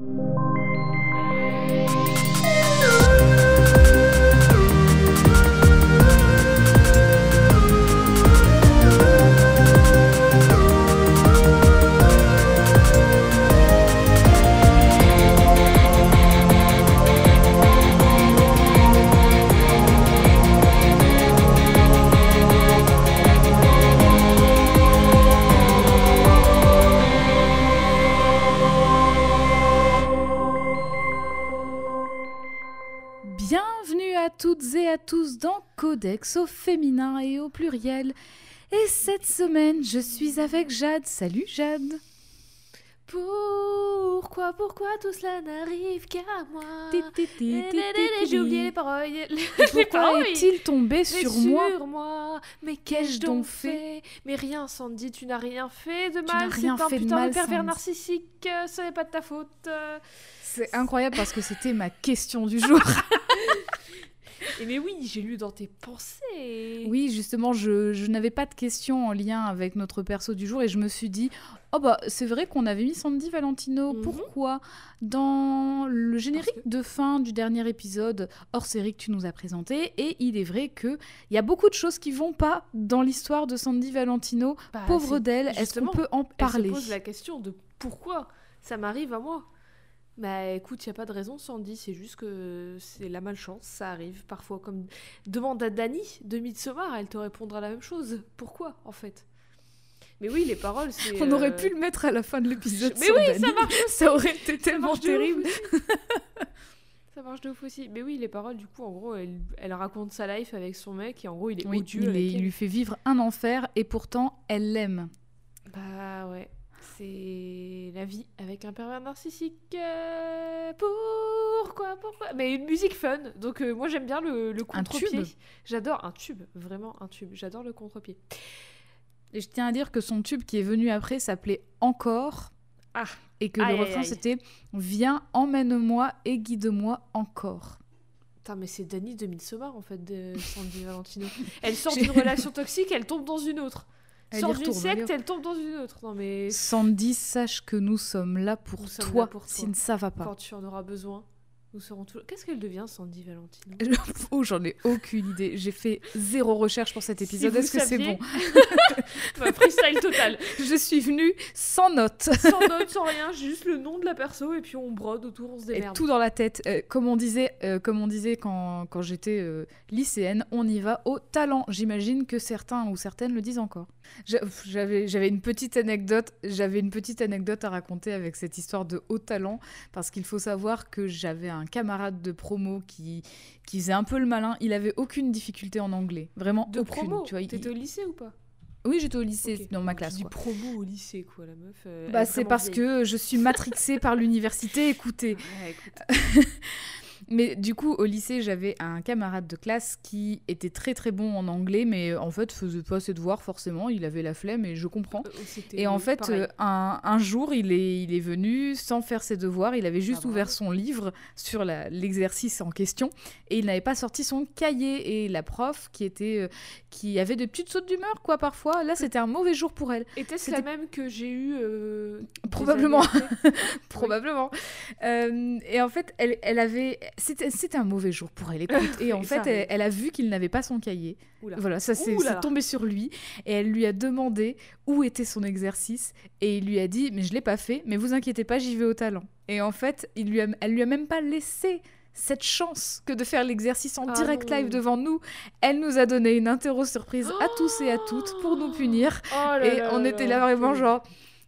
you. Codex au féminin et au pluriel. Et cette semaine, je suis avec Jade. Salut Jade. Pourquoi, pourquoi tout cela n'arrive qu'à moi? J'ai oublié les paroles. Les Pourquoi est-il tombé sur moi? Mais Qu'ai-je donc fait? Mais rien, Sandy, tu n'as rien fait de n'as mal. C'est rien un fait de mal, pervers narcissique. Ce n'est pas de ta faute. C'est incroyable parce que c'était ma question du jour. Et mais oui, j'ai lu dans tes pensées. Oui, justement, je, je n'avais pas de questions en lien avec notre perso du jour et je me suis dit, oh bah c'est vrai qu'on avait mis Sandy Valentino. Mhm. Pourquoi? Dans le générique de fin du dernier épisode hors série que tu nous as présenté, et il est vrai que il y a beaucoup de choses qui vont pas dans l'histoire de Sandy Valentino. Bah, Pauvre d'elle, est-ce qu'on peut en Elle parler? se pose la question de pourquoi ça m'arrive à moi? Bah écoute, il n'y a pas de raison, Sandy, c'est juste que c'est la malchance, ça arrive parfois. Comme demande à Dani de Midsommar, elle te répondra la même chose. Pourquoi en fait? Mais oui, les paroles, c'est. On aurait euh, pu le mettre à la fin de l'épisode. Mais oui, Dani. ça marche Ça aurait été tellement terrible. Ça marche de ouf aussi. Mais oui, les paroles, du coup, en gros, elle, elle raconte sa life avec son mec et en gros, il est Oui, odieux. il, est- il lui fait vivre un enfer et pourtant elle l'aime. Bah ouais, c'est la vie avec un pervers narcissique. Euh, pourquoi, pourquoi? Mais une musique fun, donc euh, moi j'aime bien le, contre-pied. J'adore un tube, vraiment un tube. J'adore le contre-pied. Et je tiens à dire que son tube qui est venu après s'appelait Encore. Ah. Et que Aïe, le refrain c'était Viens, emmène-moi et guide-moi encore. Putain, mais c'est Dani de Midsommar en fait, de Sandy Valentino. Elle sort d'une relation toxique, elle tombe dans une autre. Elle y sort d'une secte, elle tombe dans une autre. Non mais Sandy, sache que nous sommes là pour Nous toi, là pour toi. si ça va pas. quand tu en auras besoin, nous serons toujours. Qu'est-ce qu'elle devient, Sandy Valentino oh, j'en ai aucune idée. J'ai fait zéro recherche pour cet épisode. Est-ce que c'est bon Bah, freestyle total. Je suis venue sans notes. sans note, sans rien, j'ai juste le nom de la perso et puis on brode autour, on se Et démerde. tout dans la tête. Euh, comme on disait, euh, comme on disait quand, quand j'étais euh, lycéenne, on y va au talent. J'imagine que certains ou certaines le disent encore. J'avais une petite anecdote. J'avais une petite anecdote à raconter avec cette histoire de haut talent parce qu'il faut savoir que j'avais un camarade de promo qui qui faisait un peu le malin. Il avait aucune difficulté en anglais, vraiment De aucune. promo, Tu vois, il- au lycée ou pas? Oui, j'étais au lycée dans ma classe. quoi. promo au lycée, quoi, la meuf. euh, Bah, c'est parce vieille. que je suis matrixée par l'université. Écoutez, Ouais, écoute. Mais du coup, au lycée, j'avais un camarade de classe qui était très très bon en anglais, mais en fait faisait pas ses devoirs forcément. Il avait la flemme et je comprends. Euh, Et en fait, euh, un, un jour, il est, il est venu sans faire ses devoirs. Il avait juste Ah, ouvert son livre sur l'exercice en question et il n'avait pas sorti son cahier. Et la prof, qui était, euh, qui avait de petites sautes d'humeur, quoi, parfois, là, c'était un mauvais jour pour elle. Était-ce la même que j'ai eu euh, des Probablement. Probablement. Euh, et en fait, elle, elle avait. C'était un mauvais jour pour elle, écoute. Et en fait, elle, a vu qu'il n'avait pas son cahier. Oula. Voilà, ça s'est tombé sur lui. Et elle lui a demandé où était son exercice. Et il lui a dit Mais je l'ai pas fait, mais vous inquiétez pas, j'y vais au talent. Et en fait, il lui a, elle lui a même pas laissé cette chance que de faire l'exercice en Ah direct non. live devant nous. Elle nous a donné une interro surprise à tous et à toutes pour nous punir. Oh là Et là on là était là, vraiment genre.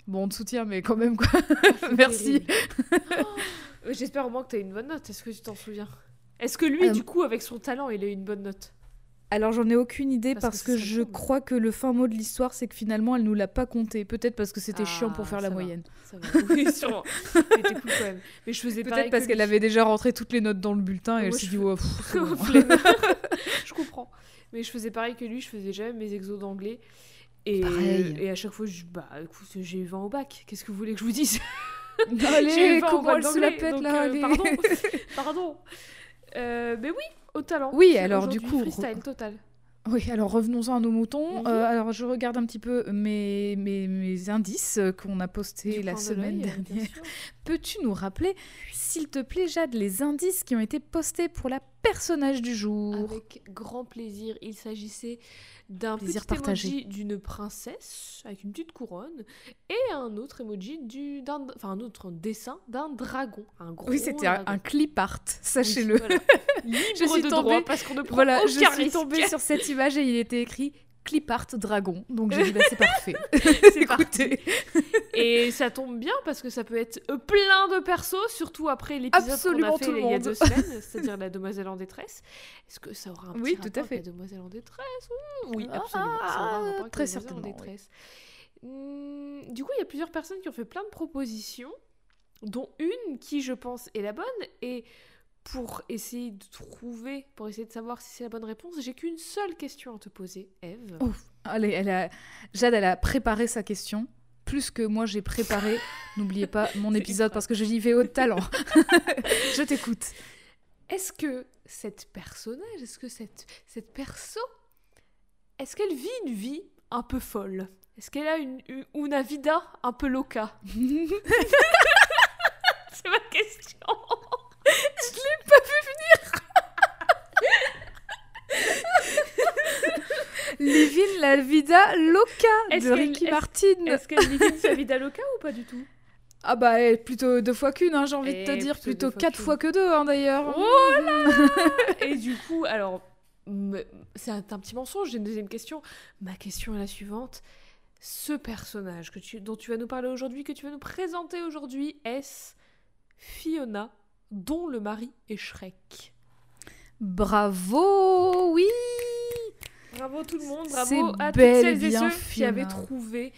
Bon, on te soutient, mais quand même, quoi. Merci. J'espère au moins que t'as une bonne note. Est-ce que tu t'en souviens? Est-ce que lui, Euh, du coup, avec son talent, il a eu une bonne note? Alors j'en ai aucune idée Parce parce, que je cool. crois que le fin mot de l'histoire c'est que finalement elle nous l'a pas compté. Peut-être parce que c'était chiant pour Ah, faire la va. moyenne. Ça va. Oui, sûrement. C'était cool quand même. Mais je faisais pareil Peut-être parce que qu'elle lui. avait déjà rentré toutes les notes dans le bulletin et Moi, elle je s'est dit fais- oh, pff, bon. Je comprends. Mais je faisais pareil que lui, je faisais jamais mes exos d'anglais. Et, Pareil. et à chaque fois, je, bah écoute, j'ai eu 20 au bac. Qu'est-ce que vous voulez que je vous dise? allez, eu 20 au comment bac elle se la pète donc, là euh, allez. Pardon. pardon. Euh, mais oui, au talent. Oui, alors, du coup, Freestyle total. Oui, alors revenons-en à nos moutons. Mhm. Euh, alors je regarde un petit peu mes, mes, mes indices qu'on a postés la de semaine dernière. Peux-tu nous rappeler, s'il te plaît, Jade, les indices qui ont été postés pour la personnage du jour? Avec grand plaisir. Il s'agissait d'un petit partagé. emoji d'une princesse avec une petite couronne et un autre emoji du, d'un, enfin un autre dessin d'un dragon, un gros Oui, c'était un, un clip art, Oui, sachez-le. voilà. Je suis de tombée- droit parce qu'on ne prend Voilà, je suis tombée sur cette image et il était écrit clip art dragon. Donc j'ai dit, bah, c'est parfait. C'est. Écoutez. Et ça tombe bien parce que ça peut être euh, plein de persos, surtout après l'épisode qu'on a fait il y a deux semaines, c'est-à-dire la demoiselle en détresse. Est-ce que ça aura un petit Oui, tout à fait. avec la demoiselle en détresse? Oui, Ah, absolument. ça aura un très certainement, En oui. détresse. Hum, du coup, il y a plusieurs personnes qui ont fait plein de propositions, dont une qui, je pense, est la bonne. Et pour essayer de trouver, pour essayer de savoir si c'est la bonne réponse, j'ai qu'une seule question à te poser, Eve. Oh. Allez, elle a... Jade, elle a préparé sa question. Plus que moi, j'ai préparé, n'oubliez pas, mon épisode parce que je j'y vais de talent. je t'écoute. Est-ce que cette personnage, est-ce que cette, cette perso, est-ce qu'elle vit une vie un peu folle? Est-ce qu'elle a une, une, una vida un peu loca? C'est ma question. Livin la vida loca de Ricky est-ce- Martin. Est-ce qu'elle vit sa vida loca ou pas du tout? Ah bah eh, plutôt deux fois qu'une, hein, j'ai envie de te Eh, dire. plutôt fois quatre fois que deux, hein, d'ailleurs. Oh là Et du coup, alors, c'est un, un petit mensonge, j'ai une deuxième question. Ma question est la suivante. Ce personnage que tu, dont tu vas nous parler aujourd'hui, que tu vas nous présenter aujourd'hui, est-ce Fiona, dont le mari est Shrek? Bravo, oui. Bravo tout le monde, bravo à toutes celles et ceux qui avaient trouvé.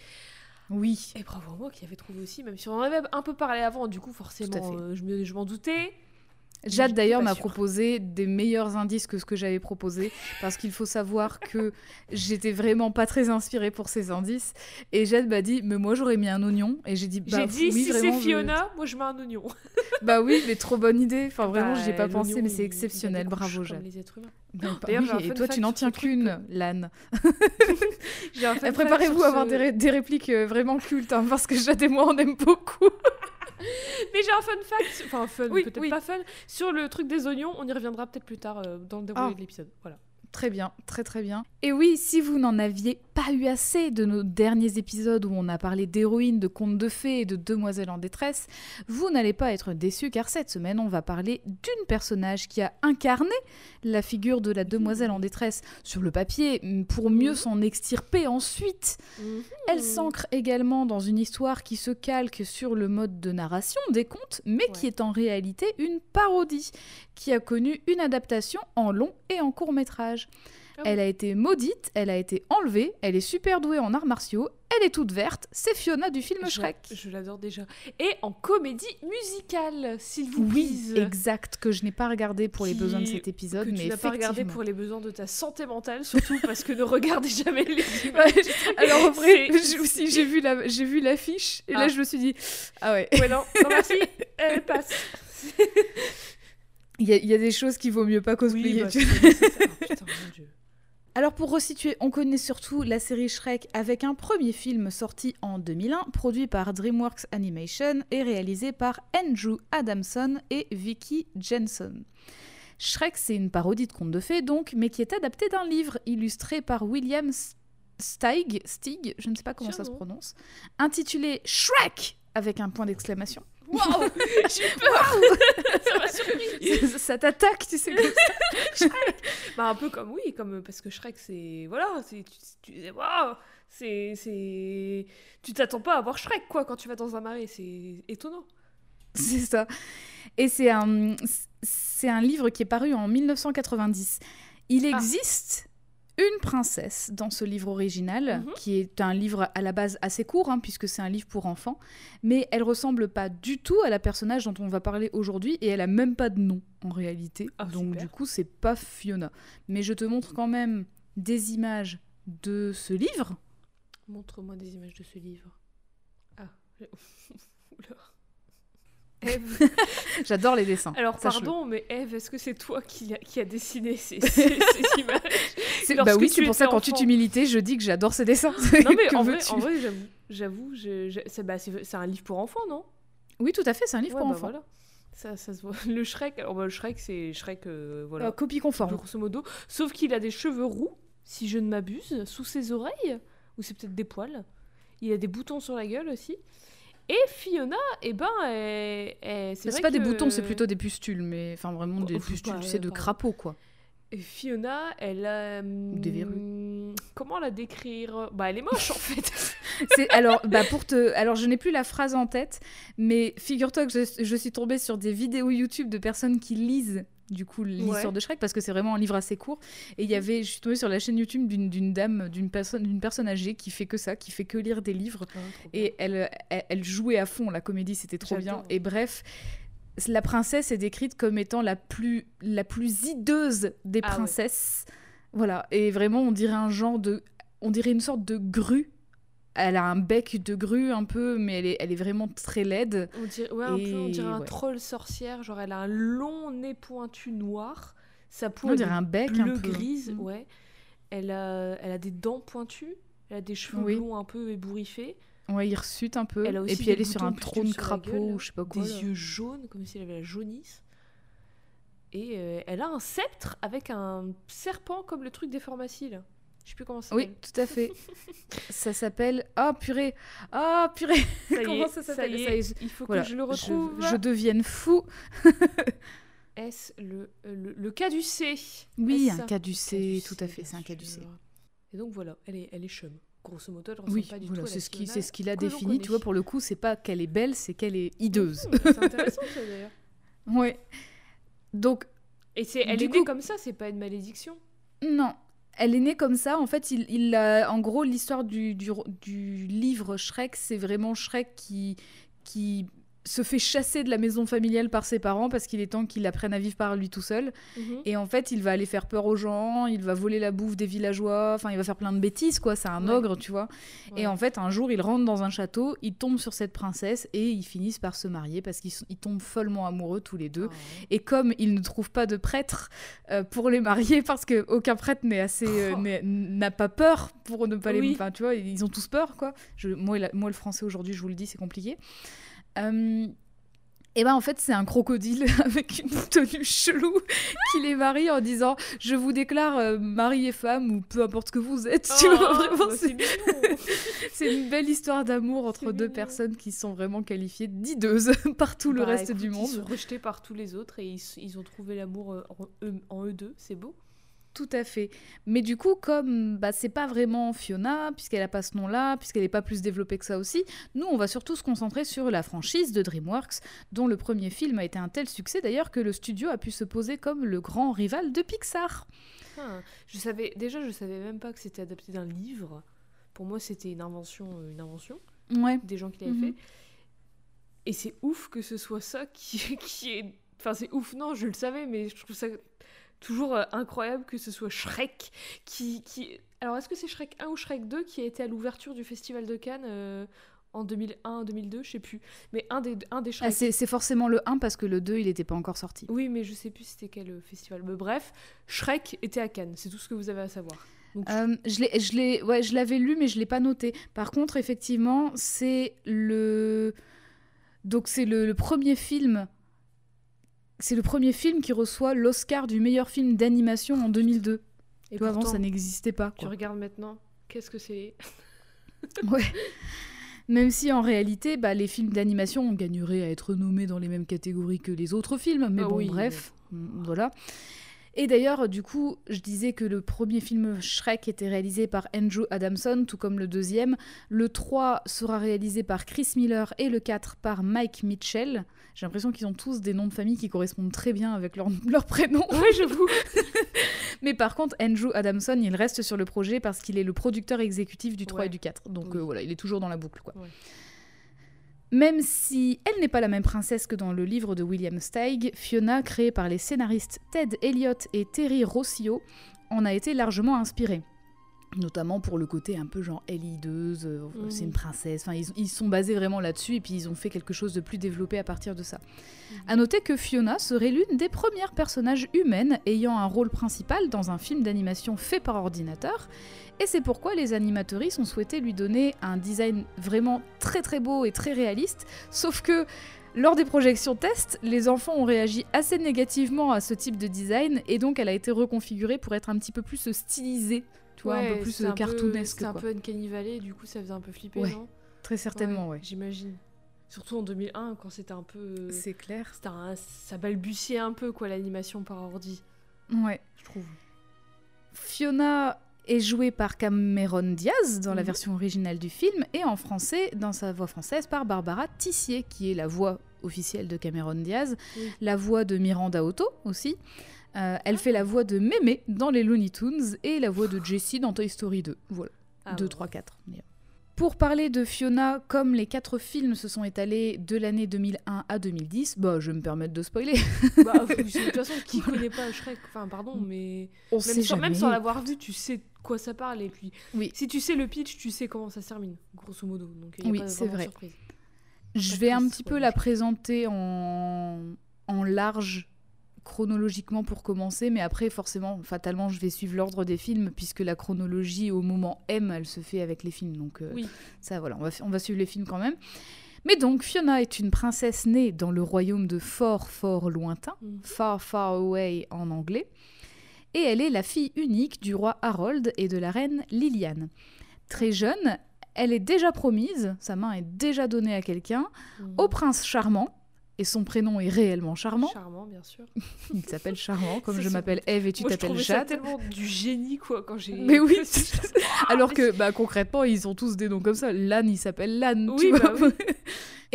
Oui. Et bravo à moi qui avait trouvé aussi, même si on en avait un peu parlé avant, du coup forcément euh, je m'en doutais. Jade d'ailleurs m'a proposé des meilleurs indices que ce que j'avais proposé parce qu'il faut savoir que j'étais vraiment pas très inspirée pour ces indices. Et Jade m'a dit mais moi j'aurais mis un oignon. Et j'ai dit bah J'ai dit oui si c'est je- Fiona, moi je mets un oignon. bah oui mais trop bonne idée. Enfin vraiment j'y ai Bah, pas pensé l'oignon, mais c'est exceptionnel. bravo Jade. d'ailleurs, oui, et toi tu n'en tiens qu'une fact préparez-vous à avoir des, ré- des répliques euh, vraiment cultes hein, parce que Jade et moi on aime beaucoup Mais j'ai un fun fact, enfin fun, Oui, peut-être oui. pas fun, sur le truc des oignons. On y reviendra peut-être plus tard euh, dans le déroulé Ah. de l'épisode. Voilà. Très bien, très très bien. Et oui, si vous n'en aviez pas eu assez de nos derniers épisodes où on a parlé d'héroïnes, de contes de fées et de demoiselles en détresse, vous n'allez pas être déçus car cette semaine on va parler d'une personnage qui a incarné la figure de la demoiselle en détresse sur le papier pour mieux Mhm. s'en extirper ensuite. Elle s'ancre également dans une histoire qui se calque sur le mode de narration des contes, mais qui est en réalité une parodie, qui a connu une adaptation en long et en court métrage. Ah oui. Elle a été maudite, elle a été enlevée, elle est super douée en arts martiaux, elle est toute verte, c'est Fiona du film Shrek. Je, l'adore déjà. Et en comédie musicale, s'il vous Oui, plaît. exact, que je n'ai pas regardé pour les Qui- besoin de cet épisode, Que mais tu n'as pas regardé pour les besoins de ta santé mentale, surtout parce que ne regardez jamais les images. Alors en vrai, C'est- j'ai aussi j'ai vu la j'ai vu l'affiche et là Ah. je me suis dit ah ouais, Ouais, non, non, merci, elle passe. il y, a- il y a des choses qu'il vaut mieux pas cosplayer. bah, tu nécessaire. Oh, putain, mon Dieu. Alors pour resituer, on connaît surtout la série Shrek avec un premier film sorti en 2001, produit par DreamWorks Animation et réalisé par Andrew Adamson et Vicky Jensen. Shrek, c'est une parodie de conte de fées donc, mais qui est adapté d'un livre illustré par William Steig, Stig, je ne sais pas comment ça se non. prononce, intitulé Shrek avec un point d'exclamation. Waouh, j'ai eu peur. ça m'a surpris. ça ça t'attaque, tu sais. comme ça. Bah un peu comme oui, comme parce que Shrek c'est voilà, c'est tu, tu waouh, c'est c'est tu t'attends pas à voir Shrek quoi quand tu vas dans un marais, c'est étonnant. C'est ça. Et c'est un, c'est un livre qui est paru en 1990. Il Ah. Une princesse dans ce livre original, Mhm. qui est un livre à la base assez court, hein, puisque c'est un livre pour enfants, mais elle ressemble pas du tout à la personnage dont on va parler aujourd'hui, et elle a même pas de nom en réalité. Ah, Donc super. du coup, c'est pas Fiona. Mais je te montre quand même des images de ce livre. Montre-moi des images de ce livre. Ah. Oula. Eve. J'adore les dessins. Alors pardon, mais Eve, est-ce que c'est toi qui a, qui a dessiné ces, ces- ces images Bah oui, c'est pour ça tu enfant. t'humilitais, je dis que j'adore ces dessins. Non mais en vrai, en vrai, j'avoue, c'est bah, c'est- un livre pour enfants, non? Oui, tout à fait, c'est un livre Ouais, pour bah enfants. voilà. Ça, ça se voit. Le Shrek, alors bah, le Shrek, c'est Shrek, euh, voilà, Euh, copie conforme. grosso modo. Sauf qu'il a des cheveux roux, si je ne m'abuse, sous ses oreilles, ou c'est peut-être des poils. Il a des boutons sur la gueule aussi. Et Fiona, eh ben, c'est C'est pas des que- boutons, c'est plutôt des pustules, mais enfin vraiment des Oh, pustules, tu sais, de crapaud quoi. Et Fiona, elle a. des verrues. Comment la décrire? Bah, elle est moche en fait. C'est alors, bah pour te, alors je n'ai plus la phrase en tête, mais figure-toi que je, je suis tombée sur des vidéos YouTube de personnes qui lisent du coup l'histoire Ouais. de Shrek parce que c'est vraiment un livre assez court. Et il y avait, je suis tombée sur la chaîne YouTube d'une d'une dame, d'une personne, d'une personne âgée qui fait que ça, qui fait que lire des livres. Et elle, elle, elle jouait à fond la comédie, c'était trop bien. Et bref, la princesse est décrite comme étant la plus, la plus hideuse des Ah ouais. princesses. Voilà, et vraiment, on dirait un genre de. On dirait une sorte de grue. Elle a un bec de grue un peu, mais elle est, elle est vraiment très laide. On dirait, ouais, un peu, on un troll sorcière. Genre, elle a un long nez pointu noir. Sa peau On dirait est un bec un peu. grise, Mm. ouais. Elle a, elle a des dents pointues. Elle a des cheveux Oui. blonds un peu ébouriffés. Ouais, hirsute un peu. Elle a Et puis elle est sur un trône sur crapaud gueule, ou je sais pas quoi. des là. yeux jaunes, comme si elle avait la jaunisse. Et euh, elle a un sceptre avec un serpent comme le truc des pharmacies, là. Je sais plus comment ça Oui, tout à fait. ça s'appelle. Ah purée Ah purée Ça Comment est, ça s'appelle est, Il faut Voilà, que je le retrouve. Je, je devienne fou. Est-ce le, euh, le, le cas du C? Oui, un cas du C, tout à fait, c'est un cas du C. Et donc voilà, elle est, elle est chum. Grosso modo, elle ressemble Oui, pas du voilà, tout à c'est ce qu'il a défini. Tu vois, pour le coup, c'est pas qu'elle est belle, c'est qu'elle est hideuse. Mmh, c'est intéressant ça d'ailleurs. ouais. Donc Et c'est, elle est née coup- comme ça, c'est pas une malédiction? non, elle est née comme ça. En fait, il, il en gros, l'histoire du, du, du livre Shrek, c'est vraiment Shrek qui se fait chasser de la maison familiale par ses parents parce qu'il est temps qu'il apprenne à vivre par lui tout seul. Mhm. Et en fait, il va aller faire peur aux gens, il va voler la bouffe des villageois, enfin, il va faire plein de bêtises, quoi. C'est un Ouais. ogre, tu vois. Et en fait, un jour, il rentre dans un château, il tombe sur cette princesse et ils finissent par se marier parce qu'ils sont- ils tombent follement amoureux tous les deux. Ah. Et comme ils ne trouvent pas de prêtre euh, pour les marier, parce que aucun prêtre n'est assez euh, Oh. n'a pas peur pour ne pas les, Oui. enfin tu vois, ils ont tous peur quoi. Je, moi, la- moi le français aujourd'hui, je vous le dis, c'est compliqué. Euh, et ben en fait c'est un crocodile avec une tenue chelou qui les marie en disant je vous déclare euh, mari et femme ou peu importe ce que vous êtes. tu vois Oh, vraiment bah, c'est c'est une belle histoire d'amour entre deux mignon. personnes qui sont vraiment qualifiées d'hideuses par tout le Bah, reste écoute, du Ils monde. sont rejetés par tous les autres et ils, ils ont trouvé l'amour euh, en eux deux, c'est beau. Tout à fait. Mais du coup, comme bah, c'est pas vraiment Fiona, puisqu'elle a pas ce nom-là, puisqu'elle n'est pas plus développée que ça aussi, nous, on va surtout se concentrer sur la franchise de DreamWorks, dont le premier film a été un tel succès d'ailleurs que le studio a pu se poser comme le grand rival de Pixar. Ah, je savais déjà, je savais même pas que c'était adapté d'un livre. Pour moi, c'était une invention, euh, une invention Ouais. des gens qui l'avaient Mhm. fait. Et c'est ouf que ce soit ça qui, qui est. Enfin, c'est ouf, non, je le savais, mais je trouve ça toujours euh, incroyable que ce soit Shrek qui. qui... Alors, est-ce que c'est Shrek 1 ou Shrek 2 qui a été à l'ouverture du Festival de Cannes euh, en 2001, 2002, je sais plus. Mais un des, un des Ah, Shrek. c'est c'est forcément le 1 parce que le 2, il n'était pas encore sorti. oui, mais je sais plus c'était quel euh, festival. Mais bref, Shrek était à Cannes, c'est tout ce que vous avez à savoir. Donc, Euh, je ouais, je l'avais lu, mais je l'ai pas noté. Par contre, effectivement, c'est le donc c'est le, le premier film. C'est le premier film qui reçoit l'Oscar du meilleur film d'animation en 2002. et avant, ça n'existait pas. Tu regardes maintenant, qu'est-ce que c'est Ouais. Même si en réalité, bah, les films d'animation gagneraient à être nommés dans les mêmes catégories que les autres films. Mais Ah bon, oui, bref, mm, voilà. Et d'ailleurs, du coup, je disais que le premier film Shrek était réalisé par Andrew Adamson, tout comme le deuxième. Le 3 sera réalisé par Chris Miller et le 4 par Mike Mitchell. J'ai l'impression qu'ils ont tous des noms de famille qui correspondent très bien avec leur, leur prénom. Ouais, j'avoue. Mais par contre, Andrew Adamson, il reste sur le projet parce qu'il est le producteur exécutif du 3 Ouais. et du 4. Donc Oui. euh, voilà, il est toujours dans la boucle. Quoi. Ouais. Même si elle n'est pas la même princesse que dans le livre de William Steig, Fiona, créée par les scénaristes Ted Elliott et Terry Rossio, en a été largement inspirée. Notamment pour le côté un peu genre elle hideuse, euh, Mhm. c'est une princesse. Enfin, ils, ils sont basés vraiment là-dessus et puis ils ont fait quelque chose de plus développé à partir de ça. À noter que Fiona serait l'une des premières personnages humaines ayant un rôle principal dans un film d'animation fait par ordinateur, et c'est pourquoi les animatrices ont souhaité lui donner un design vraiment très très beau et très réaliste, sauf que Lors des projections tests, les enfants ont réagi assez négativement à ce type de design et donc elle a été reconfigurée pour être un petit peu plus stylisée, tu vois, un peu plus cartoonesque. C'est un peu Uncanny Valley, du coup ça faisait un peu flipper, Ouais, non? Très certainement, ouais. J'imagine. Surtout en 2001, quand c'était un peu. C'est clair. un- Ça balbutiait un peu, quoi, l'animation par ordi, Ouais. je trouve. Fiona est jouée par Cameron Diaz dans la Mhm. version originale du film et en français, dans sa voix française, par Barbara Tissier, qui est la voix officielle de Cameron Diaz, Oui. la voix de Miranda Otto aussi. Euh, elle fait la voix de Mémé dans les Looney Tunes et la voix de Jessie dans Toy Story 2. Voilà, Ah 2, ouais. 3, 4. Pour parler de Fiona, comme les quatre films se sont étalés de l'année 2001 à 2010, bah je vais me permettre de spoiler. Bah, de toute façon, qui connaît pas Shrek? Enfin, pardon, mais. On Même sait sans, jamais. même sans l'avoir vu, tu sais de quoi ça parle. Et puis, Oui. si tu sais le pitch, tu sais comment ça se termine, grosso modo. Donc, y a Oui, pas c'est vrai. surprise. Je vais un petit peu la présenter en, en large chronologiquement pour commencer, mais après forcément, fatalement, je vais suivre l'ordre des films puisque la chronologie au moment M, elle se fait avec les films. Donc euh, Oui. ça, voilà, on va, on va suivre les films quand même. Mais donc, Fiona est une princesse née dans le royaume de fort, fort lointain, Mhm. Far, Far Away en anglais, et elle est la fille unique du roi Harold et de la reine Liliane. Très jeune, elle est déjà promise, sa main est déjà donnée à quelqu'un, Mhm. au prince charmant, et son prénom est réellement charmant. Charmant, bien sûr. Il s'appelle Charmant, comme je c'est- m'appelle Eve et tu t'appelles ça Jade. tellement du génie, quoi, quand j'ai. Mais oui, Ah, alors mais que bah, concrètement, ils ont tous des noms comme ça. Lan, il s'appelle Lan. tu Oui, vois. bah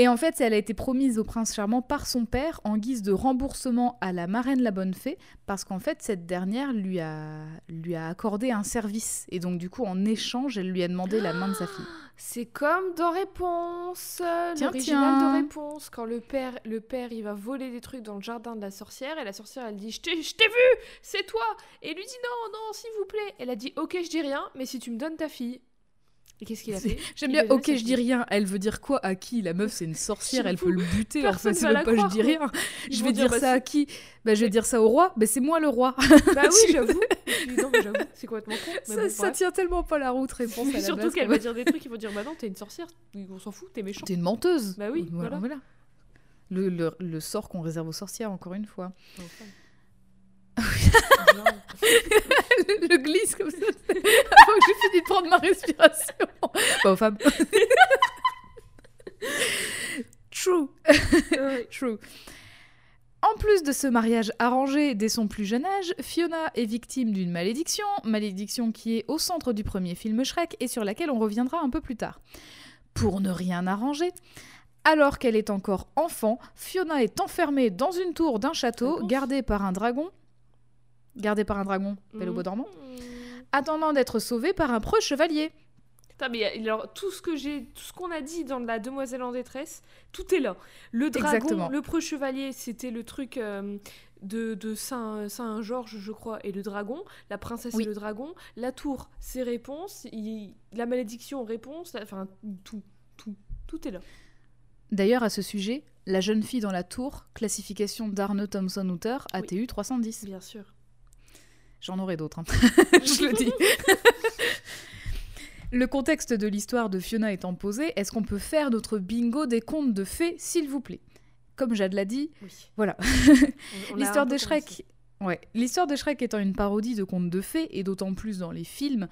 Et en fait, elle a été promise au prince charmant par son père en guise de remboursement à la marraine la bonne fée, parce qu'en fait, cette dernière lui a, lui a accordé un service. Et donc, du coup, en échange, elle lui a demandé la main de sa fille. C'est comme dans Réponse, euh, l'original de Réponse, quand le père, le père, il va voler des trucs dans le jardin de la sorcière, et la sorcière, elle dit, je t'ai vu, c'est toi, et lui dit, non, non, s'il vous plaît. Elle a dit, ok, je dis rien, mais si tu me donnes ta fille. Et qu'est-ce qu'il a fait? J'aime bien, ok, je dis rien. Elle veut dire quoi? À qui? La meuf, c'est une sorcière, elle peut le buter. Ça, personne c'est va même pas, je croire, dis quoi. rien. Je vais dire, bah, ça à qui? Bah, Je vais dire ça au roi. Bah, c'est moi le roi. Bah oui, j'avoue. Non, mais j'avoue, c'est complètement con. Mais ça, bon, ça tient tellement pas la route, réponse à Surtout qu'elle va dire des trucs, ils vont dire, bah non, t'es une sorcière, on s'en fout, t'es méchant. T'es une menteuse. Bah oui, voilà. Le, le- le sort qu'on réserve aux sorcières, encore une fois. le glisse comme ça. Avant que j'ai fini de prendre ma respiration. Bah, aux femmes. True. True. En plus de ce mariage arrangé dès son plus jeune âge, Fiona est victime d'une malédiction, malédiction qui est au centre du premier film Shrek et sur laquelle on reviendra un peu plus tard. Pour ne rien arranger, alors qu'elle est encore enfant, Fiona est enfermée dans une tour d'un château gardée par un dragon. Gardée par un dragon, belle au bois dormant, Mmh. attendant d'être sauvée par un preux chevalier. Putain, mais alors, tout ce que j'ai, tout ce qu'on a dit dans La Demoiselle en détresse, tout est là. Le dragon, Exactement. le preux chevalier, c'était le truc euh, de, de Saint, Saint Georges, je crois, et le dragon. La princesse Oui. et le dragon. La tour, c'est réponse. Il- la malédiction, réponse. Enfin, tout, tout, tout est là. D'ailleurs, à ce sujet, la jeune fille dans la tour, classification d'Arne Thompson Hooter, ATU 310. Bien sûr. J'en aurai d'autres, hein. je le dis. Le contexte de l'histoire de Fiona étant posé, est-ce qu'on peut faire notre bingo des contes de fées, s'il vous plaît? Comme Jade l'a dit, Oui. voilà. L'histoire de Shrek, commencé. ouais, l'histoire de Shrek étant une parodie de contes de fées et d'autant plus dans les films,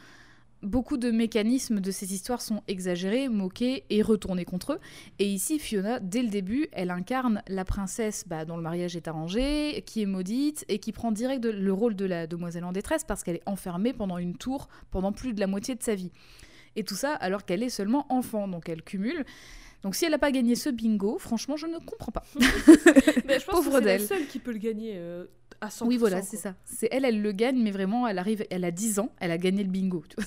beaucoup de mécanismes de ces histoires sont exagérés, moqués et retournés contre eux. Et ici, Fiona, dès le début, elle incarne la princesse bah, dont le mariage est arrangé, qui est maudite et qui prend direct de- le rôle de la demoiselle en détresse parce qu'elle est enfermée pendant une tour pendant plus de la moitié de sa vie. Et tout ça alors qu'elle est seulement enfant, donc elle cumule. Donc si elle n'a pas gagné ce bingo, franchement, je ne comprends pas. Je pense Pauvre que c'est la d'elle. seule qui peut le gagner euh, à 100%. Oui, voilà, c'est ça. C'est elle, elle le gagne, mais vraiment, elle arrive, elle a 10 ans, elle a gagné le bingo.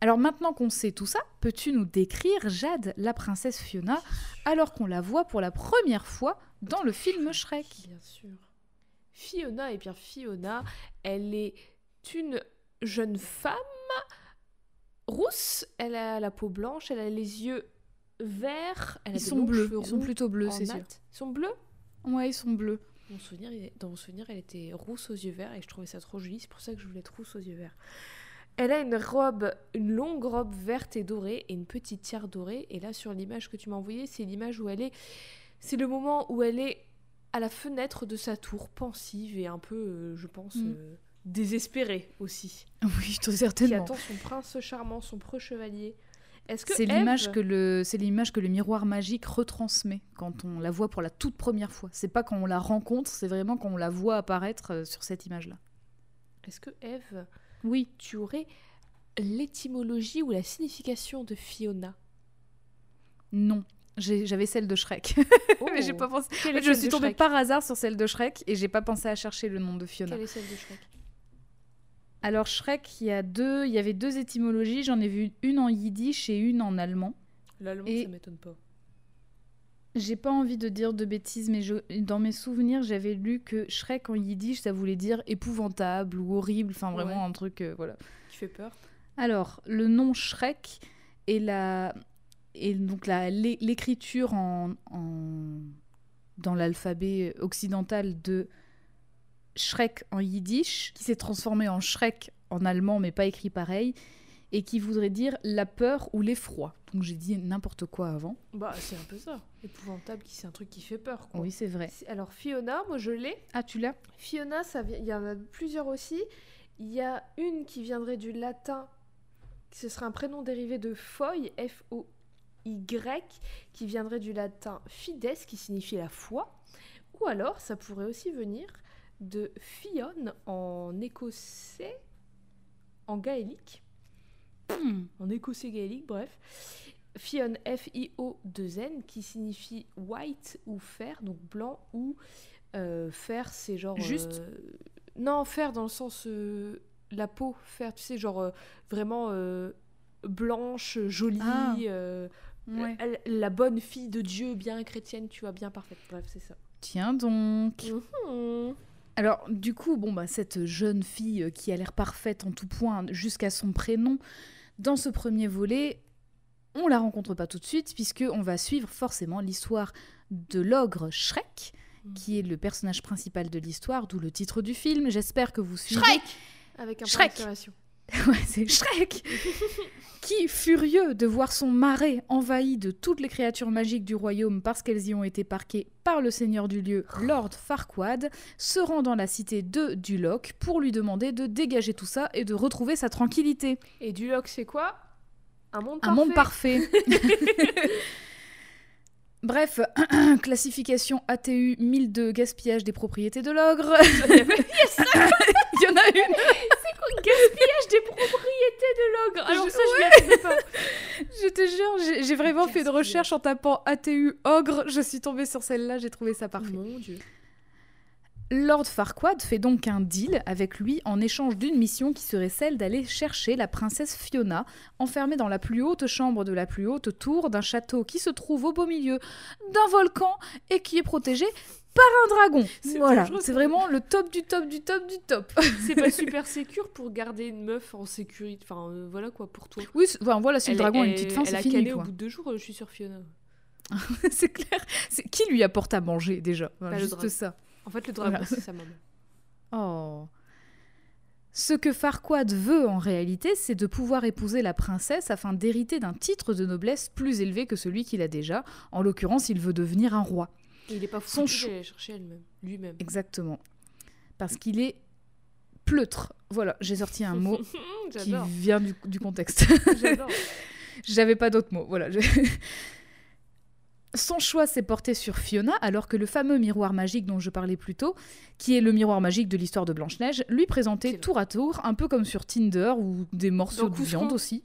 Alors maintenant qu'on sait tout ça, peux-tu nous décrire Jade, la princesse Fiona, alors qu'on la voit pour la première fois dans le film Shrek? Bien sûr. Fiona, et bien Fiona, elle est une jeune femme rousse. Elle a la peau blanche, elle a les yeux verts. Elle a Ils des sont bleus, ils sont plutôt bleus, c'est sûr. Ils sont bleus? Ouais, ils sont bleus. Mon souvenir, Dans mon souvenir, elle était rousse aux yeux verts et je trouvais ça trop joli. C'est pour ça que je voulais être rousse aux yeux verts. Elle a une robe, une longue robe verte et dorée et une petite tiare dorée. Et là, sur l'image que tu m'as envoyée, c'est l'image où elle est. C'est le moment où elle est à la fenêtre de sa tour, pensive et un peu, euh, je pense, Mm. euh, désespérée aussi. Oui, Qui certainement. attend son prince charmant, son preux chevalier. C'est Ève- l'image que le c'est l'image que le miroir magique retransmet quand on la voit pour la toute première fois. C'est pas quand on la rencontre, c'est vraiment quand on la voit apparaître euh, sur cette image-là. Est-ce que Eve, Oui. tu aurais l'étymologie ou la signification de Fiona? Non. J'avais celle de Shrek. Oh, Mais j'ai pas pensé. Je suis tombée par hasard sur celle de Shrek et j'ai pas pensé à chercher le nom de Fiona. Quelle est celle de Shrek? Alors Shrek, il y a deux, il y avait deux étymologies. J'en ai vu une en yiddish et une en allemand. L'allemand, Et- ça m'étonne pas. J'ai pas envie de dire de bêtises, mais je- dans mes souvenirs, j'avais lu que Shrek en yiddish, ça voulait dire épouvantable ou horrible, enfin vraiment Ouais. un truc, euh, voilà. Qui fait peur Alors, le nom Shrek et la et donc l'écriture en, en- dans l'alphabet occidental de Shrek en yiddish, qui s'est transformé en Shrek en allemand, mais pas écrit pareil, et qui voudrait dire la peur ou l'effroi. Donc j'ai dit n'importe quoi avant. Bah, c'est un peu ça. Épouvantable, qui c'est un truc qui fait peur, quoi. Oui, c'est vrai. Alors, Fiona, moi je l'ai. Ah, tu l'as? Fiona, ça il y en a plusieurs aussi. Il y a une qui viendrait du latin, ce serait un prénom dérivé de foy, F-O-Y, qui viendrait du latin fides, qui signifie la foi. Ou alors, ça pourrait aussi venir de Fionn en écossais, en gaélique, Hmm. en écossais gaélique, bref. Fionn, F-I-O-2-N, qui signifie white ou fer, donc blanc, ou euh, fer, c'est genre. Juste euh, Non, fer dans le sens. euh, la peau, fer, tu sais, genre euh, vraiment blanche, jolie, Ah. Ouais. la, la bonne fille de Dieu, bien chrétienne, tu vois, bien parfaite. Bref, c'est ça. Tiens donc. Mhm. Alors, du coup, bon, bah, cette jeune fille euh, qui a l'air parfaite en tout point jusqu'à son prénom, dans ce premier volet, on la rencontre pas tout de suite, puisque on va suivre forcément l'histoire de l'ogre Shrek, Mhm. qui est le personnage principal de l'histoire, d'où le titre du film. J'espère que vous suivez. Shrek Avec un point Shrek. d'exclamation. Ouais, c'est Shrek Qui, furieux de voir son marais envahi de toutes les créatures magiques du royaume parce qu'elles y ont été parquées par le seigneur du lieu, Lord Farquaad, se rend dans la cité de Duloc pour lui demander de dégager tout ça et de retrouver sa tranquillité. Et Duloc, c'est quoi? Un monde Un monde parfait Bref, classification ATU 1002 gaspillage des propriétés de l'ogre. Il y en a une Gaspillage des propriétés de l'ogre? Alors Je- ça, je attendais pas. Je te jure, j'ai- vraiment fait Gaspillage. recherche en tapant ATU ogre. Je suis tombée sur celle-là, j'ai trouvé ça parfait. Mon dieu. Lord Farquaad fait donc un deal avec lui en échange d'une mission qui serait celle d'aller chercher la princesse Fiona, enfermée dans la plus haute chambre de la plus haute tour d'un château qui se trouve au beau milieu d'un volcan et qui est protégé par un dragon. C'est Voilà, c'est vraiment le top du top du top du top. C'est pas super sécure pour garder une meuf en sécurité. Enfin, euh, voilà quoi, pour toi. Oui, enfin, voilà, si le Elle- dragon a une elle- petite fin, Elle c'est a fini. calé quoi. au bout de deux jours, euh, je suis sur Fiona. c'est clair. C'est- Qui lui apporte à manger déjà? Voilà, le Juste ça. En fait, le dragon, Voilà. c'est sa maman. Oh. Ce que Farquaad veut en réalité, c'est de pouvoir épouser la princesse afin d'hériter d'un titre de noblesse plus élevé que celui qu'il a déjà. En l'occurrence, il veut devenir un roi. Et il est pas chou- d'aller chercher lui-même. Exactement. Parce qu'il est pleutre. Voilà, j'ai sorti un mot qui vient du, du contexte. J'avais pas d'autres mots. Voilà. je- Son choix s'est porté sur Fiona, alors que le fameux miroir magique dont je parlais plus tôt, qui est le miroir magique de l'histoire de Blanche-Neige, lui présentait tour à tour, un peu comme sur Tinder ou des morceaux de viande aussi.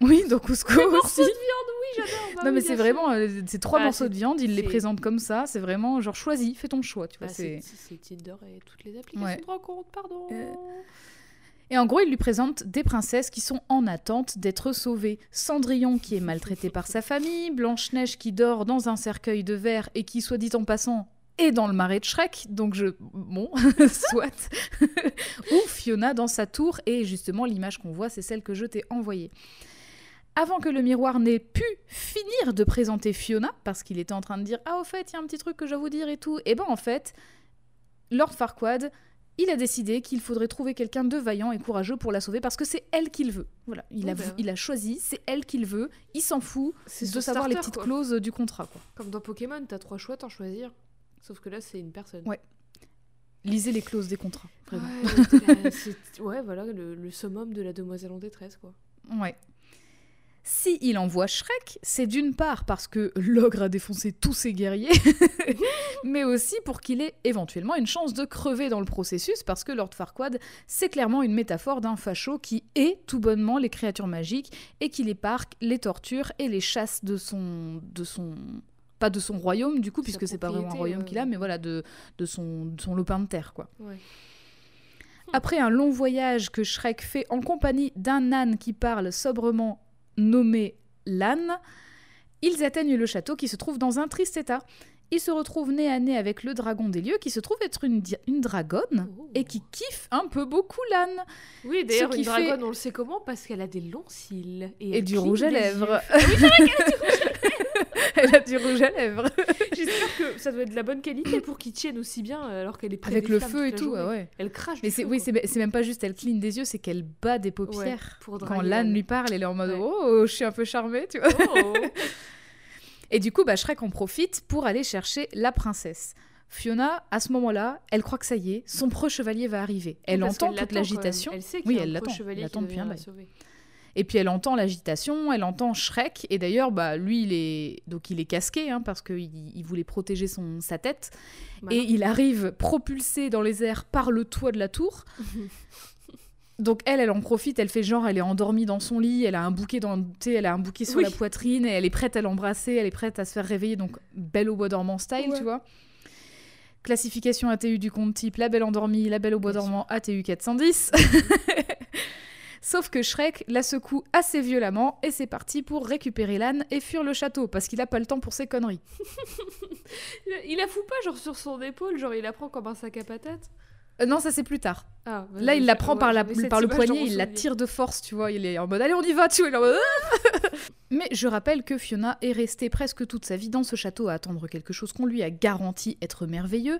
Oui, dans Cusco Des aussi. morceaux de viande, oui, j'adore. bah non, oui, mais c'est vraiment euh, ces trois Ah, morceaux de viande, il les présente comme ça. C'est vraiment genre choisis, fais ton choix. Tu vois, Bah, c'est... Tinder et toutes les applications Ouais. de rencontre, pardon. Euh, Et en gros, il lui présente des princesses qui sont en attente d'être sauvées. Cendrillon qui est maltraité par sa famille, Blanche-Neige qui dort dans un cercueil de verre et qui, soit dit en passant, est dans le marais de Shrek. Donc je... Bon, soit. Ou Fiona dans sa tour. Et justement, l'image qu'on voit, c'est celle que je t'ai envoyée. Avant que le miroir n'ait pu finir de présenter Fiona, parce qu'il était en train de dire Ah, au fait, il y a un petit truc que je vais vous dire et tout. Et ben en fait, Lord Farquaad il a décidé qu'il faudrait trouver quelqu'un de vaillant et courageux pour la sauver parce que c'est elle qu'il veut. Voilà, il, Oh a, bah. il a choisi, c'est elle qu'il veut, il s'en fout de savoir les petites quoi. clauses du contrat. Quoi. Comme dans Pokémon, t'as trois choix, t'en choisir. Sauf que là, c'est une personne. Ouais. Lisez les clauses des contrats. Vraiment. Ouais, la- c'est- ouais, voilà, le, le summum de la demoiselle en détresse, quoi. Ouais. Si il envoie Shrek, c'est d'une part parce que l'ogre a défoncé tous ses guerriers, mais aussi pour qu'il ait éventuellement une chance de crever dans le processus, parce que Lord Farquaad, c'est clairement une métaphore d'un facho qui hait tout bonnement les créatures magiques et qui les parque, les torture et les chasse de son, de son, pas de son royaume du coup, Sa puisque c'est pas vraiment un royaume euh. qu'il a, mais voilà de, de son, de son lopin de terre quoi. Ouais. Après un long voyage que Shrek fait en compagnie d'un âne qui parle sobrement nommé l'âne, ils atteignent le château qui se trouve dans un triste état. Ils se retrouvent nez à nez avec le dragon des lieux qui se trouve être une, dragonne Oh. et qui kiffe un peu beaucoup l'âne Oui, d'ailleurs, une fait- dragonne, on le sait comment? Parce qu'elle a des longs cils. Et, et du rouge à des lèvres. Elle a du rouge à lèvres. J'espère que ça doit être de la bonne qualité pour qu'il tienne aussi bien alors qu'elle est Avec le feu et tout, ouais. Elle crache Mais c'est oui, c'est même pas juste elle cligne des yeux, c'est qu'elle bat des paupières. Quand l'âne lui parle, elle est en mode Ouais. oh, je suis un peu charmée, tu vois. Oh. Et du coup, bah, Shrek en profite pour aller chercher la princesse. Fiona, à ce moment-là, elle croit que ça y est, son pro-chevalier va arriver. Elle Parce entend toute l'agitation. Elle sait qu'il Oui, y a elle un l'attend. chevalier Elle qui venir la sauver. Et puis elle entend l'agitation, elle entend Shrek. Et d'ailleurs, bah, lui, il est donc il est casqué hein, parce qu'il il voulait protéger son sa tête. Malin. Et il arrive propulsé dans les airs par le toit de la tour. Donc elle, elle en profite, elle fait genre, elle est endormie dans son lit, elle a un bouquet dans, elle a un bouquet sur Oui. la poitrine et elle est prête à l'embrasser, elle est prête à se faire réveiller, donc belle au bois dormant style, Ouais. tu vois. Classification ATU du compte type La Belle Endormie, La Belle au Bois Dormant, ATU 410. Sauf que Shrek la secoue assez violemment et c'est parti pour récupérer l'âne et fuir le château parce qu'il a pas le temps pour ses conneries. Il la fout pas genre sur son épaule, genre il la prend comme un sac à patates. Euh, non, ça c'est plus tard. Ah, bah, Là, il la prend ouais, par, la, par le poignet, il la tire de force, tu vois. Il est en mode allez, on y va, tu vois. il est en mode, Ah je rappelle que Fiona est restée presque toute sa vie dans ce château à attendre quelque chose qu'on lui a garanti être merveilleux.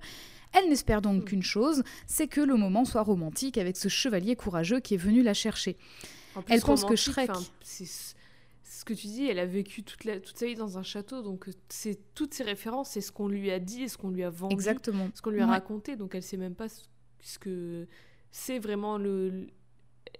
Elle n'espère donc Hmm. qu'une chose, c'est que le moment soit romantique avec ce chevalier courageux qui est venu la chercher. En plus, Elle pense que Shrek- c'est ce que tu dis, elle a vécu toute, la, toute sa vie dans un château, donc euh, c'est toutes ses références, c'est ce qu'on lui a dit, et ce qu'on lui a vendu, Exactement. ce qu'on lui a Ouais. raconté, donc elle sait même pas ce, que c'est vraiment le,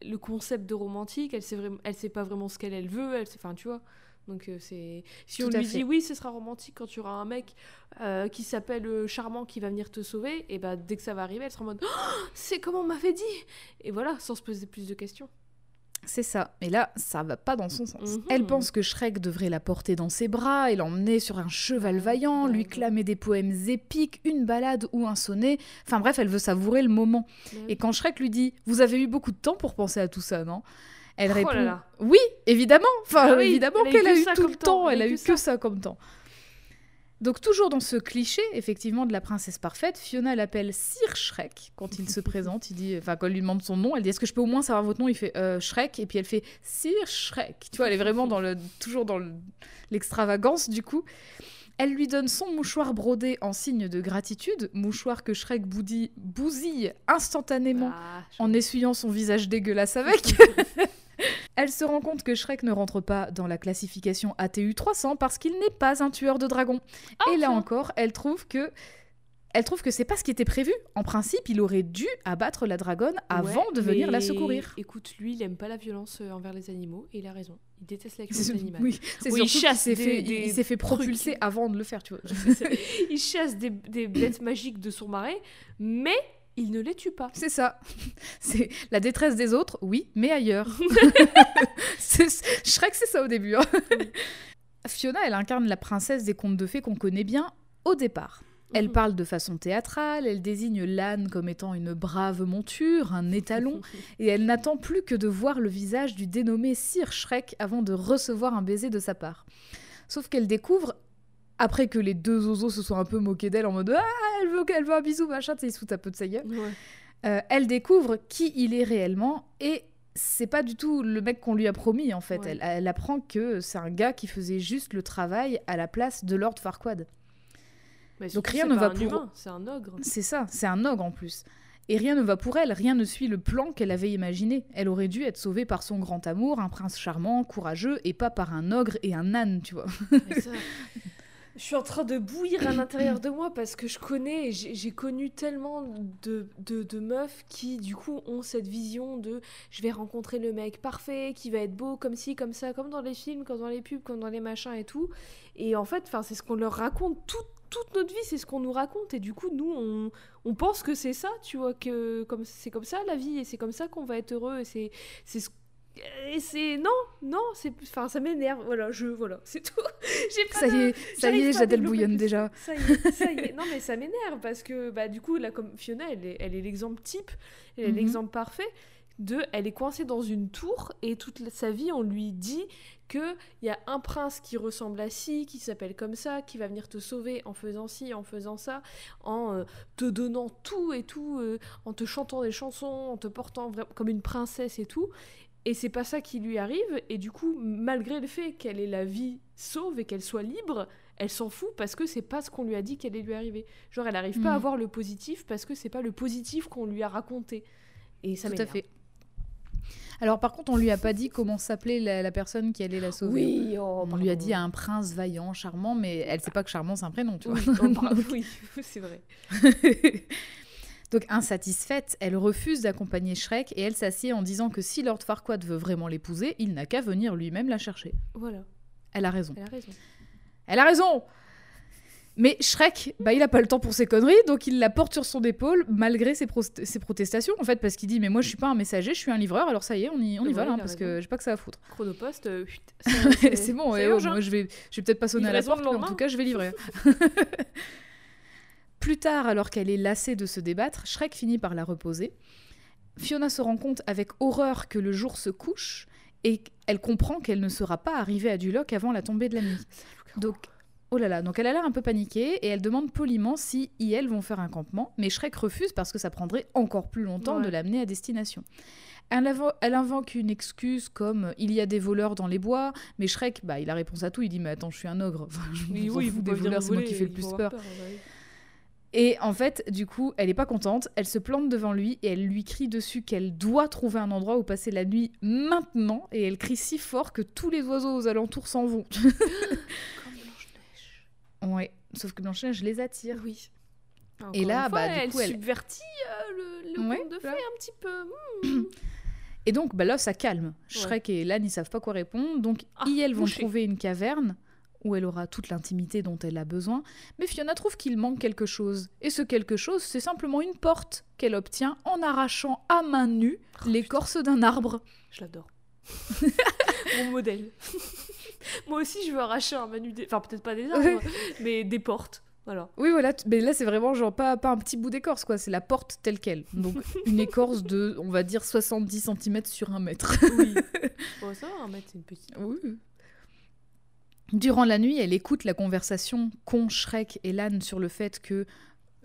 le concept de romantique, elle sait, vraiment, elle sait pas vraiment ce qu'elle elle veut, elle enfin tu vois. Donc euh, c'est si Tout on lui fait. dit oui, ce sera romantique quand tu auras un mec euh, qui s'appelle euh, charmant qui va venir te sauver, et bah dès que ça va arriver, elle sera en mode Oh, c'est comme on m'avait dit, et voilà, sans se poser plus de questions. C'est ça. Et là, ça va pas dans son sens. Mhm. Elle pense que Shrek devrait la porter dans ses bras et l'emmener sur un cheval Ouais, vaillant, lui clamer des poèmes épiques, une balade ou un sonnet. Enfin bref, elle veut savourer le moment. Et quand Shrek lui dit Vous avez eu beaucoup de temps pour penser à tout ça, non? Elle Oh répond là. Oui, évidemment. Enfin, Ah oui, évidemment qu'elle a eu tout le temps, elle a eu que ça. comme temps. Donc, toujours dans ce cliché, effectivement, de la princesse parfaite, Fiona l'appelle Sir Shrek quand il se présente. Il dit, enfin, quand elle lui demande son nom, elle dit Est-ce que je peux au moins savoir votre nom? Il fait euh, Shrek, et puis elle fait Sir Shrek. Tu vois, elle est vraiment dans le, toujours dans le- l'extravagance, du coup. Elle lui donne son mouchoir brodé en signe de gratitude, mouchoir que Shrek boudille- bousille instantanément Ah, en essuyant son visage dégueulasse avec. Elle se rend compte que Shrek ne rentre pas dans la classification ATU 300 parce qu'il n'est pas un tueur de dragons. Et là encore, elle trouve que elle trouve que c'est pas ce qui était prévu. En principe, il aurait dû abattre la dragonne avant Ouais, de venir la secourir. Écoute, lui, il aime pas la violence euh, envers les animaux et il a raison. Il déteste la C'est- animale. Oui, c'est Oui, il chasse s'est des- fait, des il s'est fait trucs. propulser avant de le faire, tu vois. il chasse des, des bêtes magiques de son marais, mais il ne les tue pas. C'est ça. C'est la détresse des autres, oui, mais ailleurs. C'est- Shrek, c'est ça au début. hein. Fiona, elle incarne la princesse des contes de fées qu'on connaît bien au départ. Elle Mhm. parle de façon théâtrale, elle désigne l'âne comme étant une brave monture, un étalon, et elle n'attend plus que de voir le visage du dénommé Sir Shrek avant de recevoir un baiser de sa part. Sauf qu'elle découvre, après que les deux oiseaux se soient un peu moqués d'elle en mode Ah, elle veut, elle veut un bisou, machin, tu sais, ils se foutent un peu de sa gueule. Ouais. Euh, elle découvre qui il est réellement et c'est pas du tout le mec qu'on lui a promis en fait. Ouais. Elle, elle apprend que c'est un gars qui faisait juste le travail à la place de Lord Farquaad. Mais Donc rien ne va un pour- C'est un ogre. C'est ça, c'est un ogre en plus. Et rien ne va pour elle, rien ne suit le plan qu'elle avait imaginé. Elle aurait dû être sauvée par son grand amour, un prince charmant, courageux, et pas par un ogre et un âne, tu vois. Mais ça, Je suis en train de bouillir à l'intérieur de moi parce que je connais, j'ai connu tellement de, de, meufs qui, du coup, ont cette vision de je vais rencontrer le mec parfait, qui va être beau comme ci, comme ça, comme dans les films, comme dans les pubs, comme dans les machins et tout. Et en fait, c'est ce qu'on leur raconte toute, toute notre vie, c'est ce qu'on nous raconte. Et du coup, nous, on, on pense que c'est ça, tu vois, que c'est comme ça la vie, et c'est comme ça qu'on va être heureux, et c'est ce et c'est non non c'est enfin ça m'énerve voilà je voilà c'est tout j'ai pas Ça y de- est, ça y est, développer bouillonne déjà. Ça y est, ça y est. Non, mais ça m'énerve parce que, bah, du coup, là, comme Fiona, elle est, elle est l'exemple type, elle est Mhm. l'exemple parfait de. Elle est coincée dans une tour et toute sa vie, on lui dit que il y a un prince qui ressemble à ci, qui s'appelle comme ça, qui va venir te sauver en faisant ci, en faisant ça, en euh, te donnant tout et tout, euh, en te chantant des chansons, en te portant comme une princesse et tout. Et c'est pas ça qui lui arrive, et du coup, malgré le fait qu'elle ait la vie sauve et qu'elle soit libre, elle s'en fout parce que c'est pas ce qu'on lui a dit qu'elle allait lui arriver. Genre, elle arrive pas à Mhm. voir le positif parce que c'est pas le positif qu'on lui a raconté. Et ça Tout à fait. Alors par contre, on lui a pas dit comment s'appelait la, la personne qui allait la sauver. Oui, oh, On lui a dit un prince vaillant, charmant, mais elle sait pas que charmant c'est un prénom, tu vois. Oui, oh, oui, c'est vrai. Donc insatisfaite, elle refuse d'accompagner Shrek et elle s'assied en disant que si Lord Farquaad veut vraiment l'épouser, il n'a qu'à venir lui-même la chercher. Voilà, Elle a raison. elle a raison. Elle a raison Mais Shrek, bah, il a pas le temps pour ses conneries, donc il la porte sur son épaule malgré ses, protestations, en fait, parce qu'il dit Mais moi je suis pas un messager, je suis un livreur, alors ça y est, on y, on y Ouais, va, a parce que j'ai pas que ça à foutre. Chronopost, euh, c'est bon, urgent. moi je vais, je vais peut-être pas sonner à la porte, mais en tout cas je vais livrer. Plus tard, alors qu'elle est lassée de se débattre, Shrek finit par la reposer. Fiona se rend compte avec horreur que le jour se couche et elle comprend qu'elle ne sera pas arrivée à Duloc avant la tombée de la nuit. Donc, oh là là, donc elle a l'air un peu paniquée et elle demande poliment si et elle vont faire un campement, mais Shrek refuse parce que ça prendrait encore plus longtemps Ouais. de l'amener à destination. Elle, elle invoque une excuse comme il y a des voleurs dans les bois, mais Shrek, bah, il a réponse à tout. Il dit mais attends, je suis un ogre. Enfin, je Oui, oui, vous des voleurs, c'est moi qui fais le plus peur. Et en fait, du coup, elle est pas contente. Elle se plante devant lui et elle lui crie dessus qu'elle doit trouver un endroit où passer la nuit maintenant. Et elle crie si fort que tous les oiseaux aux alentours s'en vont. Comme Blanche-Neige. ouais, sauf que Blanche-Neige les attire. Oui. Encore Et là, fois, bah, du elle coup, elle- subvertit euh, le, le Ouais, conte de fées un petit peu. Hmm. Et donc, bah là, ça calme. Ouais. Shrek et Lan, ils savent pas quoi répondre. Donc, Ah, ils, elles vont trouver une caverne où elle aura toute l'intimité dont elle a besoin. Mais Fiona trouve qu'il manque quelque chose. Et ce quelque chose, c'est simplement une porte qu'elle obtient en arrachant à main nue Oh, l'écorce d'un arbre. Je l'adore. Mon modèle. Moi aussi, je veux arracher un manu des... Enfin, peut-être pas des arbres, mais des portes. Voilà. Oui, voilà. Mais là, c'est vraiment genre pas, pas un petit bout d'écorce, quoi. C'est la porte telle qu'elle. Donc, une écorce de, on va dire, 70 cm sur un mètre. Oui. bon, ça va, un mètre, c'est une petite. Oui. Durant la nuit, elle écoute la conversation qu'ont Shrek et Lan sur le fait que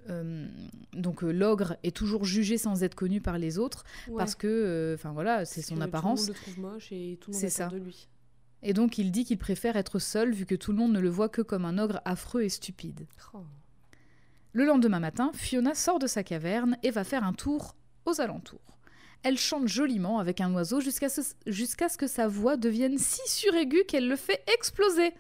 euh, donc euh, l'ogre est toujours jugé sans être connu par les autres Ouais. parce que, euh, enfin voilà, c'est son apparence. Tout le monde le trouve moche et tout le monde ça. de lui. Et donc il dit qu'il préfère être seul vu que tout le monde ne le voit que comme un ogre affreux et stupide. Oh. Le lendemain matin, Fiona sort de sa caverne et va faire un tour aux alentours. Elle chante joliment avec un oiseau jusqu'à ce, que sa voix devienne si suraiguë qu'elle le fait exploser.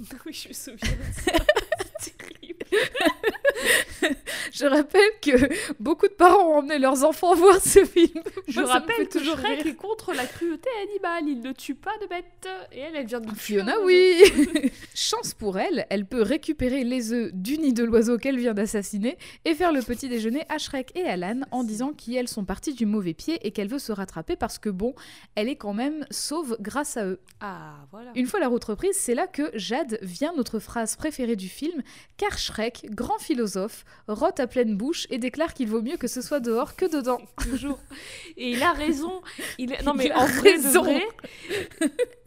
oui, je me souviens de ça. c'est terrible. Je rappelle que beaucoup de parents ont emmené leurs enfants voir ce film. Je Moi, rappelle que toujours Shrek est contre la cruauté animale. Il ne tue pas de bêtes. Et elle, elle vient de tuer Fiona, oui Chance pour elle, elle peut récupérer les œufs du nid de l'oiseau qu'elle vient d'assassiner et faire le petit déjeuner à Shrek et à Lan en disant qu'elles sont parties du mauvais pied et qu'elle veut se rattraper parce que bon, elle est quand même sauve grâce à eux. Ah, voilà. Une fois la route reprise, c'est là que Jade vient notre phrase préférée du film, car Shrek, grand philosophe, rote à pleine bouche et déclare qu'il vaut mieux que ce soit dehors que dedans. Toujours. Et il a raison. Il a- Non, mais Il en vrai, de raison. vrai,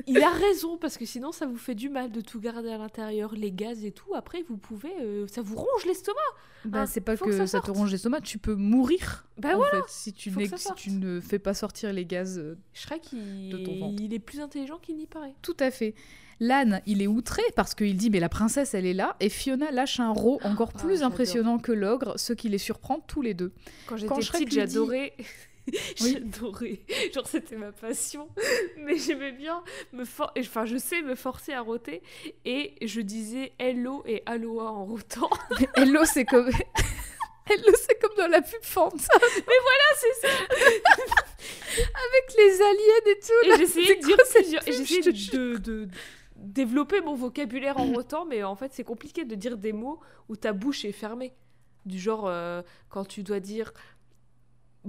il a raison parce que sinon, ça vous fait du mal de tout garder à l'intérieur, les gaz et tout. Après, vous pouvez, euh, ça vous ronge l'estomac. Bah, Ah, c'est pas que, que ça ça, te ronge l'estomac, tu peux mourir. Bah en voilà. fait, si tu, si tu ne fais pas sortir les gaz. euh, Shrek, il... De ton ventre. il est plus intelligent qu'il n'y paraît. Tout à fait. L'âne, il est outré parce qu'il dit mais la princesse elle est là et Fiona lâche un rot encore Ah, plus impressionnant que l'ogre, ce qui les surprend tous les deux. Quand j'étais petite, j'adorais. Oui. J'adorais. Genre, c'était ma passion. Mais j'aimais bien me for... Enfin, je sais me forcer à roter. Et je disais hello et aloha en rotant. Hello, c'est comme Hello, c'est comme dans la pub Fanta. Mais voilà, c'est ça. avec les aliens et tout. Et j'essayais de dire plusieurs. J'essayais de, de- de développer mon vocabulaire en rotant. Mais en fait, c'est compliqué de dire des mots où ta bouche est fermée. Du genre, euh, quand tu dois dire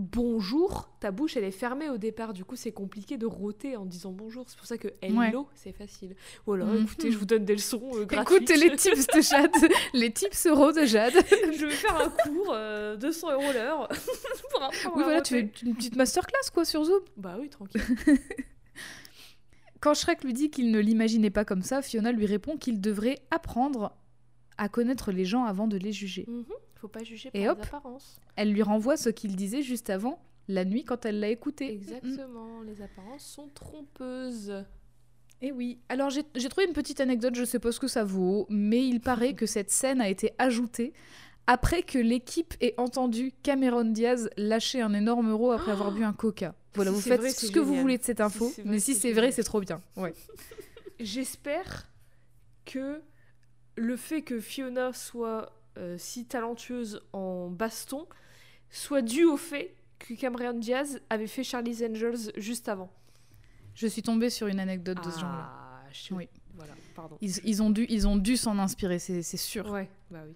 bonjour, ta bouche elle est fermée au départ. Du coup, c'est compliqué de roter en disant bonjour. C'est pour ça que hello, c'est facile. Voilà, Mhm. écoutez, je vous donne des leçons euh, gratuites. Écoute les tips de Jade, les tips euros de Jade. je vais faire un cours, euh, 200 euros l'heure. Oui, voilà, tu fais une petite masterclass quoi sur Zoom. Bah oui, tranquille. Quand Shrek lui dit qu'il ne l'imaginait pas comme ça, Fiona lui répond qu'il devrait apprendre à connaître les gens avant de les juger. Mhm. Faut pas juger Et par hop. les apparences. Elle lui renvoie ce qu'il disait juste avant, la nuit quand elle l'a écouté. Exactement, les apparences sont trompeuses. Et oui. Alors j'ai j'ai trouvé une petite anecdote, je sais pas ce que ça vaut, mais il paraît que cette scène a été ajoutée après que l'équipe ait entendu Cameron Diaz lâcher un énorme euro après avoir bu un coca. Voilà, Si vous faites vrai, ce que vous voulez de cette info, vrai, mais si c'est vrai, c'est trop bien. Ouais. J'espère que le fait que Fiona soit euh, si talentueuse en baston soit dû au fait que Cameron Diaz avait fait Charlie's Angels juste avant. Je suis tombée sur une anecdote de ce genre-là. Ah, je... Oui. Voilà, pardon. Ils, ils ont dû, ils ont dû s'en inspirer, c'est c'est sûr. Ouais, bah oui.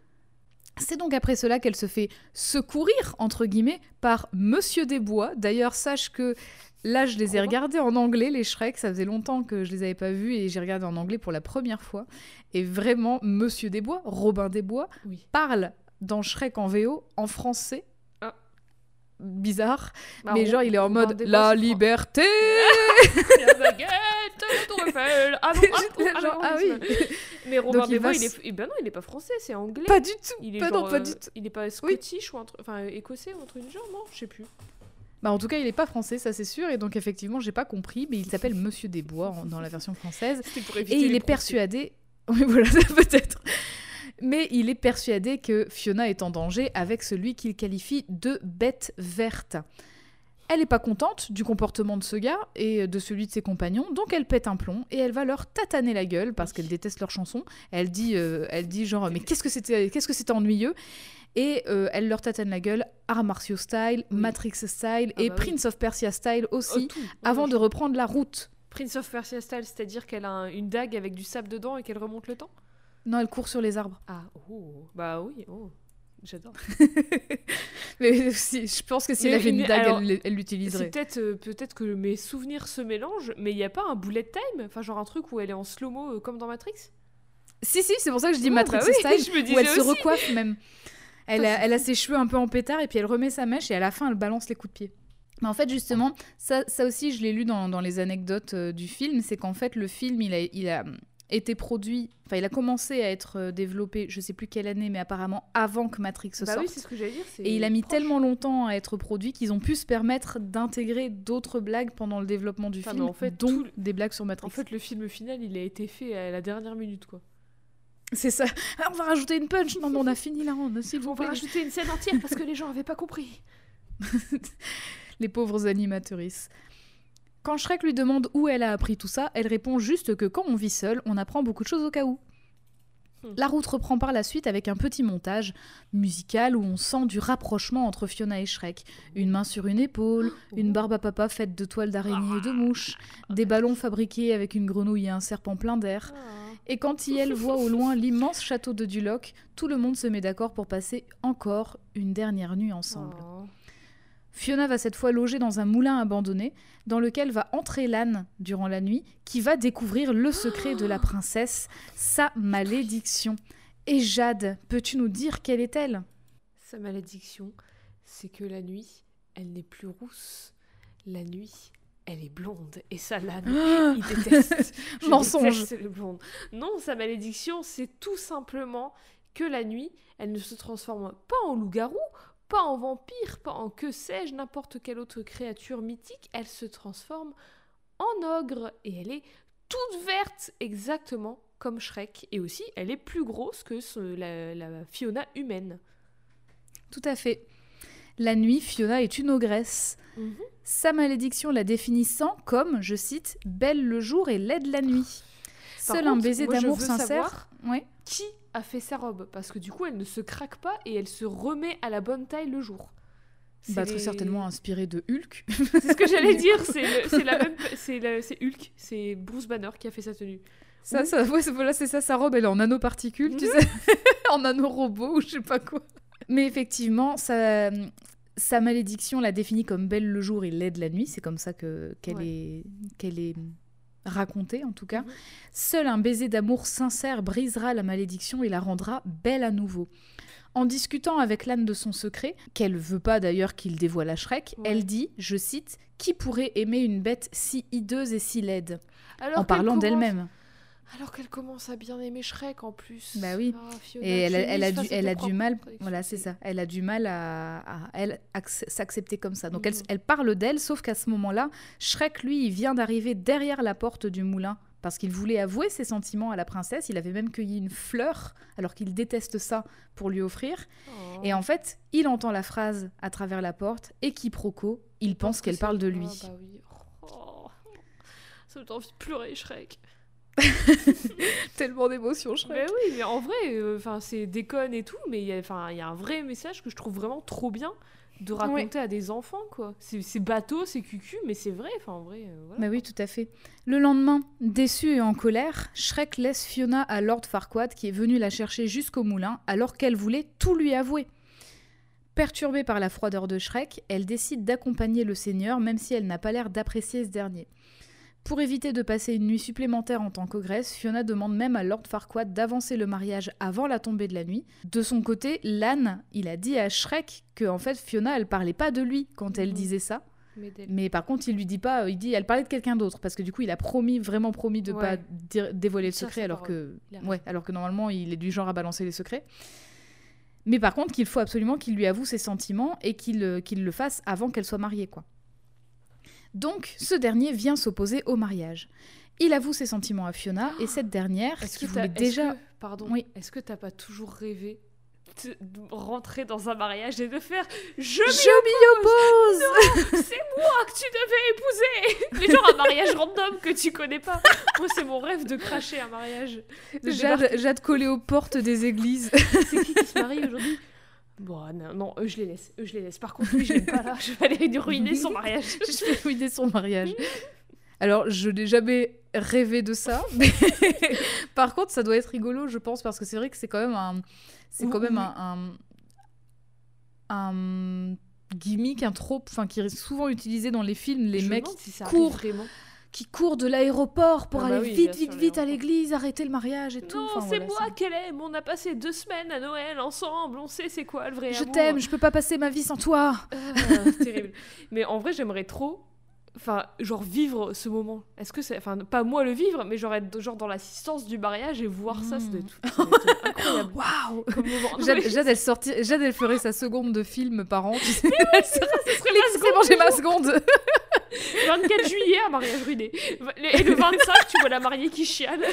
C'est donc après cela qu'elle se fait secourir, entre guillemets, par Monsieur Desbois. D'ailleurs, sache que là, je les ai regardés en anglais, les Shrek. Ça faisait longtemps que je les avais pas vus et j'ai regardé en anglais pour la première fois. Et vraiment, Monsieur Desbois, Robin Desbois, Oui. parle dans Shrek en VO en français. Ah. Bizarre. Bah, mais genre, il est en mode La liberté La baguette, la tour Eiffel. Ah non, ah, oh, ah, Genre, ah oui. Mais Robin des Bois, va il est... eh ben non, il est pas français, c'est anglais. Pas du tout. Il est pas, genre, non, pas euh, du tout. Il est pas scottish ou un truc, enfin écossais ou un truc du genre, non, je sais plus. Bah, en tout cas, il est pas français, ça c'est sûr. Et donc, effectivement, j'ai pas compris, mais il s'appelle Monsieur Desbois en- dans la version française. Et il est persuadé. Oui, voilà, peut-être. Mais il est persuadé que Fiona est en danger avec celui qu'il qualifie de bête verte. Elle n'est pas contente du comportement de ce gars et de celui de ses compagnons, donc elle pète un plomb et elle va leur tataner la gueule parce qu'elle déteste leur chanson. Elle dit, euh, elle dit genre mais qu'est-ce que c'était, qu'est-ce que c'était ennuyeux? Et euh, elle leur tatane la gueule, Arts martiaux style, Oui. Matrix style Ah et bah oui. Prince of Persia style Oh, aussi, tout. Oh, avant de reprendre la route. Prince of Persia style, c'est-à-dire qu'elle a un- une dague avec du sable dedans et qu'elle remonte le temps? Non, elle court sur les arbres. Ah, oh, bah oui, oh, j'adore. Mais si, je pense que si Mais elle avait une dague, elle l'utiliserait. peut-être euh, peut-être que mes souvenirs se mélangent, mais il n'y a pas un bullet time? Enfin, genre un truc où elle est en slow-mo euh, comme dans Matrix? Si, si, c'est pour ça que je dis Ouais, Matrix bah oui, style, je me où elle se recoiffe même. Elle a, elle a ses cheveux un peu en pétard et puis elle remet sa mèche et à la fin elle balance les coups de pied. Mais en fait, justement, ça, ça aussi, je l'ai lu dans, dans les anecdotes euh, du film, c'est qu'en fait, le film, il a, il a été produit, enfin, il a commencé à être euh, développé, je sais plus quelle année, mais apparemment avant que Matrix Bah sorte. oui, c'est ce que j'allais dire. Et il a mis proche. tellement longtemps à être produit qu'ils ont pu se permettre d'intégrer d'autres blagues pendant le développement du Enfin, film, en fait, dont tout des blagues sur Matrix. En fait, le film final, il a été fait à la dernière minute, quoi. C'est ça. Ah, on va rajouter une punch. Non, mais on a fini la ronde, s'il vous On va plaît. rajouter une scène entière parce que les gens avaient pas compris. Les pauvres animatrices. Quand Shrek lui demande où elle a appris tout ça, elle répond juste que quand on vit seul, on apprend beaucoup de choses au cas où. Hmm. La route reprend par la suite avec un petit montage musical où on sent du rapprochement entre Fiona et Shrek. Une main sur une épaule, une barbe à papa faite de toiles d'araignée et de mouches, des ballons fabriqués avec une grenouille et un serpent plein d'air. Ah. Et quand Yel voit au loin l'immense château de Duloc, tout le monde se met d'accord pour passer encore une dernière nuit ensemble. Fiona va cette fois loger dans un moulin abandonné, dans lequel va entrer l'âne durant la nuit, qui va découvrir le secret de la princesse, sa malédiction. Et Jade, peux-tu nous dire quelle est-elle? Sa malédiction, c'est que la nuit, elle n'est plus rousse. La nuit, elle est blonde. Et ça, l'âne, Ah il déteste. Je Mensonge. déteste les blondes. Non, sa malédiction, c'est tout simplement que la nuit, elle ne se transforme pas en loup-garou, pas en vampire, pas en que sais-je, n'importe quelle autre créature mythique. Elle se transforme en ogre. Et elle est toute verte, exactement comme Shrek. Et aussi, elle est plus grosse que ce- la, la Fiona humaine. Tout à fait. La nuit, Fiona est une ogresse. Mhm. Sa malédiction la définissant comme, je cite, belle le jour et laide la nuit. Par Seul un baiser d'amour sincère. Ouais. Qui a fait sa robe Parce que du coup, elle ne se craque pas et elle se remet à la bonne taille le jour. C'est Bah, très les- certainement inspiré de Hulk. C'est ce que j'allais dire, c'est la même, c'est Hulk, c'est Bruce Banner qui a fait sa tenue. Ça, ça, ouais, voilà, c'est ça, sa robe, elle est en nanoparticules, tu Mhm. sais, en nanorobot ou je sais pas quoi. Mais effectivement, sa, sa malédiction la définit comme belle le jour et laide la nuit, c'est comme ça que qu'elle Ouais. est qu'elle est racontée en tout cas. Mhm. Seul un baiser d'amour sincère brisera la malédiction et la rendra belle à nouveau. En discutant avec l'âne de son secret, qu'elle veut pas d'ailleurs qu'il dévoile à Shrek, Ouais. elle dit, je cite, Qui pourrait aimer une bête si hideuse et si laide? Alors En parlant d'elle-même. Alors qu'elle commence à bien aimer Shrek en plus. Bah oui. Ah, Fiona, Et elle, elle a du, elle a du mal, voilà, c'est ça. Elle a du mal à, à- elle acc- s'accepter comme ça. Donc elle, Mhm. elle parle d'elle, sauf qu'à ce moment-là, Shrek, lui, il vient d'arriver derrière la porte du moulin parce qu'il voulait avouer ses sentiments à la princesse. Il avait même cueilli une fleur, alors qu'il déteste ça, pour lui offrir. Oh. Et en fait, il entend la phrase à travers la porte et quiproquo, il pense que qu'elle parle de Ah, lui. bah oui. Oh. Ça me donne envie de pleurer, Shrek. Tellement d'émotions, Mais oui, mais en vrai, euh, c'est déconne et tout, mais il y a- un vrai message que je trouve vraiment trop bien de raconter à des enfants quoi. C'est c'est bateau, c'est cucu, mais c'est vrai. Enfin en vrai, euh, voilà. Bah oui, tout à fait. Le lendemain, déçu et en colère, Shrek laisse Fiona à Lord Farquaad qui est venu la chercher jusqu'au moulin alors qu'elle voulait tout lui avouer. Perturbée par la froideur de Shrek, elle décide d'accompagner le seigneur même si elle n'a pas l'air d'apprécier ce dernier. Pour éviter de passer une nuit supplémentaire en tant qu'ogresse, Fiona demande même à Lord Farquaad d'avancer le mariage avant la tombée de la nuit. De son côté, Lan, il a dit à Shrek que en fait Fiona, elle parlait pas de lui quand elle Mhm. disait ça. Mais par contre, il lui dit pas, il dit, elle parlait de quelqu'un d'autre parce que du coup, il a promis, vraiment promis de Ouais. pas dévoiler le secret alors que, ouais, alors que normalement, il est du genre à balancer les secrets. Mais par contre, qu'il faut absolument qu'il lui avoue ses sentiments et qu'il euh, qu'il le fasse avant qu'elle soit mariée, quoi. Donc, ce dernier vient s'opposer au mariage. Il avoue ses sentiments à Fiona et cette dernière, Est-ce qui que voulait est-ce déjà, que- pardon. Oui. Est-ce que t'as pas toujours rêvé de rentrer dans un mariage et de faire je m'y oppose. c'est moi que tu devais épouser Les gens un mariage random que tu connais pas. Moi c'est mon rêve de cracher un mariage. De Jade. Jade collée aux portes des églises. C'est qui qui se marie aujourd'hui? Bon, non, non, eux je les laisse, eux je les laisse. Par contre, lui, je l'aime pas là, je vais aller lui ruiner son mariage. je vais ruiner son mariage. Alors, je n'ai jamais rêvé de ça. Mais par contre, ça doit être rigolo, je pense, parce que c'est vrai que c'est quand même un, c'est quand même un, un, un gimmick, un trope, enfin qui est souvent utilisé dans les films. Les Je me mecs si ça courent. Qui courent de l'aéroport pour Ah bah aller oui, vite, vite, vite à l'église, arrêter le mariage et tout. Non, Enfin, c'est voilà, moi qu'elle aime. On a passé deux semaines à Noël ensemble. On sait c'est quoi le vrai Je amour. t'aime, je peux pas passer ma vie sans toi. C'est terrible. Mais en vrai, j'aimerais trop, enfin, genre vivre ce moment. Est-ce que c'est, enfin, pas moi le vivre, mais genre être genre dans l'assistance du mariage et voir ça, ça ça doit être incroyable. Waouh Jade, mais Jade, elle sorti- Jade, elle ferait sa seconde de film par an. Tu sais. Elle serait- ce serait ma C'est bon, j'ai ma seconde. 24 juillet, un mariage ruiné. Et le 25, tu vois la mariée qui chiale.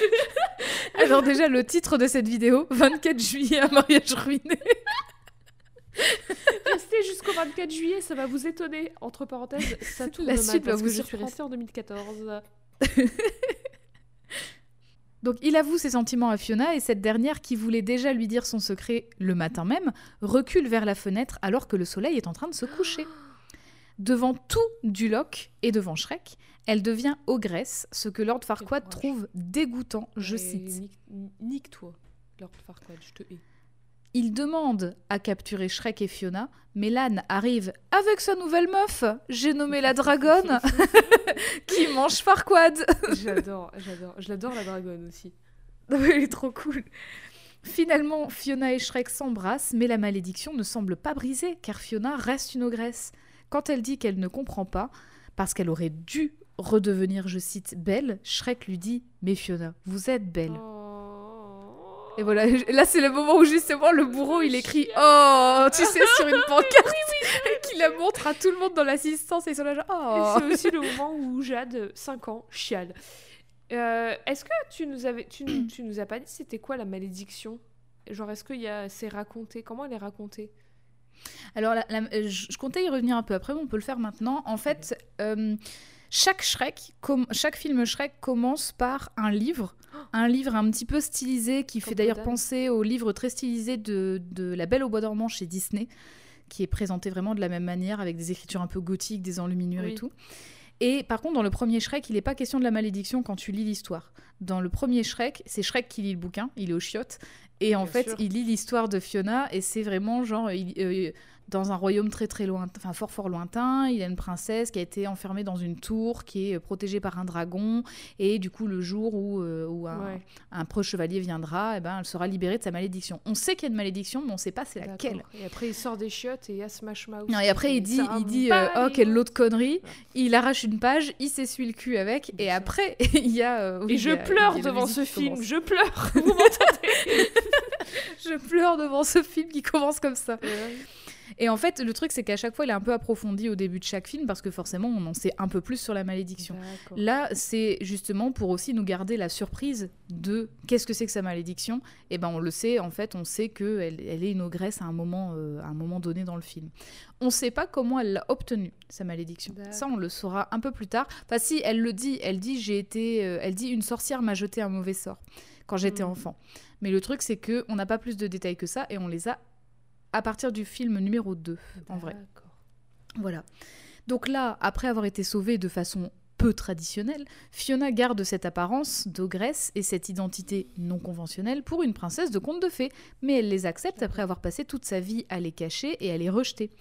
Alors déjà, le titre de cette vidéo, 24 juillet, un mariage ruiné. Restez jusqu'au 24 juillet, ça va vous étonner. Entre parenthèses, ça tourne La mal suite va vous que je suis surprendre. restée en 2014. Donc il avoue ses sentiments à Fiona et cette dernière, qui voulait déjà lui dire son secret le matin même, recule vers la fenêtre alors que le soleil est en train de se coucher. Devant tout Duloc et devant Shrek, elle devient ogresse, ce que Lord Farquaad trouve dégoûtant, je cite. nique- Nique-toi, Lord Farquaad, je te hais. Il demande à capturer Shrek et Fiona, mais Lan arrive avec sa nouvelle meuf, j'ai nommé la dragonne, qui mange Farquaad. J'adore, j'adore. Je l'adore la dragonne aussi. Elle est trop cool. Finalement, Fiona et Shrek s'embrassent, mais la malédiction ne semble pas brisée, car Fiona reste une ogresse. Quand elle dit qu'elle ne comprend pas, parce qu'elle aurait dû redevenir, je cite, belle, Shrek lui dit Mais Fiona, vous êtes belle. Oh. Et voilà, là c'est le moment où justement le bourreau il écrit Oh, tu sais, sur une pancarte, qui la montre à tout le monde dans l'assistance et genre Et Oh. C'est aussi le moment où Jade, 5 ans, chiale. Euh, est-ce que tu nous avais, tu, nous- tu nous as pas dit c'était quoi la malédiction? Genre, est-ce que y a, c'est raconté? Comment elle est racontée? Alors, la- la- euh, je je comptais y revenir un peu après, mais on peut le faire maintenant. En fait, euh, chaque Shrek, chaque film Shrek commence par un livre, un livre un petit peu stylisé qui fait d'ailleurs penser au livre très stylisé de, de La Belle au bois dormant chez Disney, qui est présenté vraiment de la même manière avec des écritures un peu gothiques, des enluminures et tout. Et par contre, dans le premier Shrek, il n'est pas question de la malédiction quand tu lis l'histoire. Dans le premier Shrek, c'est Shrek qui lit le bouquin, il est au chiottes. Et en Bien fait, sûr. il lit l'histoire de Fiona et c'est vraiment genre, il- euh, dans un royaume très très lointain, enfin fort fort lointain, il y a une princesse qui a été enfermée dans une tour qui est euh, protégée par un dragon. Et du coup, le jour où, euh, où un, Ouais, un proche chevalier viendra, eh ben, elle sera libérée de sa malédiction. On sait qu'il y a une malédiction, mais on ne sait pas c'est laquelle. Et après, il sort des chiottes et il y a Smash Mouth. Non, et après, il dit, il dit euh, oh, quelle loin. autre connerie. Ouais. Il arrache une page, il s'essuie le cul avec, Bien et sûr. après, il y a. oui, Et je a- pleure devant ce film, commence. je pleure. Vous m'entendez? Je pleure devant ce film qui commence comme ça. Et en fait, le truc, c'est qu'à chaque fois, il est un peu approfondi au début de chaque film, parce que forcément, on en sait un peu plus sur la malédiction. Là, c'est justement pour aussi nous garder la surprise de qu'est-ce que c'est que sa malédiction. Et ben, on le sait, en fait, on sait qu'elle elle est une ogresse à un moment, euh, à un moment donné dans le film. On ne sait pas comment elle l'a obtenue sa malédiction. Ça, on le saura un peu plus tard. Enfin, si, elle le dit. Elle dit j'ai été, euh, elle dit une sorcière m'a jeté un mauvais sort quand j'étais Mhm. enfant. Mais le truc, c'est que on n'a pas plus de détails que ça et on les a à partir du film numéro 2, en vrai. Voilà. Donc là, après avoir été sauvée de façon peu traditionnelle, Fiona garde cette apparence d'ogresse et cette identité non conventionnelle pour une princesse de conte de fées, mais elle les accepte après avoir passé toute sa vie à les cacher et à les rejeter.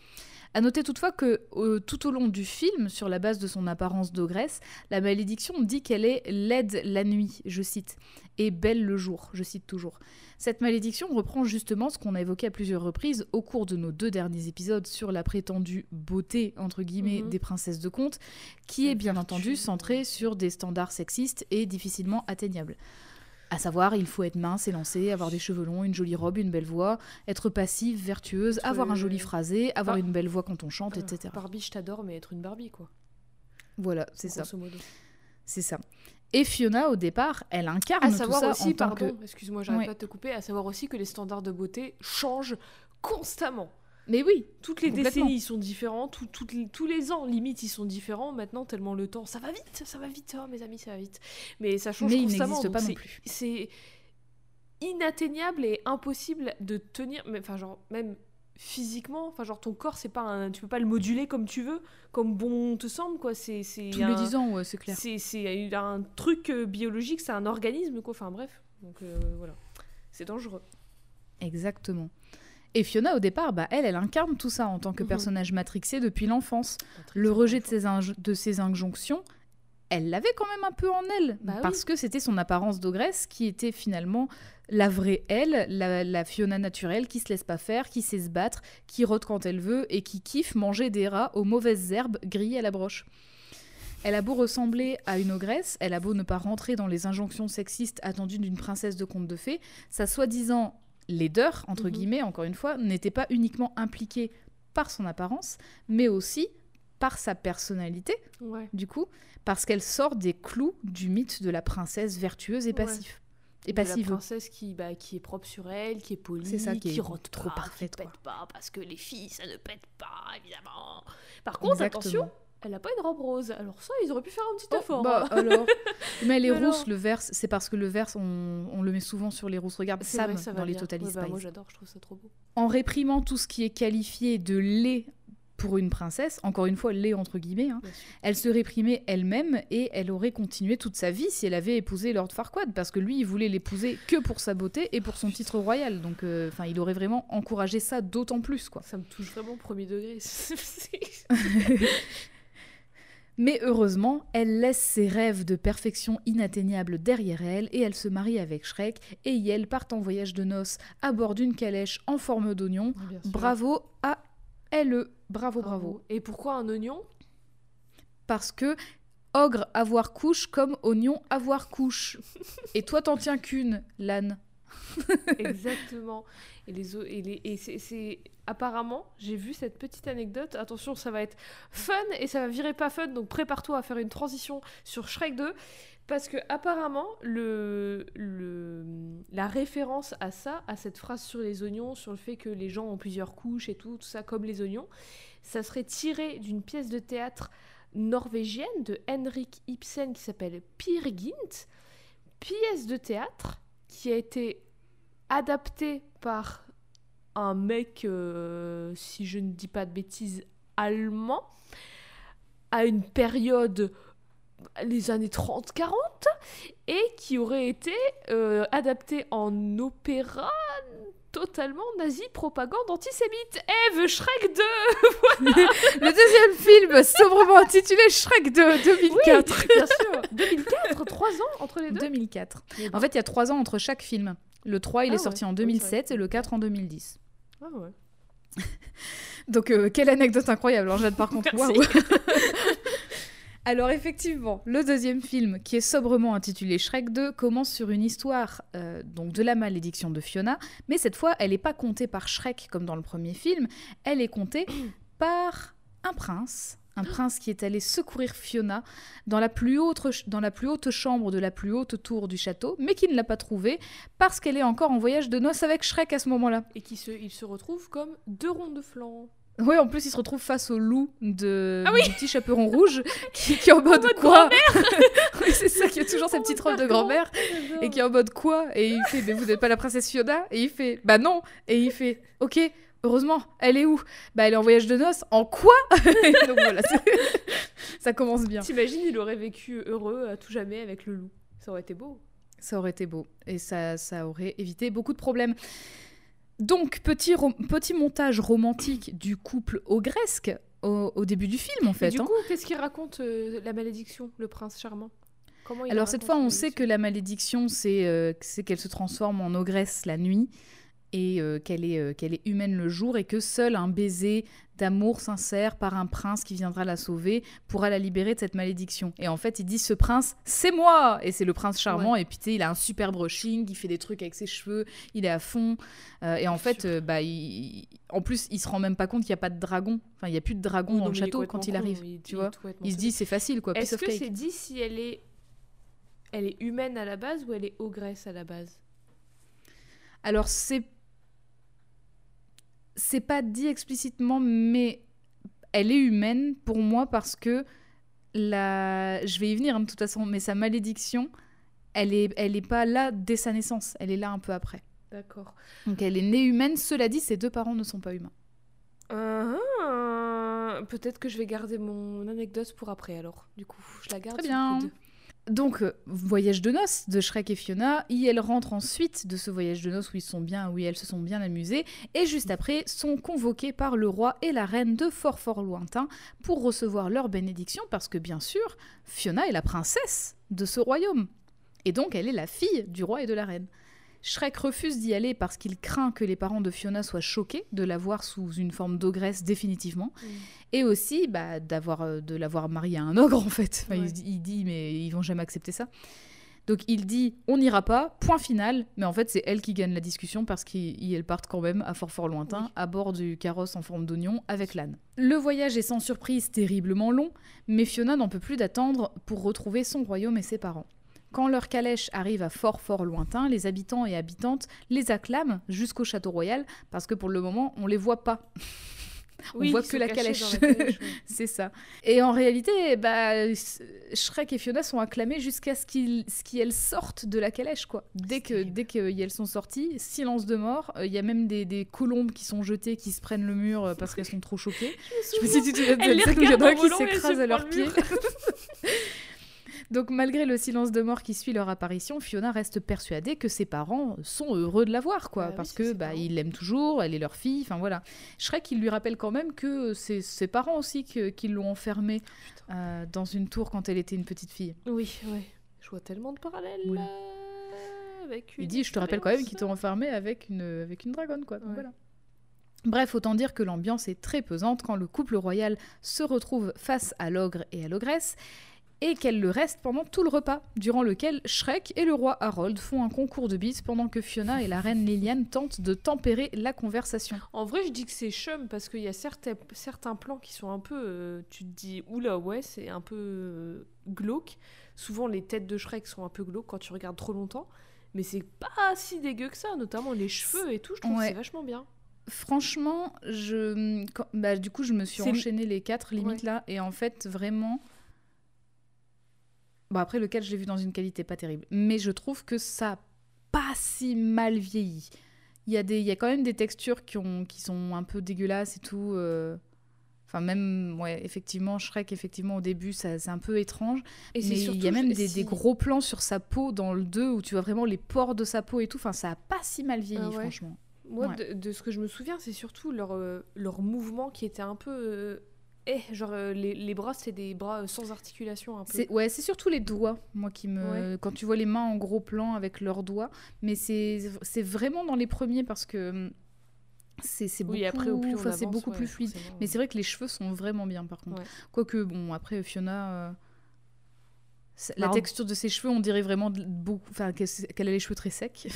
À noter toutefois que euh, tout au long du film, sur la base de son apparence d'ogresse, la malédiction dit qu'elle est laide la nuit, je cite, et belle le jour, je cite toujours. Cette malédiction reprend justement ce qu'on a évoqué à plusieurs reprises au cours de nos deux derniers épisodes sur la prétendue beauté, entre guillemets, Mhm. des princesses de conte, qui est bien entendu centrée sur des standards sexistes et difficilement atteignables. À savoir, il faut être mince, élancé, avoir des cheveux longs, une jolie robe, une belle voix, être passive, vertueuse, Être, avoir un euh, joli phrasé, avoir une belle voix quand on chante, Voilà. etc. Barbie, je t'adore, mais être une Barbie, quoi. Voilà, c'est ça, c'est ça. Et Fiona, au départ, elle incarne À tout savoir ça aussi, en tant pardon, que... excuse-moi, j'arrête Ouais. pas de te couper, à savoir aussi que les standards de beauté changent constamment. Mais oui, Toutes les décennies, ils sont différents. tout- les- tous les ans, limite, ils sont différents. Maintenant, tellement le temps, ça va vite, ça va vite, oh, mes amis, ça va vite. Mais ça change mais il constamment. donc pas non c'est- plus. C'est inatteignable et impossible de tenir. Enfin, genre, même physiquement, enfin, genre, ton corps, c'est pas un, tu peux pas le moduler comme tu veux, comme bon te semble, quoi. C'est c'est Tous les un- 10 ans, ouais, c'est clair. c'est c'est un truc euh, biologique, c'est un organisme, quoi. Enfin, bref. Donc, euh, voilà. C'est dangereux. Exactement. Et Fiona, au départ, bah, elle, elle incarne tout ça en tant que Mhm. personnage matrixé depuis l'enfance. Le rejet de ses, inj- de ses injonctions, elle l'avait quand même un peu en elle, Bah oui. parce que c'était son apparence d'ogresse qui était finalement la vraie elle, la, la Fiona naturelle qui se laisse pas faire, qui sait se battre, qui rôde quand elle veut et qui kiffe manger des rats aux mauvaises herbes grillées à la broche. Elle a beau ressembler à une ogresse, elle a beau ne pas rentrer dans les injonctions sexistes attendues d'une princesse de conte de fées, sa soi-disant laideur, entre Mhm. guillemets, encore une fois, n'était pas uniquement impliquée par son apparence, mais aussi par sa personnalité, Ouais. du coup, parce qu'elle sort des clous du mythe de la princesse vertueuse et Ouais. passive. Et De la princesse qui, bah, qui est propre sur elle, qui est polie, ça, qui est rote trop pas, parfaite, qui pète quoi. pas, parce que les filles, ça ne pète pas, évidemment. Par contre, Exactement. attention, elle a pas une robe rose. Alors ça, ils auraient pu faire un petit Oh, effort. bah, hein. alors. Mais elle est Mais rousse, alors le verse, c'est parce que le verse, on, on le met souvent sur les rousses. Regarde Sam vrai, dans les bien. Total Ouais, bah, moi, j'adore, je trouve ça trop beau. en réprimant tout ce qui est qualifié de laid pour une princesse, encore une fois laid entre guillemets, hein, elle se réprimait elle-même et elle aurait continué toute sa vie si elle avait épousé Lord Farquaad, parce que lui, il voulait l'épouser que pour sa beauté et pour son titre royal. Donc, euh, enfin, il aurait vraiment encouragé ça d'autant plus, quoi. Ça me touche vraiment au premier degré. Mais heureusement, elle laisse ses rêves de perfection inatteignable derrière elle et elle se marie avec Shrek et Yel partent en voyage de noces à bord d'une calèche en forme d'oignon. Bravo à elle, bravo, bravo. Et pourquoi un oignon? Parce que ogre avoir couche comme oignon avoir couche. et toi t'en tiens qu'une, l'âne. Exactement. Et les, et les et c'est apparemment, j'ai vu cette petite anecdote. Attention, ça va être fun et ça va virer pas fun. Donc prépare-toi à faire une transition sur Shrek 2 parce que apparemment la référence à ça, à cette phrase sur les oignons, sur le fait que les gens ont plusieurs couches et tout, tout ça comme les oignons, ça serait tiré d'une pièce de théâtre norvégienne de Henrik Ibsen qui s'appelle Peer Gynt, pièce de théâtre qui a été adapté par un mec, euh, si je ne dis pas de bêtises, allemand, à une période, les années 30-40, et qui aurait été euh, adapté en opéra totalement nazi, propagande antisémite. Eve, Shrek 2 Le deuxième film, sobrement intitulé Shrek de 2004. Oui, bien sûr 2004, 3 ans entre les deux 2004. Mais En fait, il y a trois ans entre chaque film. Le 3, il Ah est sorti en oui, 2007 c'est et le 4 en 2010. Ah ouais. Donc, euh, quelle anecdote incroyable, hein, Jade, par contre. Waouh. Alors, effectivement, le deuxième film, qui est sobrement intitulé Shrek 2, commence sur une histoire euh, donc de la malédiction de Fiona, mais cette fois, elle n'est pas contée par Shrek comme dans le premier film, elle est contée par un prince. Un prince qui est allé secourir Fiona dans la, plus haute, dans la plus haute chambre de la plus haute tour du château, mais qui ne l'a pas trouvée parce qu'elle est encore en voyage de noces avec Shrek à ce moment-là. Et qui se, il se retrouve comme deux ronds de flanc. Oui, en plus, il se retrouve face au loup de Ah oui du petit chaperon rouge qui, qui est en mode, mode quoi Oui, c'est ça, qui a toujours sa En petite mode robe de grand-mère et qui est en mode quoi Et il fait, mais vous n'êtes pas la princesse Fiona Et il fait, bah non Et il fait, ok, heureusement, elle est où? Bah elle est en voyage de noces. En quoi? Donc voilà, ça commence bien. T'imagines, il aurait vécu heureux à tout jamais avec le loup. Ça aurait été beau. Ça aurait été beau et ça, ça aurait évité beaucoup de problèmes. Donc, petit, petit montage romantique du couple ogresque au, au début du film, en Et fait. du hein. coup, qu'est-ce qu'il raconte euh, la malédiction, le prince charmant? Comment il Alors cette fois, on sait que la malédiction, c'est euh, c'est qu'elle se transforme en ogresse la nuit et euh, qu'elle est, euh, est humaine le jour et que seul un baiser d'amour sincère par un prince qui viendra la sauver pourra la libérer de cette malédiction. Et en fait, il dit ce prince, c'est moi Et c'est le prince charmant et puis il a un super brushing, il fait des trucs avec ses cheveux, il est à fond. Euh, et en fait, euh, bah, il- en plus, il se rend même pas compte qu'il n'y a pas de dragon. Enfin, il n'y a plus de dragon dans le château quand il arrive. con, tu il vois Il se dit c'est facile quoi, Est-ce que c'est dit si elle est... elle est humaine à la base ou elle est ogresse à la base? Alors c'est c'est pas dit explicitement, mais elle est humaine pour moi parce que la, je vais y venir hein, de toute façon, mais sa malédiction, elle est, elle est pas là dès sa naissance, elle est là un peu après. D'accord. Donc elle est née humaine. Cela dit, ses deux parents ne sont pas humains. Ah, Peut-être que je vais garder mon anecdote pour après alors. Du coup, je la garde. Très bien. Donc, euh, voyage de noces de Shrek et Fiona. Et elles rentrent ensuite de ce voyage de noces où ils sont bien, où elles se sont bien amusées. Et juste après, sont convoquées par le roi et la reine de fort fort lointain pour recevoir leur bénédiction, parce que bien sûr, Fiona est la princesse de ce royaume. Et donc, elle est la fille du roi et de la reine. Shrek refuse d'y aller parce qu'il craint que les parents de Fiona soient choqués de la voir sous une forme d'ogresse définitivement. Mm. Et aussi bah, d'avoir, euh, de l'avoir mariée à un ogre, en fait. Enfin, il Ouais. dit- il, dit, mais ils vont jamais accepter ça. Donc il dit, on n'ira pas, point final. Mais en fait, c'est elle qui gagne la discussion parce qu'elles partent quand même à fort fort lointain, Oui. à bord du carrosse en forme d'oignon avec l'âne. Le voyage est sans surprise terriblement long, mais Fiona n'en peut plus d'attendre pour retrouver son royaume et ses parents. Quand leur calèche arrive à fort fort lointain, les habitants et habitantes les acclament jusqu'au château royal parce que pour le moment, on les voit pas. On Oui, voit que la calèche. C'est ça. Et en réalité, bah, Shrek et Fiona sont acclamés jusqu'à ce qu'ils qu'elles sortent de la calèche, quoi. Dès que dès qu'elles sont sorties, silence de mort. Euh, Il y a même des, des colombes qui sont jetées, qui se prennent le mur euh, parce qu'elles sont trop choquées. Je me suis dit, tu te souviens de qui volant et elle se s'écrase à leurs le pieds. Donc malgré le silence de mort qui suit leur apparition, Fiona reste persuadée que ses parents sont heureux de la voir, quoi, Bah oui, parce c'est que bah, parents. ils l'aiment toujours, elle est leur fille, enfin voilà. Shrek, il lui rappelle quand même que c'est ses parents aussi qui l'ont enfermée euh, dans une tour quand elle était une petite fille. Oui, ouais. Je vois tellement de parallèles là. Avec Il une dit, je te rappelle quand même qu'ils t'ont enfermé avec une, avec une dragonne, quoi. Donc Ouais. voilà. Bref, autant dire que l'ambiance est très pesante quand le couple royal se retrouve face à l'ogre et à l'ogresse. Et qu'elle le reste pendant tout le repas, durant lequel Shrek et le roi Harold font un concours de bises pendant que Fiona et la reine Liliane tentent de tempérer la conversation. En vrai, je dis que c'est chum parce qu'il y a certains, certains plans qui sont un peu. euh, tu te dis, oula, ouais, c'est un peu euh, glauque. Souvent, les têtes de Shrek sont un peu glauques quand tu regardes trop longtemps. Mais c'est pas si dégueu que ça, notamment les cheveux et tout. Je trouve que c'est vachement bien. Franchement, je, bah, du coup, je me suis enchaîné les quatre limites Ouais. là, et en fait, vraiment. Bon, après, le 4, je l'ai vu dans une qualité pas terrible, mais je trouve que ça a pas si mal vieilli. Il y, a des, il y a quand même des textures qui, ont, qui sont un peu dégueulasses et tout. euh. Enfin, même, ouais, effectivement, Shrek, effectivement, au début, ça, c'est un peu étrange. Et mais il y a même des, si- des gros plans sur sa peau dans le 2 où tu vois vraiment les pores de sa peau et tout. Enfin, ça a pas si mal vieilli, Ah ouais. franchement. Moi, Ouais. de, de ce que je me souviens, c'est surtout leur, euh, leur mouvement qui était un peu. Eh, genre, euh, les, les bras, c'est des bras euh, sans articulation un peu. C'est ouais, c'est surtout les doigts, moi qui me quand tu vois les mains en gros plan avec leurs doigts, mais c'est vraiment dans les premiers parce que hum, c'est beaucoup Oui, après, au plus enfin, avance, beaucoup ouais, plus fluide. forcément. Mais c'est vrai que les cheveux sont vraiment bien par contre. Ouais. Quoique bon, après Fiona euh, la texture de ses cheveux, on dirait vraiment beaucoup enfin qu'elle qu'elle a les cheveux très secs.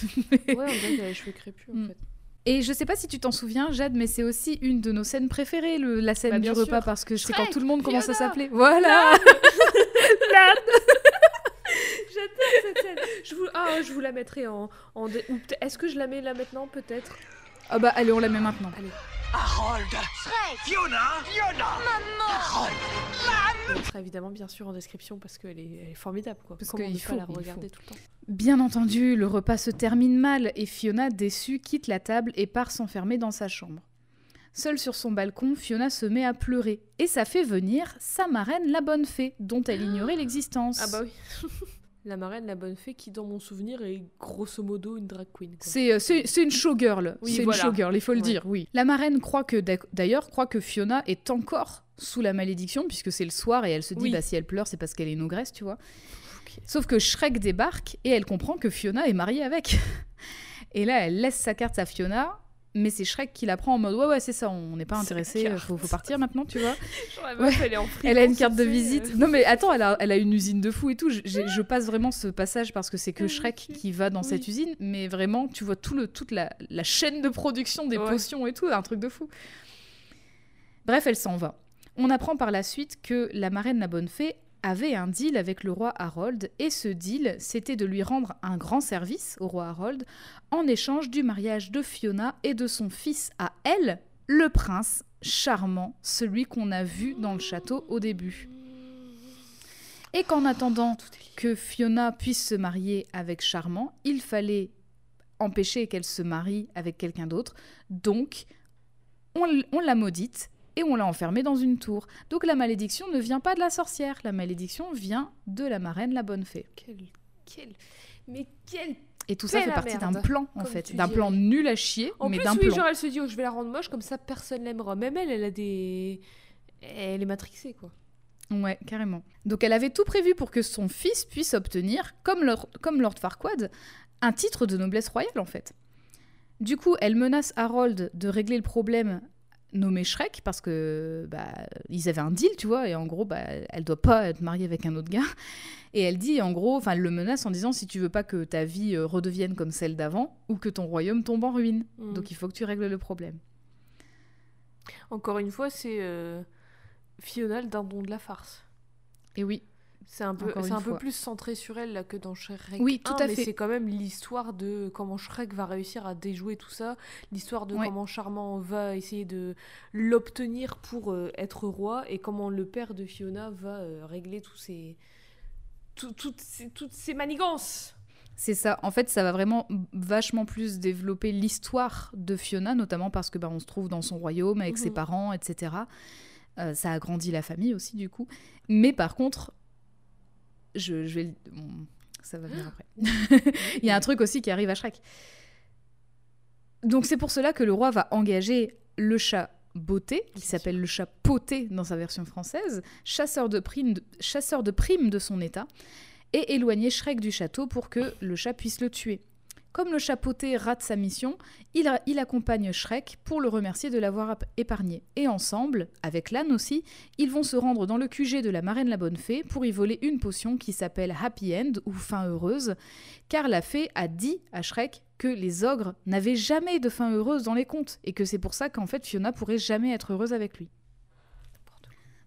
Ouais, on dirait qu'elle a les cheveux crépus en Mm. fait. Et je sais pas si tu t'en souviens, Jade, mais c'est aussi une de nos scènes préférées, le- la scène Bah, du repas, sûr. parce que c'est quand tout le monde commence à Fiona, s'appeler. Voilà J'adore cette scène. Je vous, ah, je vous la mettrai en. en Est-ce que je la mets là maintenant Peut-être? Ah bah allez, on la met maintenant. Harold Fiona Fiona Harold Elle sera évidemment bien sûr en description parce qu'elle est, elle est formidable quoi. Parce qu'il faut, la regarder faut. tout le temps. Bien entendu, le repas se termine mal et Fiona, déçue, quitte la table et part s'enfermer dans sa chambre. Seule sur son balcon, Fiona se met à pleurer et ça fait venir sa marraine, la bonne fée, dont elle ignorait l'existence. Ah bah oui. la marraine, la bonne fée, qui dans mon souvenir est grosso modo une drag queen. C'est, euh, c'est, une showgirl, Oui, c'est voilà. une showgirl, il faut le Ouais. dire, oui. La marraine croit que, d'ailleurs, croit que Fiona est encore sous la malédiction, puisque c'est le soir, et elle se dit, Oui. bah si elle pleure, c'est parce qu'elle est une ogresse, tu vois. Sauf que Shrek débarque, et elle comprend que Fiona est mariée avec. Et là, elle laisse sa carte à Fiona, mais c'est Shrek qui la prend en mode, ouais, ouais, c'est ça, on n'est pas intéressé, faut, faut partir maintenant, tu vois. Genre, elle est en Elle a une carte de visite. euh. Non mais attends, elle a, elle a une usine de fou et tout. Je, passe vraiment ce passage parce que c'est que Shrek qui va dans Oui. cette usine, mais vraiment, tu vois tout le, toute la, la chaîne de production des Ouais. potions et tout, un truc de fou. Bref, elle s'en va. On apprend par la suite que la marraine la bonne fée avait un deal avec le roi Harold, et ce deal, c'était de lui rendre un grand service au roi Harold en échange du mariage de Fiona et de son fils à elle, le prince charmant, celui qu'on a vu dans le château au début. Et qu'en attendant que Fiona puisse se marier avec Charmant, il fallait empêcher qu'elle se marie avec quelqu'un d'autre. Donc, on, l'a maudite et on l'a enfermée dans une tour. Donc la malédiction ne vient pas de la sorcière, la malédiction vient de la marraine, la bonne fée. Quel, quel, mais quel. Et tout ça Quelle fait partie d'un plan, en fait. D'un plan nul à chier, En mais d'un oui, plan. genre elle se dit, oh, je vais la rendre moche, comme ça personne l'aimera. Même elle, elle a des. Elle est matrixée, quoi. Ouais, carrément. Donc elle avait tout prévu pour que son fils puisse obtenir, comme Lord, comme Lord Farquaad, un titre de noblesse royale en fait. Du coup, elle menace Harold de régler le problème nommé Shrek parce que bah, ils avaient un deal, tu vois, et en gros, bah, elle doit pas être mariée avec un autre gars. Et elle dit, en gros, enfin, elle le menace en disant si tu veux pas que ta vie euh, redevienne comme celle d'avant ou que ton royaume tombe en ruine. Mm. Donc il faut que tu règles le problème. Encore une fois, c'est euh, Fiona le dindon de la farce. Et oui, C'est un peu, c'est un peu plus centré sur elle là que dans Shrek. Oui, tout 1, à mais fait. c'est quand même l'histoire de comment Shrek va réussir à déjouer tout ça, l'histoire de Ouais. comment Charmant va essayer de l'obtenir pour euh, être roi et comment le père de Fiona va euh, régler tous ces, tout- toutes ces, toutes ces manigances. C'est ça. En fait, ça va vraiment vachement plus développer l'histoire de Fiona, notamment parce que bah, on se trouve dans son royaume avec ses Mhm. parents, etc. Euh, ça agrandit la famille aussi, du coup. Mais par contre, je, je vais. bon, ça va venir après. Il y a un truc aussi qui arrive à Shrek. Donc c'est pour cela que le roi va engager le chat Beauté, qui s'appelle le chat Poté dans sa version française, chasseur de primes de, chasseur de, primes de son état, et éloigner Shrek du château pour que le chat puisse le tuer. Comme le chapeauté rate sa mission, il, a- il accompagne Shrek pour le remercier de l'avoir épargné. Et ensemble, avec l'âne aussi, ils vont se rendre dans le QG de la marraine la bonne fée pour y voler une potion qui s'appelle Happy End ou fin heureuse, car la fée a dit à Shrek que les ogres n'avaient jamais de fin heureuse dans les contes et que c'est pour ça qu'en fait Fiona pourrait jamais être heureuse avec lui.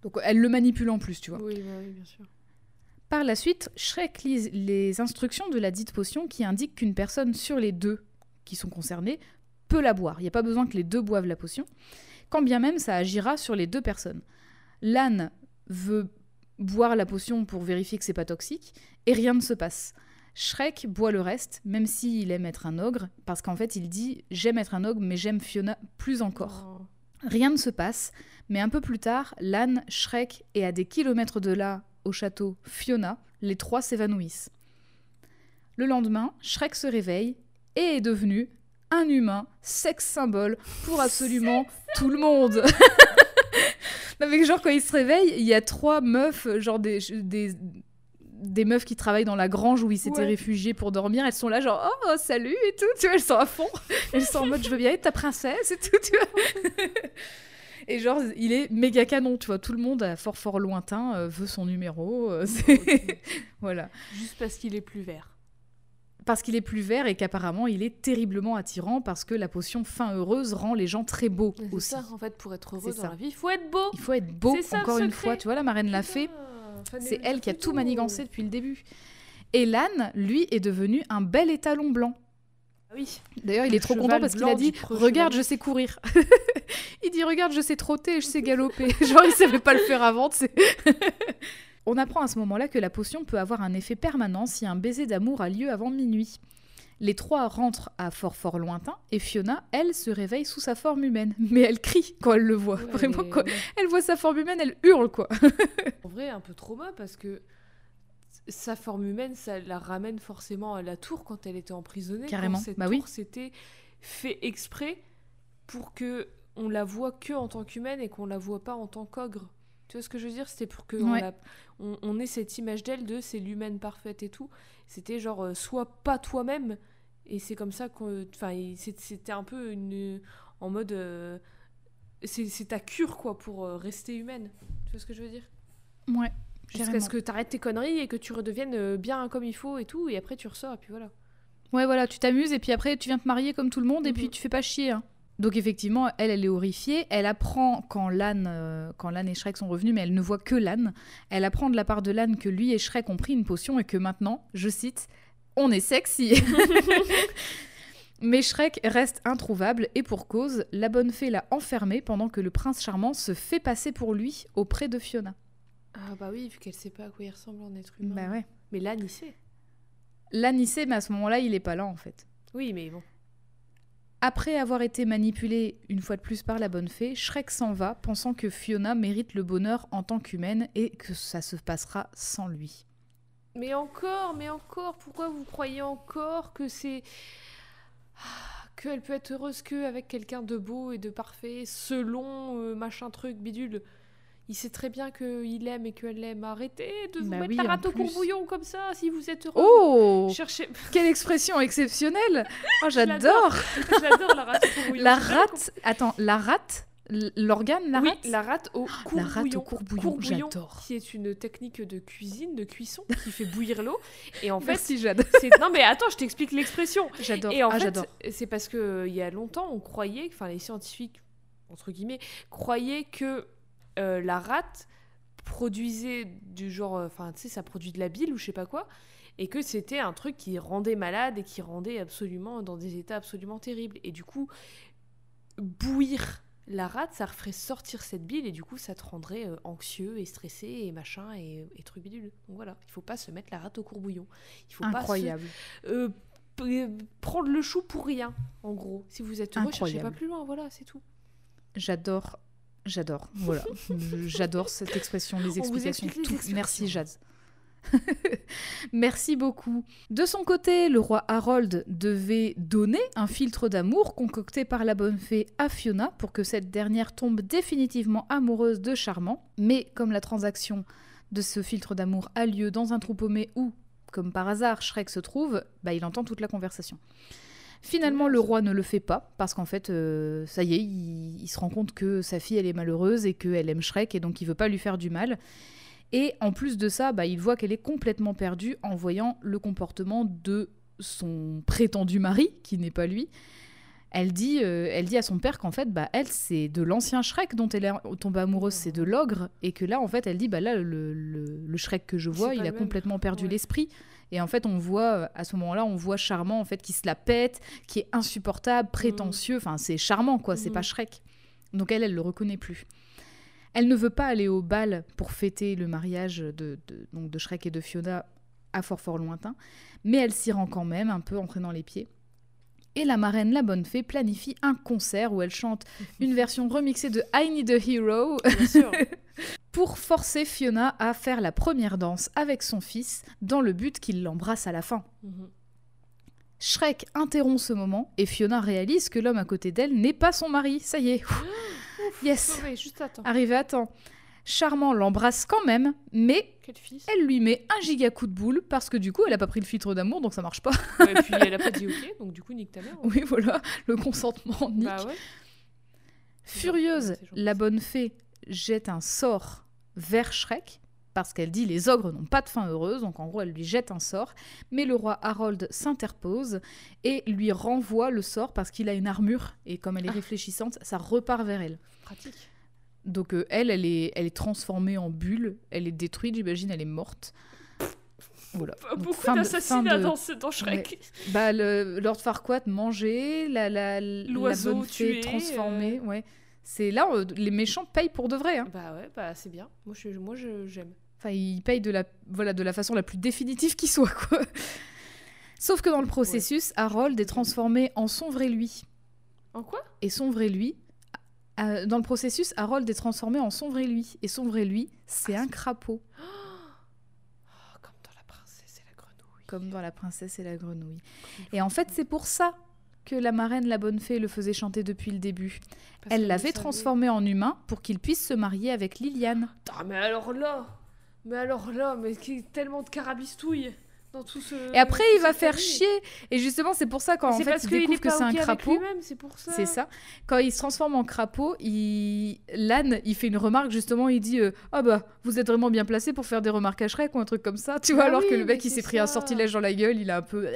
Donc elle le manipule en plus, tu vois. Oui, bah oui, bien sûr. Par la suite, Shrek lit les instructions de la dite potion qui indiquent qu'une personne sur les deux qui sont concernées peut la boire. Il n'y a pas besoin que les deux boivent la potion, quand bien même ça agira sur les deux personnes. L'âne veut boire la potion pour vérifier que c'est pas toxique et rien ne se passe. Shrek boit le reste, même s'il aime être un ogre, parce qu'en fait il dit j'aime être un ogre, mais j'aime Fiona plus encore. Oh. Rien ne se passe, mais un peu plus tard, l'âne, Shrek et à des kilomètres de là, au château, Fiona, les trois s'évanouissent. Le lendemain, Shrek se réveille et est devenu un humain sex symbole pour absolument tout le monde. non mais genre quand il se réveille, il y a trois meufs, genre des, des, des meufs qui travaillent dans la grange où il s'était Ouais. réfugié pour dormir. Elles sont là genre oh salut et tout, tu vois, elles sont à fond. Elles sont en mode je veux bien être ta princesse et tout, tu vois. Et genre, il est méga canon, tu vois. Tout le monde, à fort fort lointain, euh, veut son numéro. euh, c'est- voilà. Juste parce qu'il est plus vert. Parce qu'il est plus vert et qu'apparemment, il est terriblement attirant parce que la potion fin heureuse rend les gens très beaux C'est aussi. ça, en fait, pour être heureux C'est dans ça. la vie, il faut être beau. Il faut être beau, C'est ça, encore une fois. Tu vois, la marraine l'a fait. C'est le elle qui a tout manigancé depuis le début. Et l'âne, lui, est devenu un bel étalon blanc. Oui. D'ailleurs, il est trop content parce qu'il a dit Regarde, je sais courir. il dit Regarde, je sais trotter, je sais galoper. Genre, il savait pas le faire avant. tu sais. On apprend à ce moment-là que la potion peut avoir un effet permanent si un baiser d'amour a lieu avant minuit. Les trois rentrent à fort fort lointain et Fiona, elle, se réveille sous sa forme humaine. Mais elle crie quand elle le voit. Ouais, Vraiment, mais- quoi. ouais. Elle voit sa forme humaine, elle hurle, quoi. En vrai, un peu trauma parce que sa forme humaine, ça la ramène forcément à la tour quand elle était emprisonnée. Carrément, cette bah oui. tour, c'était fait exprès pour que on la voit que en tant qu'humaine et qu'on la voit pas en tant qu'ogre. Tu vois ce que je veux dire? C'était pour que on, la- on, on ait cette image d'elle de c'est l'humaine parfaite et tout. C'était genre euh, sois pas toi-même et c'est comme ça qu'on. Enfin, c'était un peu une en mode euh, c'est c'est ta cure quoi pour euh, rester humaine. Tu vois ce que je veux dire? Ouais. Jusqu'à ce que tu arrêtes tes conneries et que tu redeviennes euh, bien comme il faut et tout, et après tu ressors, et puis voilà. Ouais, voilà, tu t'amuses et puis après tu viens te marier comme tout le monde et puis Mhm. tu fais pas chier. hein. Donc effectivement, elle, elle est horrifiée. Elle apprend quand l'âne, euh, quand l'âne et Shrek sont revenus, mais elle ne voit que l'âne. Elle apprend de la part de l'âne que lui et Shrek ont pris une potion et que maintenant, je cite, on est sexy. mais Shrek reste introuvable et pour cause, la bonne fée l'a enfermé pendant que le prince charmant se fait passer pour lui auprès de Fiona. Ah bah oui, vu qu'elle sait pas à quoi il ressemble en être humain. Bah ouais. Mais là, il sait. Sait, mais à ce moment-là, il est pas là en fait. Oui, mais bon. Après avoir été manipulé une fois de plus par la bonne fée, Shrek s'en va, pensant que Fiona mérite le bonheur en tant qu'humaine et que ça se passera sans lui. Mais encore, mais encore, pourquoi vous croyez encore que c'est. Ah, Qu'elle peut être heureuse que avec quelqu'un de beau et de parfait, selon euh, machin truc bidule? Il sait très bien qu'il aime et qu'elle l'aime. Arrêtez de vous Bah mettre oui, la rate au courbouillon comme ça si vous êtes heureux. Oh Cherchez. Quelle expression exceptionnelle Oh, j'adore J'adore la rate au courbouillon. La rate... Attends, la rate L'organe, la oui, rate la rate au courbouillon. La rate au courbouillon, j'adore. Qui est une technique de cuisine, de cuisson, qui fait bouillir l'eau. Et en fait, Merci Jade. c'est... Non mais attends, je t'explique l'expression. J'adore. Et en ah, fait, j'adore. c'est parce que euh, il y a longtemps, on croyait, enfin les scientifiques, entre guillemets, croyaient que euh, la rate produisait du genre, euh, enfin tu sais, ça produit de la bile ou je sais pas quoi, et que c'était un truc qui rendait malade et qui rendait absolument dans des états absolument terribles. Et du coup, bouillir la rate, ça ferait sortir cette bile et du coup, ça te rendrait euh, anxieux et stressé et machin et, et truc bidule. Donc voilà, il faut pas se mettre la rate au courbouillon. Il faut pas se Incroyable. euh, p- prendre le chou pour rien, en gros. Si vous êtes heureux, cherchez pas Incroyable. plus loin, voilà, c'est tout. J'adore. J'adore. Voilà. J'adore cette expression, les explications. les tout. expressions. Merci Jade. Merci beaucoup. De son côté, le roi Harold devait donner un filtre d'amour concocté par la bonne fée à Fiona pour que cette dernière tombe définitivement amoureuse de Charmant. Mais comme la transaction de ce filtre d'amour a lieu dans un trou paumé où, comme par hasard Shrek se trouve, bah, il entend toute la conversation. Finalement, le roi ne le fait pas parce qu'en fait, euh, ça y est, il, il se rend compte que sa fille elle est malheureuse et qu'elle aime Shrek et donc il veut pas lui faire du mal. Et en plus de ça, bah, il voit qu'elle est complètement perdue en voyant le comportement de son prétendu mari, qui n'est pas lui. Elle dit, euh, elle dit à son père qu'en fait, bah, elle, c'est de l'ancien Shrek dont elle est tombée amoureuse, c'est de l'ogre. Et que là, en fait, elle dit, bah là, le, le- le Shrek que je vois, il a même. complètement perdu Ouais. l'esprit. Et en fait, on voit, à ce moment-là, on voit Charmant, en fait, qui se la pète, qui est insupportable, prétentieux. Enfin, c'est charmant, quoi, c'est Mhm. pas Shrek. Donc elle, elle le reconnaît plus. Elle ne veut pas aller au bal pour fêter le mariage de, de- donc de Shrek et de Fiona à fort fort lointain, mais elle s'y rend quand même, un peu en traînant les pieds. Et la marraine La Bonne Fée planifie un concert où elle chante une version remixée de I Need a Hero Bien sûr. pour forcer Fiona à faire la première danse avec son fils dans le but qu'il l'embrasse à la fin. Mhm. Shrek interrompt ce moment et Fiona réalise que l'homme à côté d'elle n'est pas son mari. Ça y est. yes. Sauvé, juste attends. Arrivé à temps. Charmant l'embrasse quand même, mais elle lui met un giga coup de boule parce que du coup elle a pas pris le filtre d'amour donc ça marche pas. Ouais, Et puis elle a pas dit ok, donc du coup nique ta mère. hein. oui voilà, le consentement nique. Bah ouais. Furieuse, la bonne fée jette un sort vers Shrek parce qu'elle dit les ogres n'ont pas de fin heureuse, donc en gros elle lui jette un sort, mais le roi Harold s'interpose et lui renvoie le sort parce qu'il a une armure et comme elle est Ah. réfléchissante, ça repart vers elle. Pratique. Donc euh, elle, elle est, elle est transformée en bulle, elle est détruite, j'imagine, elle est morte. Voilà. Beaucoup d'assassinats de- dans, dans Shrek. Bah, le Lord Farquaad mangé, la, la, la L'oiseau fée tué, transformée, ouais. C'est là, euh, les méchants payent pour de vrai. Hein. Bah ouais, bah c'est bien. Moi je, moi je j'aime. Enfin, ils payent de la, voilà, de la façon la plus définitive qui soit, quoi. Sauf que dans le processus, Harold est transformé en son vrai lui. En quoi? Et son vrai lui, euh, dans le processus, Harold est transformé en son vrai lui. Et son vrai lui, c'est Ah, un crapaud, Oh, Comme dans La princesse et la grenouille. comme dans La princesse et la grenouille. Et en fait, c'est pour ça que la marraine, la bonne fée, le faisait chanter depuis le début. Parce Elle l'avait transformé en humain pour qu'il puisse se marier avec Liliane. Mais alors là Mais alors là, mais qu'il y a tellement de carabistouilles dans tout ce... Et après, il va faire famille. chier. Et justement, c'est pour ça quand en fait parce il découvre que c'est un crapaud. c'est ça. Quand il se transforme en crapaud, il... l'âne, il fait une remarque justement. Il dit euh, Ah bah, vous êtes vraiment bien placé pour faire des remarques à Shrek ou un truc comme ça. Tu vois, Bah alors que le mec, il s'est pris un sortilège dans la gueule. Il a un peu.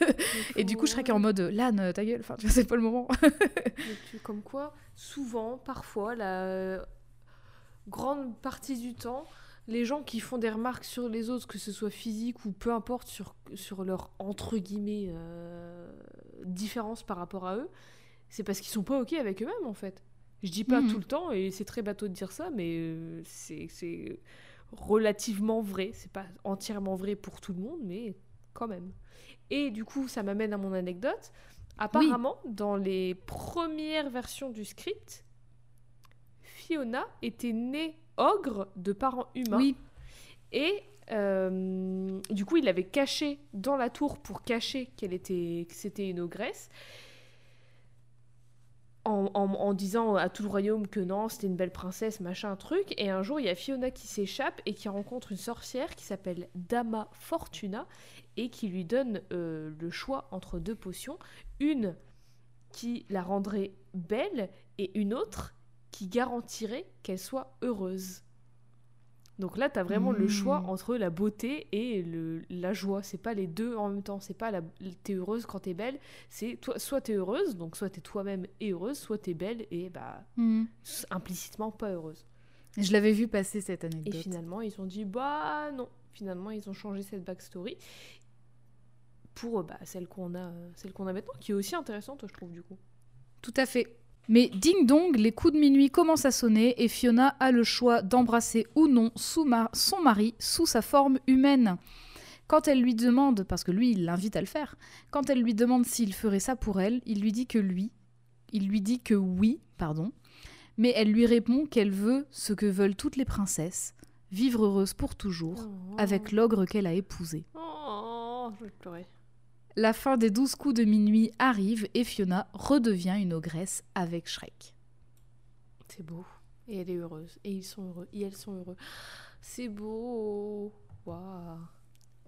Et du coup, Shrek est en mode L'âne, euh, ta gueule. Enfin, tu vois, c'est pas le moment. Comme quoi, souvent, parfois, la grande partie du temps, les gens qui font des remarques sur les autres, que ce soit physique ou peu importe sur, sur leur entre guillemets euh, différence par rapport à eux, c'est parce qu'ils sont pas ok avec eux-mêmes en fait. Je dis pas Mhm. tout le temps et c'est très bateau de dire ça, mais euh, c'est c'est relativement vrai. C'est pas entièrement vrai pour tout le monde, mais quand même. Et du coup, ça m'amène à mon anecdote. Apparemment, dans les premières versions du script, Fiona était née ogre de parents humains. Oui. Et euh, du coup, il l'avait cachée dans la tour pour cacher qu'elle était, que c'était une ogresse. En, en- en disant à tout le royaume que non, c'était une belle princesse, machin, truc. Et un jour, il y a Fiona qui s'échappe et qui rencontre une sorcière qui s'appelle Dama Fortuna et qui lui donne euh, le choix entre deux potions. Une qui la rendrait belle et une autre qui garantirait qu'elle soit heureuse. Donc là, tu as vraiment le choix Mm. entre la beauté et le, la joie. C'est pas les deux en même temps. C'est pas la, t'es heureuse quand t'es belle. C'est toi, soit t'es heureuse, donc soit t'es toi-même et heureuse, soit t'es belle et bah s- implicitement pas heureuse. Je l'avais vu passer cette Et anecdote. finalement, ils ont dit bah non. Finalement, ils ont changé cette backstory pour bah, celle qu'on a, celle qu'on a maintenant, qui est aussi intéressante, je trouve du coup. Tout à fait. Mais ding dong, les coups de minuit commencent à sonner et Fiona a le choix d'embrasser ou non son mari sous sa forme humaine. Quand elle lui demande, parce que lui il l'invite à le faire, quand elle lui demande s'il ferait ça pour elle, il lui dit que lui, il lui dit que oui, pardon, mais elle lui répond qu'elle veut ce que veulent toutes les princesses, vivre heureuse pour toujours, avec l'ogre qu'elle a épousé. Oh, je vais pleurer. La fin des douze coups de minuit arrive et Fiona redevient une ogresse avec Shrek. C'est beau. Et elle est heureuse. Et ils sont heureux. Et elles sont heureux. C'est beau. Waouh.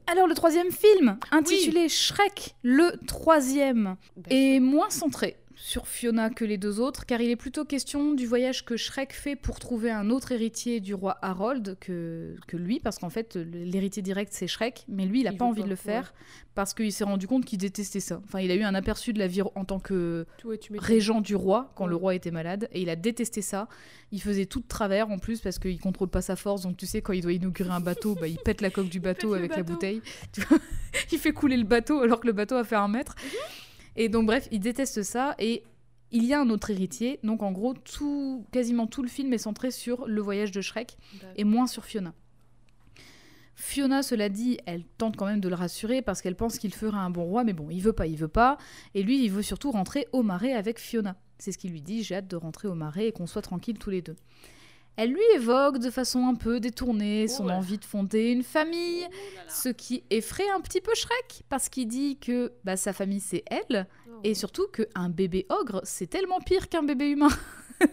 Alors le troisième film, intitulé Shrek, le troisième, est moins centré sur Fiona que les deux autres, car il est plutôt question du voyage que Shrek fait pour trouver un autre héritier du roi Harold que, que lui, parce qu'en fait, l'héritier direct, c'est Shrek, mais lui, il n'a pas envie de le faire, parce qu'il s'est rendu compte qu'il détestait ça. Enfin, il a eu un aperçu de la vie en tant que régent du roi, quand le roi était malade, et il a détesté ça. Il faisait tout de travers, en plus, parce qu'il contrôle pas sa force, donc tu sais, quand il doit inaugurer un bateau, bah, il pète la coque du bateau avec la bouteille. il fait couler le bateau alors que le bateau a fait un mètre. Mhm. Et donc, bref, il déteste ça. Et il y a un autre héritier. Donc, en gros, tout, quasiment tout le film est centré sur le voyage de Shrek et moins sur Fiona. Fiona, cela dit, elle tente quand même de le rassurer parce qu'elle pense qu'il fera un bon roi, mais bon, il veut pas, il veut pas. Et lui, il veut surtout rentrer au marais avec Fiona. C'est ce qu'il lui dit, j'ai hâte de rentrer au marais et qu'on soit tranquille tous les deux. Elle lui évoque de façon un peu détournée son envie de fonder une famille, oh ce qui effraie un petit peu Shrek, parce qu'il dit que bah, sa famille c'est elle, et oh. surtout qu'un bébé ogre c'est tellement pire qu'un bébé humain.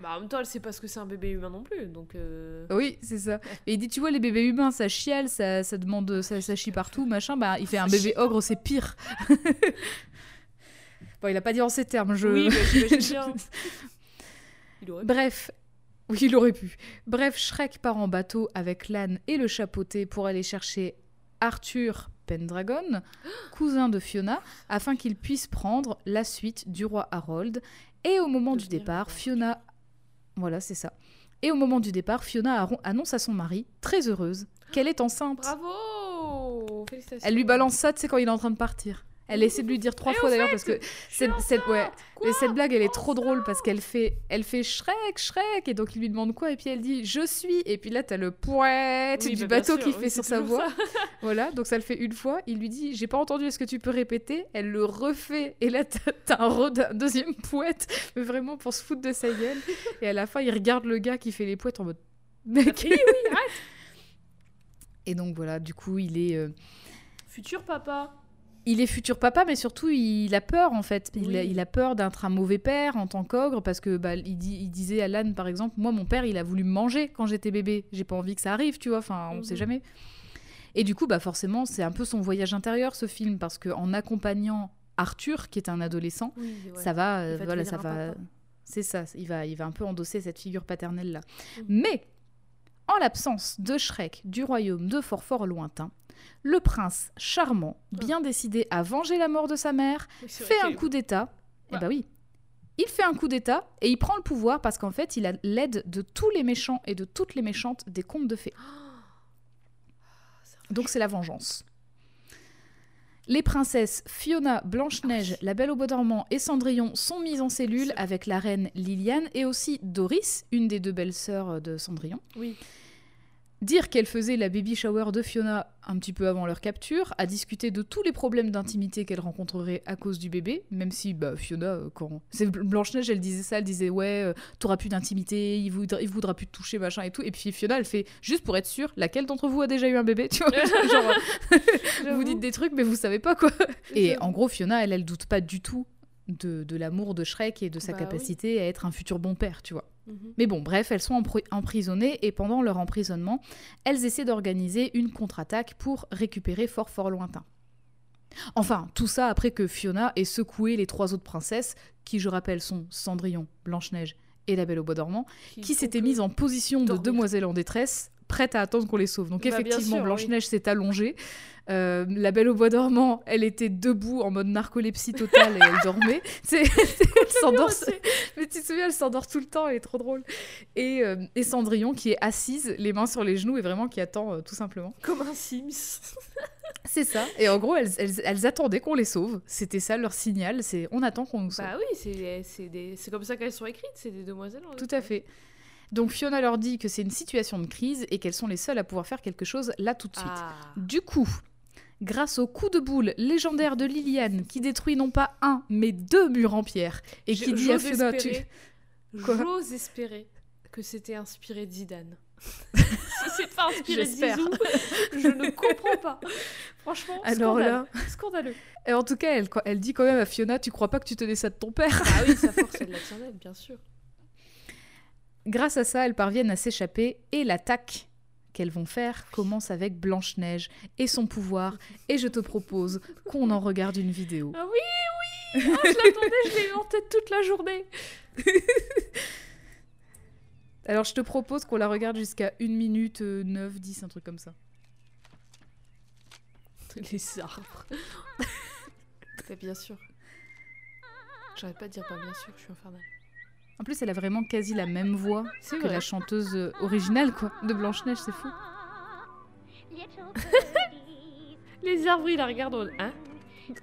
Bah, en même temps, elle sait pas ce que c'est un bébé humain non plus, donc. Euh. Oui, c'est ça. Et il dit, tu vois, les bébés humains, ça chiale, ça, ça demande, ça, ça chie partout, machin. Bah, il fait un bébé ogre, c'est pire. bon, il a pas dit en ces termes, je. Oui, Bref, oui, il aurait pu. Bref, Shrek part en bateau avec l'âne et le chapeauté pour aller chercher Arthur Pendragon, cousin de Fiona, afin qu'il puisse prendre la suite du roi Harold. Et au moment du départ, Fiona. Voilà, c'est ça. Et au moment du départ, Fiona annonce à son mari, très heureuse, qu'elle est enceinte. Bravo Félicitations. Elle lui balance ça, tu sais, quand il est en train de partir. Elle essaie de lui dire trois fois d'ailleurs parce que cette, cette, ouais, cette blague elle est trop drôle parce qu'elle fait elle fait Shrek Shrek et donc il lui demande quoi et puis elle dit je suis et puis là t'as le poète du bah, bateau qui fait sur sa voix. voilà donc ça le fait une fois il lui dit j'ai pas entendu est-ce que tu peux répéter? Elle le refait et là t'as un, un deuxième poète mais vraiment pour se foutre de sa gueule. Et à la fin il regarde le gars qui fait les poètes en mode mec. Oui, oui, arrête. et donc voilà du coup il est euh, futur papa il est futur papa, mais surtout il a peur en fait. Il, a, peur d'être un mauvais père en tant qu'ogre parce que bah, il, disait à l'âne par exemple, moi mon père il a voulu me manger quand j'étais bébé. J'ai pas envie que ça arrive, tu vois. Enfin, on sait mhm. jamais. Et du coup, bah forcément, c'est un peu son voyage intérieur ce film parce que en accompagnant Arthur, qui est un adolescent, ça va, euh, voilà, ça va. C'est ça, il va, il va un peu endosser cette figure paternelle là. Mhm. Mais en l'absence de Shrek du royaume de fort fort lointain, le prince charmant, bien décidé à venger la mort de sa mère, fait un coup d'État. Et eh bah oui. Il fait un coup d'État et il prend le pouvoir parce qu'en fait, il a l'aide de tous les méchants et de toutes les méchantes des contes de fées. Donc c'est la vengeance. Les princesses Fiona, Blanche-Neige, La Belle au Bois dormant et Cendrillon sont mises en cellule avec la reine Liliane et aussi Doris, une des deux belles sœurs de Cendrillon. Oui dire qu'elle faisait la baby shower de Fiona un petit peu avant leur capture, à discuter de tous les problèmes d'intimité qu'elle rencontrerait à cause du bébé, même si bah, Fiona, euh, quand. C'est Blanche-Neige, elle disait ça, elle disait ouais, euh, t'auras plus d'intimité, il voudra, il voudra plus te toucher, machin et tout. Et puis Fiona, elle fait juste pour être sûre, laquelle d'entre vous a déjà eu un bébé Tu vois, genre, vous dites des trucs, mais vous savez pas quoi. Et en gros, Fiona, elle, elle doute pas du tout de, l'amour de Shrek et de sa bah capacité à être un futur bon père, tu vois. Mhm. Mais bon, bref, elles sont emprisonnées et pendant leur emprisonnement, elles essaient d'organiser une contre-attaque pour récupérer Fort Fort Lointain. Enfin, tout ça après que Fiona ait secoué les trois autres princesses, qui je rappelle sont Cendrillon, Blanche-Neige et la Belle au Bois dormant, qui, s'étaient mises en position de demoiselles en détresse, prêtes à attendre qu'on les sauve. Donc bah, effectivement, Blanche-Neige s'est allongée. Euh, la Belle au Bois dormant, elle était debout en mode narcolepsie totale et elle dormait. C'est, elle s'endort. Mais tu te souviens, elle s'endort tout le temps, elle est trop drôle. Et, euh, et, Cendrillon qui est assise, les mains sur les genoux et vraiment qui attend euh, tout simplement. Comme un Sims. c'est ça. Et en gros, elles, elles, attendaient qu'on les sauve. C'était ça leur signal. C'est on attend qu'on nous sauve. Bah oui, c'est, c'est, des... c'est comme ça qu'elles sont écrites. C'est des demoiselles. Tout à fait. Donc Fiona leur dit que c'est une situation de crise et qu'elles sont les seules à pouvoir faire quelque chose là tout de suite. Ah. Du coup, grâce au coup de boule légendaire de Liliane qui détruit non pas un mais deux murs en pierre et qui dit à Fiona J'ose espérer que c'était inspiré de Zidane. si c'est pas inspiré de Zizou, je ne comprends pas. Franchement, Alors là, scandaleux. Et en tout cas, elle, elle dit quand même à Fiona, tu crois pas que tu tenais ça de ton père? Ah oui, sa force, elle la bien sûr. Grâce à ça, elles parviennent à s'échapper et l'attaque qu'elles vont faire commence avec Blanche-Neige et son pouvoir, et je te propose qu'on en regarde une vidéo. Ah oui, oui oh, Je l'attendais, je l'ai eu en tête toute la journée. Alors je te propose qu'on la regarde jusqu'à 1 minute 9, 10, un truc comme ça. Les arbres. Bien sûr. J'arrête pas de dire pas bien sûr, je suis infernale. En plus, elle a vraiment quasi la même voix C'est que vrai. la chanteuse euh, originale quoi, de Blanche-Neige, c'est fou. Les arbres, ils la regardent Hein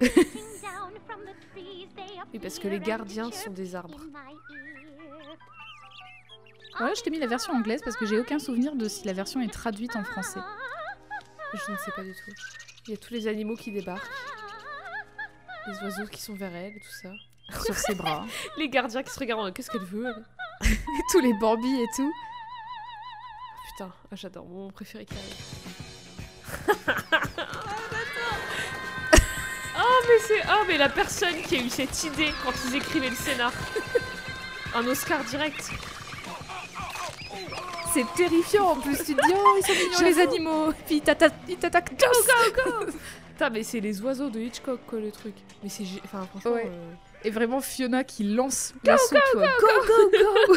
Oui, parce que les gardiens sont des arbres. Ouais, je t'ai mis la version anglaise parce que j'ai aucun souvenir de si la version est traduite en français. Je ne sais pas du tout. Il y a tous les animaux qui débarquent. Les oiseaux qui sont vers elle et tout ça. Sur ses bras. Les gardiens qui se regardent Qu'est-ce qu'elle veut elle tous les Bambi et tout. Putain, ah, j'adore, mon préféré qui arrive. oh mais c'est oh mais la personne qui a eu cette idée quand ils écrivaient le scénar. Un Oscar direct. C'est terrifiant en plus. Tu te dis, oh, ils sont mignons les animaux. Puis ils t'atta- ils t'attaquent tous. Putain mais c'est les oiseaux de Hitchcock quoi le truc. Mais c'est enfin franchement. Ouais. euh, Et vraiment Fiona qui lance l'assaut. tu vois. Go, go, go.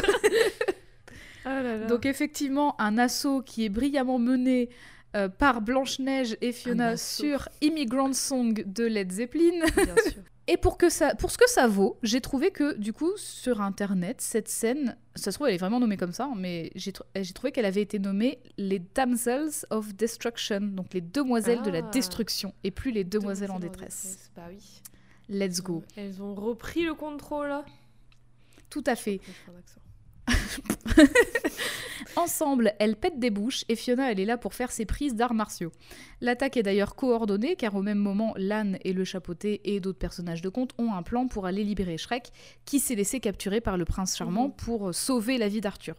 Ah là là. Donc effectivement, un assaut qui est brillamment mené euh, par Blanche-Neige et Fiona assaut. sur Immigrant Song de Led Zeppelin. bien sûr. Et pour, que ça, pour ce que ça vaut, j'ai trouvé que du coup sur internet, cette scène, ça se trouve elle est vraiment nommée comme ça, hein, mais j'ai tr- j'ai trouvé qu'elle avait été nommée les Damsels of Destruction, donc les demoiselles de la Ah. destruction, et plus les demoiselles, en détresse. Bah oui. Let's go. Elles ont repris le contrôle. Tout à fait. Ensemble, elles pètent des bouches et Fiona, elle est là pour faire ses prises d'arts martiaux. L'attaque est d'ailleurs coordonnée car au même moment, Lan et le chapeauté et d'autres personnages de conte ont un plan pour aller libérer Shrek qui s'est laissé capturer par le prince charmant Mhm. pour sauver la vie d'Arthur.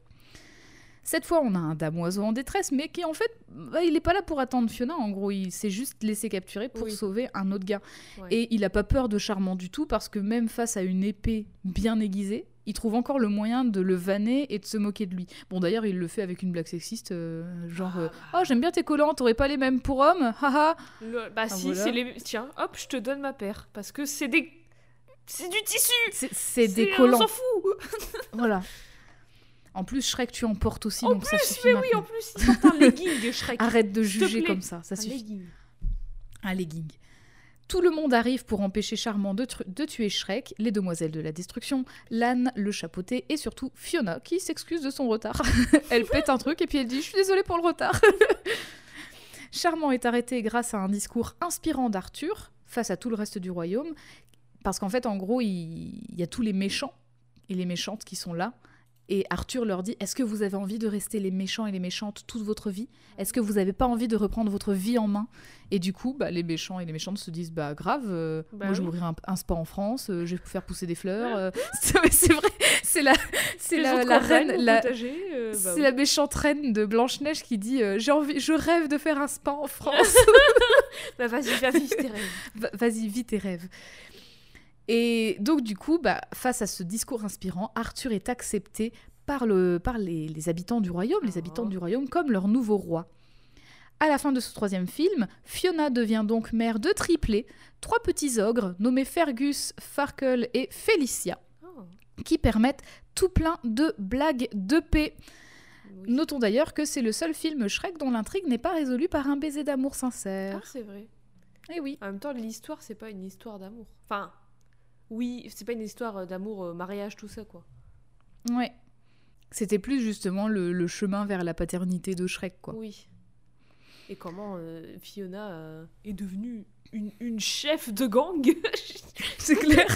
Cette fois, on a un damoiseau en détresse, mais qui en fait, bah, il n'est pas là pour attendre Fiona. En gros, il s'est juste laissé capturer pour Oui. sauver un autre gars. Ouais. Et il a pas peur de Charmant du tout parce que même face à une épée bien aiguisée, il trouve encore le moyen de le vanner et de se moquer de lui. Bon, d'ailleurs, il le fait avec une blague sexiste, euh, genre euh, Oh, j'aime bien tes collants, t'aurais pas les mêmes pour hommes Haha Le- Bah si, voilà. c'est les. Tiens, hop, je te donne ma paire. Parce que c'est des. C'est du tissu C'est- des On collants. s'en fout Voilà. En plus, Shrek, tu en portes aussi, En donc ça suffit. Mais oui, en plus, ils sortent un legging, Shrek. Arrête de juger comme ça, ça Un suffit. legging. Un legging. Tout le monde arrive pour empêcher Charmant de, tuer Shrek, les demoiselles de la destruction, Lan, le chapeauté et surtout Fiona qui s'excuse de son retard. elle pète un truc et puis elle dit Je suis désolée pour le retard. Charmant est arrêté grâce à un discours inspirant d'Arthur face à tout le reste du royaume. Parce qu'en fait, en gros, il, il y a tous les méchants et les méchantes qui sont là. Et Arthur leur dit Est-ce que vous avez envie de rester les méchants et les méchantes toute votre vie? Est-ce que vous n'avez pas envie de reprendre votre vie en main? Et du coup, bah, les méchants et les méchantes se disent Bah, grave, euh, Bah moi je oui. ouvrir un, un spa en France, euh, je vais faire pousser des fleurs. euh. c'est vrai, c'est la, c'est la, la reine. La, potager, bah c'est oui. la méchante reine de Blanche-Neige qui dit J'ai envie, Je rêve de faire un spa en France. Bah vas-y, vas-y, tes rêves. Va- Vas-y, vis tes rêves. Et donc, du coup, bah, face à ce discours inspirant, Arthur est accepté par, le, par les, les habitants du royaume, les Oh. habitants du royaume comme leur nouveau roi. À la fin de ce troisième film, Fiona devient donc mère de triplés, trois petits ogres nommés Fergus, Farkle et Felicia, Oh, qui permettent tout plein de blagues de paix. oui. Notons d'ailleurs que c'est le seul film Shrek dont l'intrigue n'est pas résolue par un baiser d'amour Ah, sincère. c'est vrai. Eh oui. En même temps, l'histoire, c'est pas une histoire d'amour. Enfin, oui, c'est pas une histoire euh, d'amour, euh, mariage, tout ça, quoi. Ouais. C'était plus justement le, le chemin vers la paternité de Shrek, quoi. Oui. Et comment euh, Fiona euh, est devenue une, une chef de gang? C'est clair.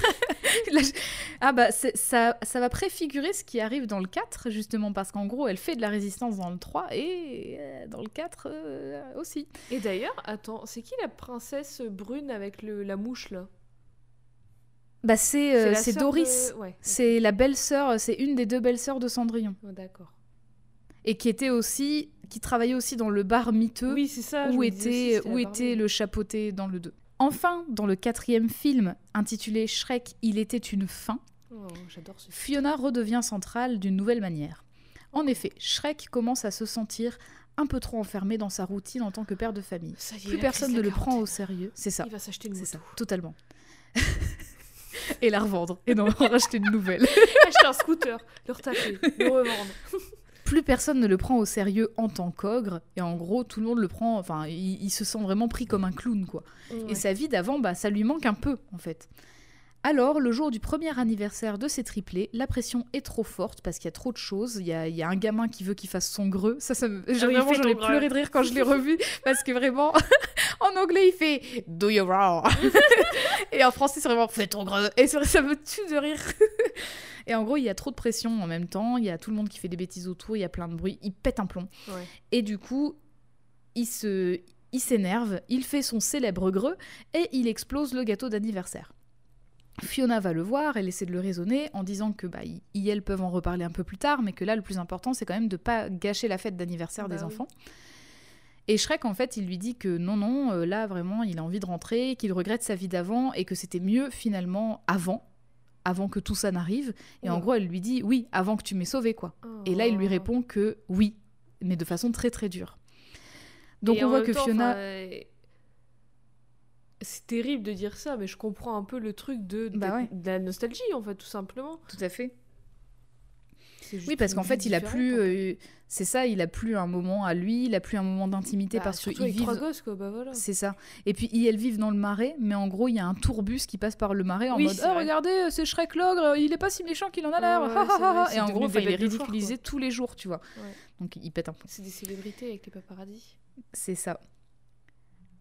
Ah bah ça, ça va préfigurer ce qui arrive dans le 4, justement, parce qu'en gros, elle fait de la résistance dans le 3 et euh, dans le 4 euh, aussi. Et d'ailleurs, attends, c'est qui la princesse brune avec le, la mouche, là? Bah c'est euh, c'est Doris. de- Ouais. C'est la belle-sœur, c'est une des deux belles-sœurs de Cendrillon. Oh, D'accord. Et qui était aussi, qui travaillait aussi dans le bar miteux. Oui, ça. où était, où était le chapeauté dans le 2. Enfin, dans le quatrième film, intitulé Shrek, il était une fin, Oh, J'adore ce. Fiona redevient centrale d'une nouvelle manière. En effet, Shrek commence à se sentir un peu trop enfermé dans sa routine en tant que père de famille. Ça y est, Plus personne ne le prend au sérieux. C'est ça. Il va s'acheter une C'est moto. ça, totalement. et la revendre. Et non, en racheter une nouvelle. Acheter un scooter, le retaper, le revendre. Plus personne ne le prend au sérieux en tant qu'ogre. Et en gros, tout le monde le prend. Enfin, il, il se sent vraiment pris comme un clown, quoi. Ouais. Et sa vie d'avant, bah, ça lui manque un peu, en fait. Alors, le jour du premier anniversaire de ses triplés, la pression est trop forte parce qu'il y a trop de choses. Il y a, il y a un gamin qui veut qu'il fasse son greu. Ça, ça me... fait j'en ai pleuré de rire quand je l'ai revu parce que vraiment, en anglais, il fait Do your raw. Et en français, c'est vraiment Fais ton greu. Et vrai, ça me tue de rire. Et en gros, il y a trop de pression en même temps. Il y a tout le monde qui fait des bêtises autour. Il y a plein de bruit. Il pète un plomb. Ouais. Et du coup, il se, il s'énerve, il fait son célèbre greu et il explose le gâteau d'anniversaire. Fiona va le voir, elle essaie de le raisonner en disant que bah, ils- elles peuvent en reparler un peu plus tard, mais que là, le plus important, c'est quand même de pas gâcher la fête d'anniversaire Bah des oui. enfants. Et Shrek, en fait, il lui dit que non, non, euh, là, vraiment, il a envie de rentrer, qu'il regrette sa vie d'avant et que c'était mieux, finalement, avant, avant que tout ça n'arrive. Et en Ouais. gros, elle lui dit, oui, avant que tu m'aies sauvé, quoi. Et là, il lui Oh. répond que oui, mais de façon très très dure. Donc Et on voit que temps, Fiona. euh, C'est terrible de dire ça, mais je comprends un peu le truc de, de, Bah ouais. de la nostalgie, en fait, tout simplement. Tout à fait. Oui, parce qu'en fait, il a plus. euh, c'est ça, il a plus un moment à lui, il a plus un moment d'intimité Bah, parce avec trois vivent. gosses, quoi, bah voilà. C'est ça. Et puis ils- elles vivent dans le marais, mais en gros, il y a un tourbus qui passe par le marais en Oui, mode Oh, vrai. regardez, c'est Shrek l'ogre, il est pas si méchant qu'il en a l'air. Ouais, Et en gros, il est ridiculisé tous les jours, tu vois. Ouais. Donc il pète un plomb. C'est des célébrités avec les paparazzis. C'est ça.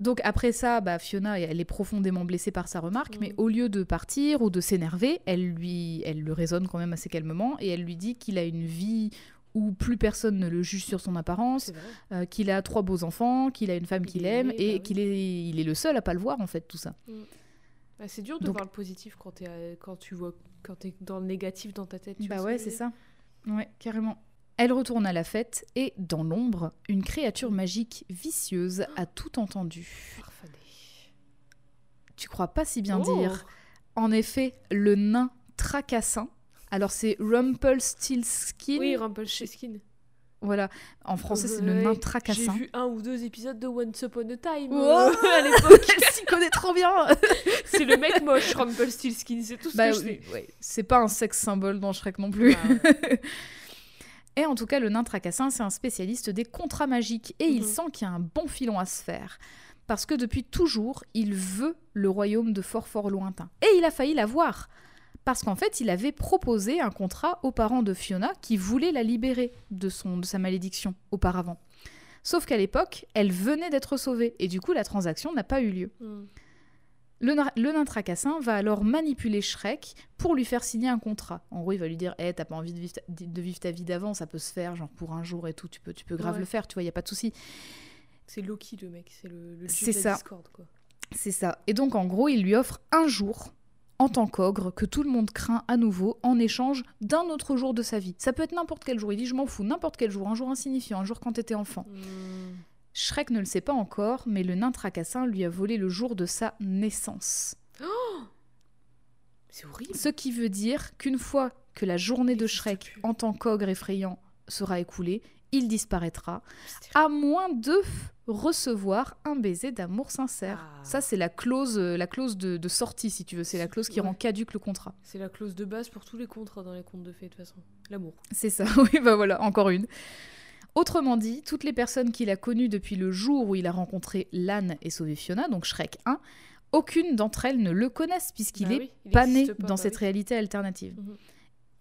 Donc après ça, bah, Fiona, elle est profondément blessée par sa remarque, mais au lieu de partir ou de s'énerver, elle lui, elle le raisonne quand même assez calmement et elle lui dit qu'il a une vie où plus personne ne le juge sur son apparence, euh, qu'il a trois beaux enfants, qu'il a une femme Il qu'il aime aimé, et bah oui. qu'il est, il est le seul à pas le voir en fait tout ça. Bah, c'est dur de Donc- voir le positif quand, t'es, euh, quand tu vois quand t'es dans le négatif dans ta tête. tu bah ouais, c'est ça. Ouais, carrément. Elle retourne à la fête et dans l'ombre, une créature magique vicieuse a tout entendu. Tu crois pas si bien Oh dire En effet, le nain tracassin. Alors c'est Rumpelstiltskin. Oui, Rumpelstiltskin. Voilà. En français, c'est le nain J'ai tracassin. vu un ou deux épisodes de Once Upon a Time Oh euh, à l'époque. Elle s'y connaît trop bien. c'est le mec moche, Rumpelstiltskin, c'est tout ce bah que je sais. ouais. C'est pas un sexe symbole dans Shrek non plus. Ah ouais. Et en tout cas, le nain tracassin, c'est un spécialiste des contrats magiques et il Mhm. sent qu'il y a un bon filon à se faire. Parce que depuis toujours, il veut le royaume de fort fort lointain. Et il a failli l'avoir. Parce qu'en fait, il avait proposé un contrat aux parents de Fiona qui voulaient la libérer de, son, de sa malédiction auparavant. Sauf qu'à l'époque, elle venait d'être sauvée et du coup, la transaction n'a pas eu lieu. Hmm. Le, na- le nain tracassin va alors manipuler Shrek pour lui faire signer un contrat. En gros, il va lui dire Eh, t'as pas envie de vivre, ta, de vivre ta vie d'avant, ça peut se faire, genre pour un jour et tout, tu peux, tu peux grave Ouais. le faire, tu vois, y a pas de souci. C'est Loki le mec, c'est le, le dieu de la ça. Discord quoi. C'est ça. Et donc, en gros, il lui offre un jour en tant qu'ogre que tout le monde craint à nouveau en échange d'un autre jour de sa vie. Ça peut être n'importe quel jour. Il dit Je m'en fous, n'importe quel jour, un jour insignifiant, un jour quand t'étais enfant. Hmm. Shrek ne le sait pas encore, mais le nain tracassin lui a volé le jour de sa naissance. C'est horrible. Ce qui veut dire qu'une fois que la journée de Shrek en tant qu'ogre effrayant sera écoulée, il disparaîtra, à moins de recevoir un baiser d'amour sincère. Ah. Ça, c'est la clause, euh, la clause de, de sortie, si tu veux. C'est la clause qui Ouais. rend caduque le contrat. C'est la clause de base pour tous les contrats dans les contes de fées de toute façon. L'amour. C'est ça, oui, bah voilà, encore une. Autrement dit, toutes les personnes qu'il a connues depuis le jour où il a rencontré l'âne et sauvé Fiona, donc Shrek 1, aucune d'entre elles ne le connaissent puisqu'il Bah est oui, il pas né pas, dans bah cette oui. réalité alternative. Mhm.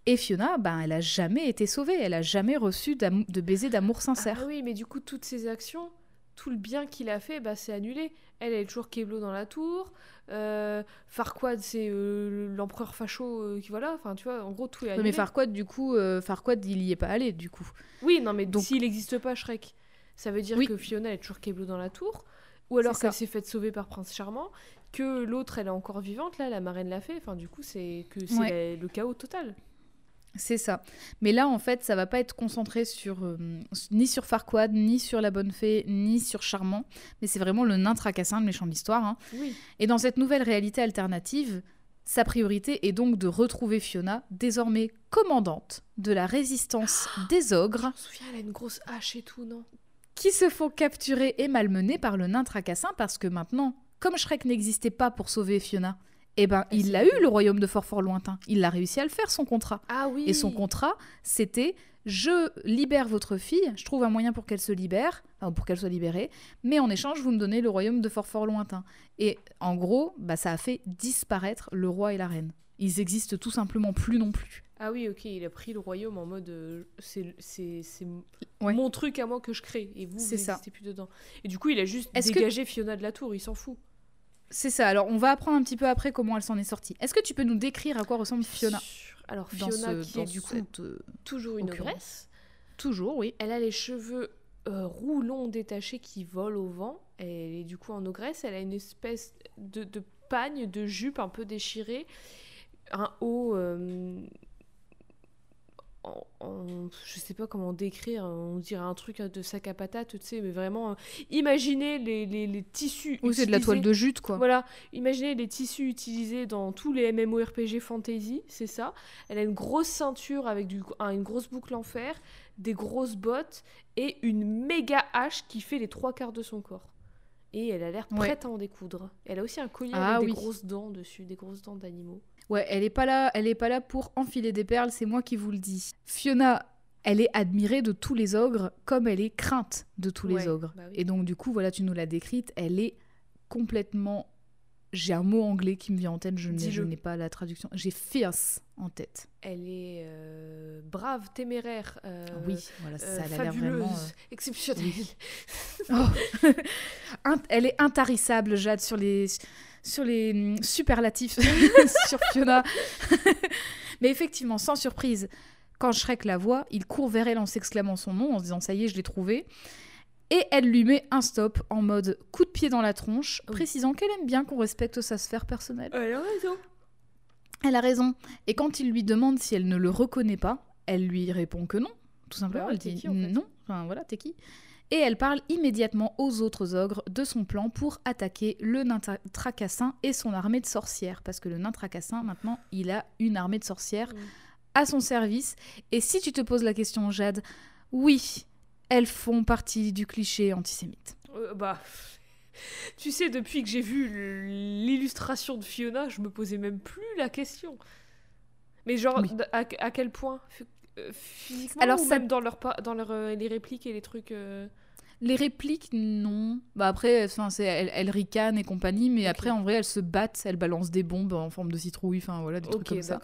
Et Fiona, ben, elle a jamais été sauvée, elle a jamais reçu de baiser d'amour sincère. Ah oui, mais du coup, toutes ces actions, tout le bien qu'il a fait, bah, c'est annulé. Elle, elle est toujours Keblo dans la tour. Euh, Farquaad, c'est euh, l'empereur facho euh, qui voilà. Enfin, tu vois, en gros, tout est annulé. mais Farquaad, du coup, Farquaad, il y est pas allé, du coup. Oui, non, mais Donc- s'il n'existe pas, Shrek, ça veut dire Oui. que Fiona est toujours Keblo dans la tour. Ou alors qu'elle s'est faite sauver par Prince Charmant. Que l'autre, elle est encore vivante, là, la marraine l'a fait. Enfin, du coup, c'est que c'est Ouais. le chaos total. C'est ça. Mais là, en fait, ça va pas être concentré sur euh, ni sur Farquaad, ni sur la bonne fée, ni sur Charmant. Mais c'est vraiment le nain tracassin, le méchant de l'histoire. hein. Oui. Et dans cette nouvelle réalité alternative, sa priorité est donc de retrouver Fiona, désormais commandante de la résistance des ogres. Je me souviens, elle a une grosse hache et tout, non? Qui se font capturer et malmener par le nain tracassin parce que maintenant, comme Shrek n'existait pas pour sauver Fiona, eh ben, il l'a eu, le royaume de Fort Fort Lointain. Il a réussi à le faire, son contrat. Ah oui. Et son contrat, c'était je libère votre fille, je trouve un moyen pour qu'elle se libère, enfin, pour qu'elle soit libérée, mais en échange, vous me donnez le royaume de Fort Fort Lointain. Et en gros, bah, ça a fait disparaître le roi et la reine. Ils existent tout simplement plus non plus. Ah oui, ok, il a pris le royaume en mode euh, c'est Ouais. mon truc à moi que je crée et vous vous C'est ça. n'existez plus dedans. Et du coup, il a juste Est-ce que- dégagé Fiona de la tour, il s'en fout. C'est ça. Alors, on va apprendre un petit peu après comment elle s'en est sortie. Est-ce que tu peux nous décrire à quoi ressemble Fiona Alors Fiona ce- qui est du coup euh, toujours une ogresse. Toujours, oui. Elle a les cheveux euh, roux longs détachés qui volent au vent. Elle est du coup en ogresse. Elle a une espèce de, de pagne, de jupe un peu déchirée. Un haut. euh, en- je sais pas comment décrire, on dirait un truc de sac à patates, tu sais, mais vraiment, euh, imaginez les, les, les tissus. Oui, c'est de la toile de jute, quoi. Voilà, imaginez les tissus utilisés dans tous les MMORPG fantasy, c'est ça. Elle a une grosse ceinture avec du, une grosse boucle en fer, des grosses bottes et une méga hache qui fait les trois quarts de son corps. Et elle a l'air Ouais. prête à en découdre. Elle a aussi un collier Ah avec oui. des grosses dents dessus, des grosses dents d'animaux. Ouais, elle est pas là, elle est pas là pour enfiler des perles, c'est moi qui vous le dis. Fiona, elle est admirée de tous les ogres comme elle est crainte de tous les ogres. bah oui. Et donc du coup, voilà, tu nous l'as décrite, elle est complètement j'ai un mot anglais qui me vient en tête, je n'ai, pas la traduction. J'ai fierce en tête. Elle est euh, brave, téméraire, euh, oui, voilà, euh, ça elle a l'air vraiment. euh, exceptionnelle. Oh. Elle est intarissable, Jade, sur les, sur les hum, superlatifs sur Fiona. Mais effectivement, sans surprise, quand Shrek la voit, il court vers elle en s'exclamant son nom, en se disant ça y est, je l'ai trouvé. Et elle lui met un stop en mode coup de pied dans la tronche, précisant qu'elle aime bien qu'on respecte sa sphère personnelle. Elle a raison. Elle a raison. Et quand il lui demande si elle ne le reconnaît pas, elle lui répond que non, tout simplement. Ouais, elle dit qui, en fait? non. Enfin voilà, t'es qui? Et elle parle immédiatement aux autres ogres de son plan pour attaquer le nain tra- tracassin et son armée de sorcières. Parce que le nain tracassin, maintenant, il a une armée de sorcières à son service. Et si tu te poses la question, Jade, oui, elles font partie du cliché antisémite. Euh, bah, tu sais, depuis que j'ai vu l'illustration de Fiona, je me posais même plus la question. Mais genre, Oui. à, à quel point Physiquement Alors, ou ça- même dans, leur, dans leur, euh, les répliques et les trucs euh, Les répliques, non. Bah après, enfin, c'est elle, elle ricane et compagnie, mais après, en vrai, elles se battent, elles balancent des bombes en forme de citrouille, enfin voilà, des trucs comme ça.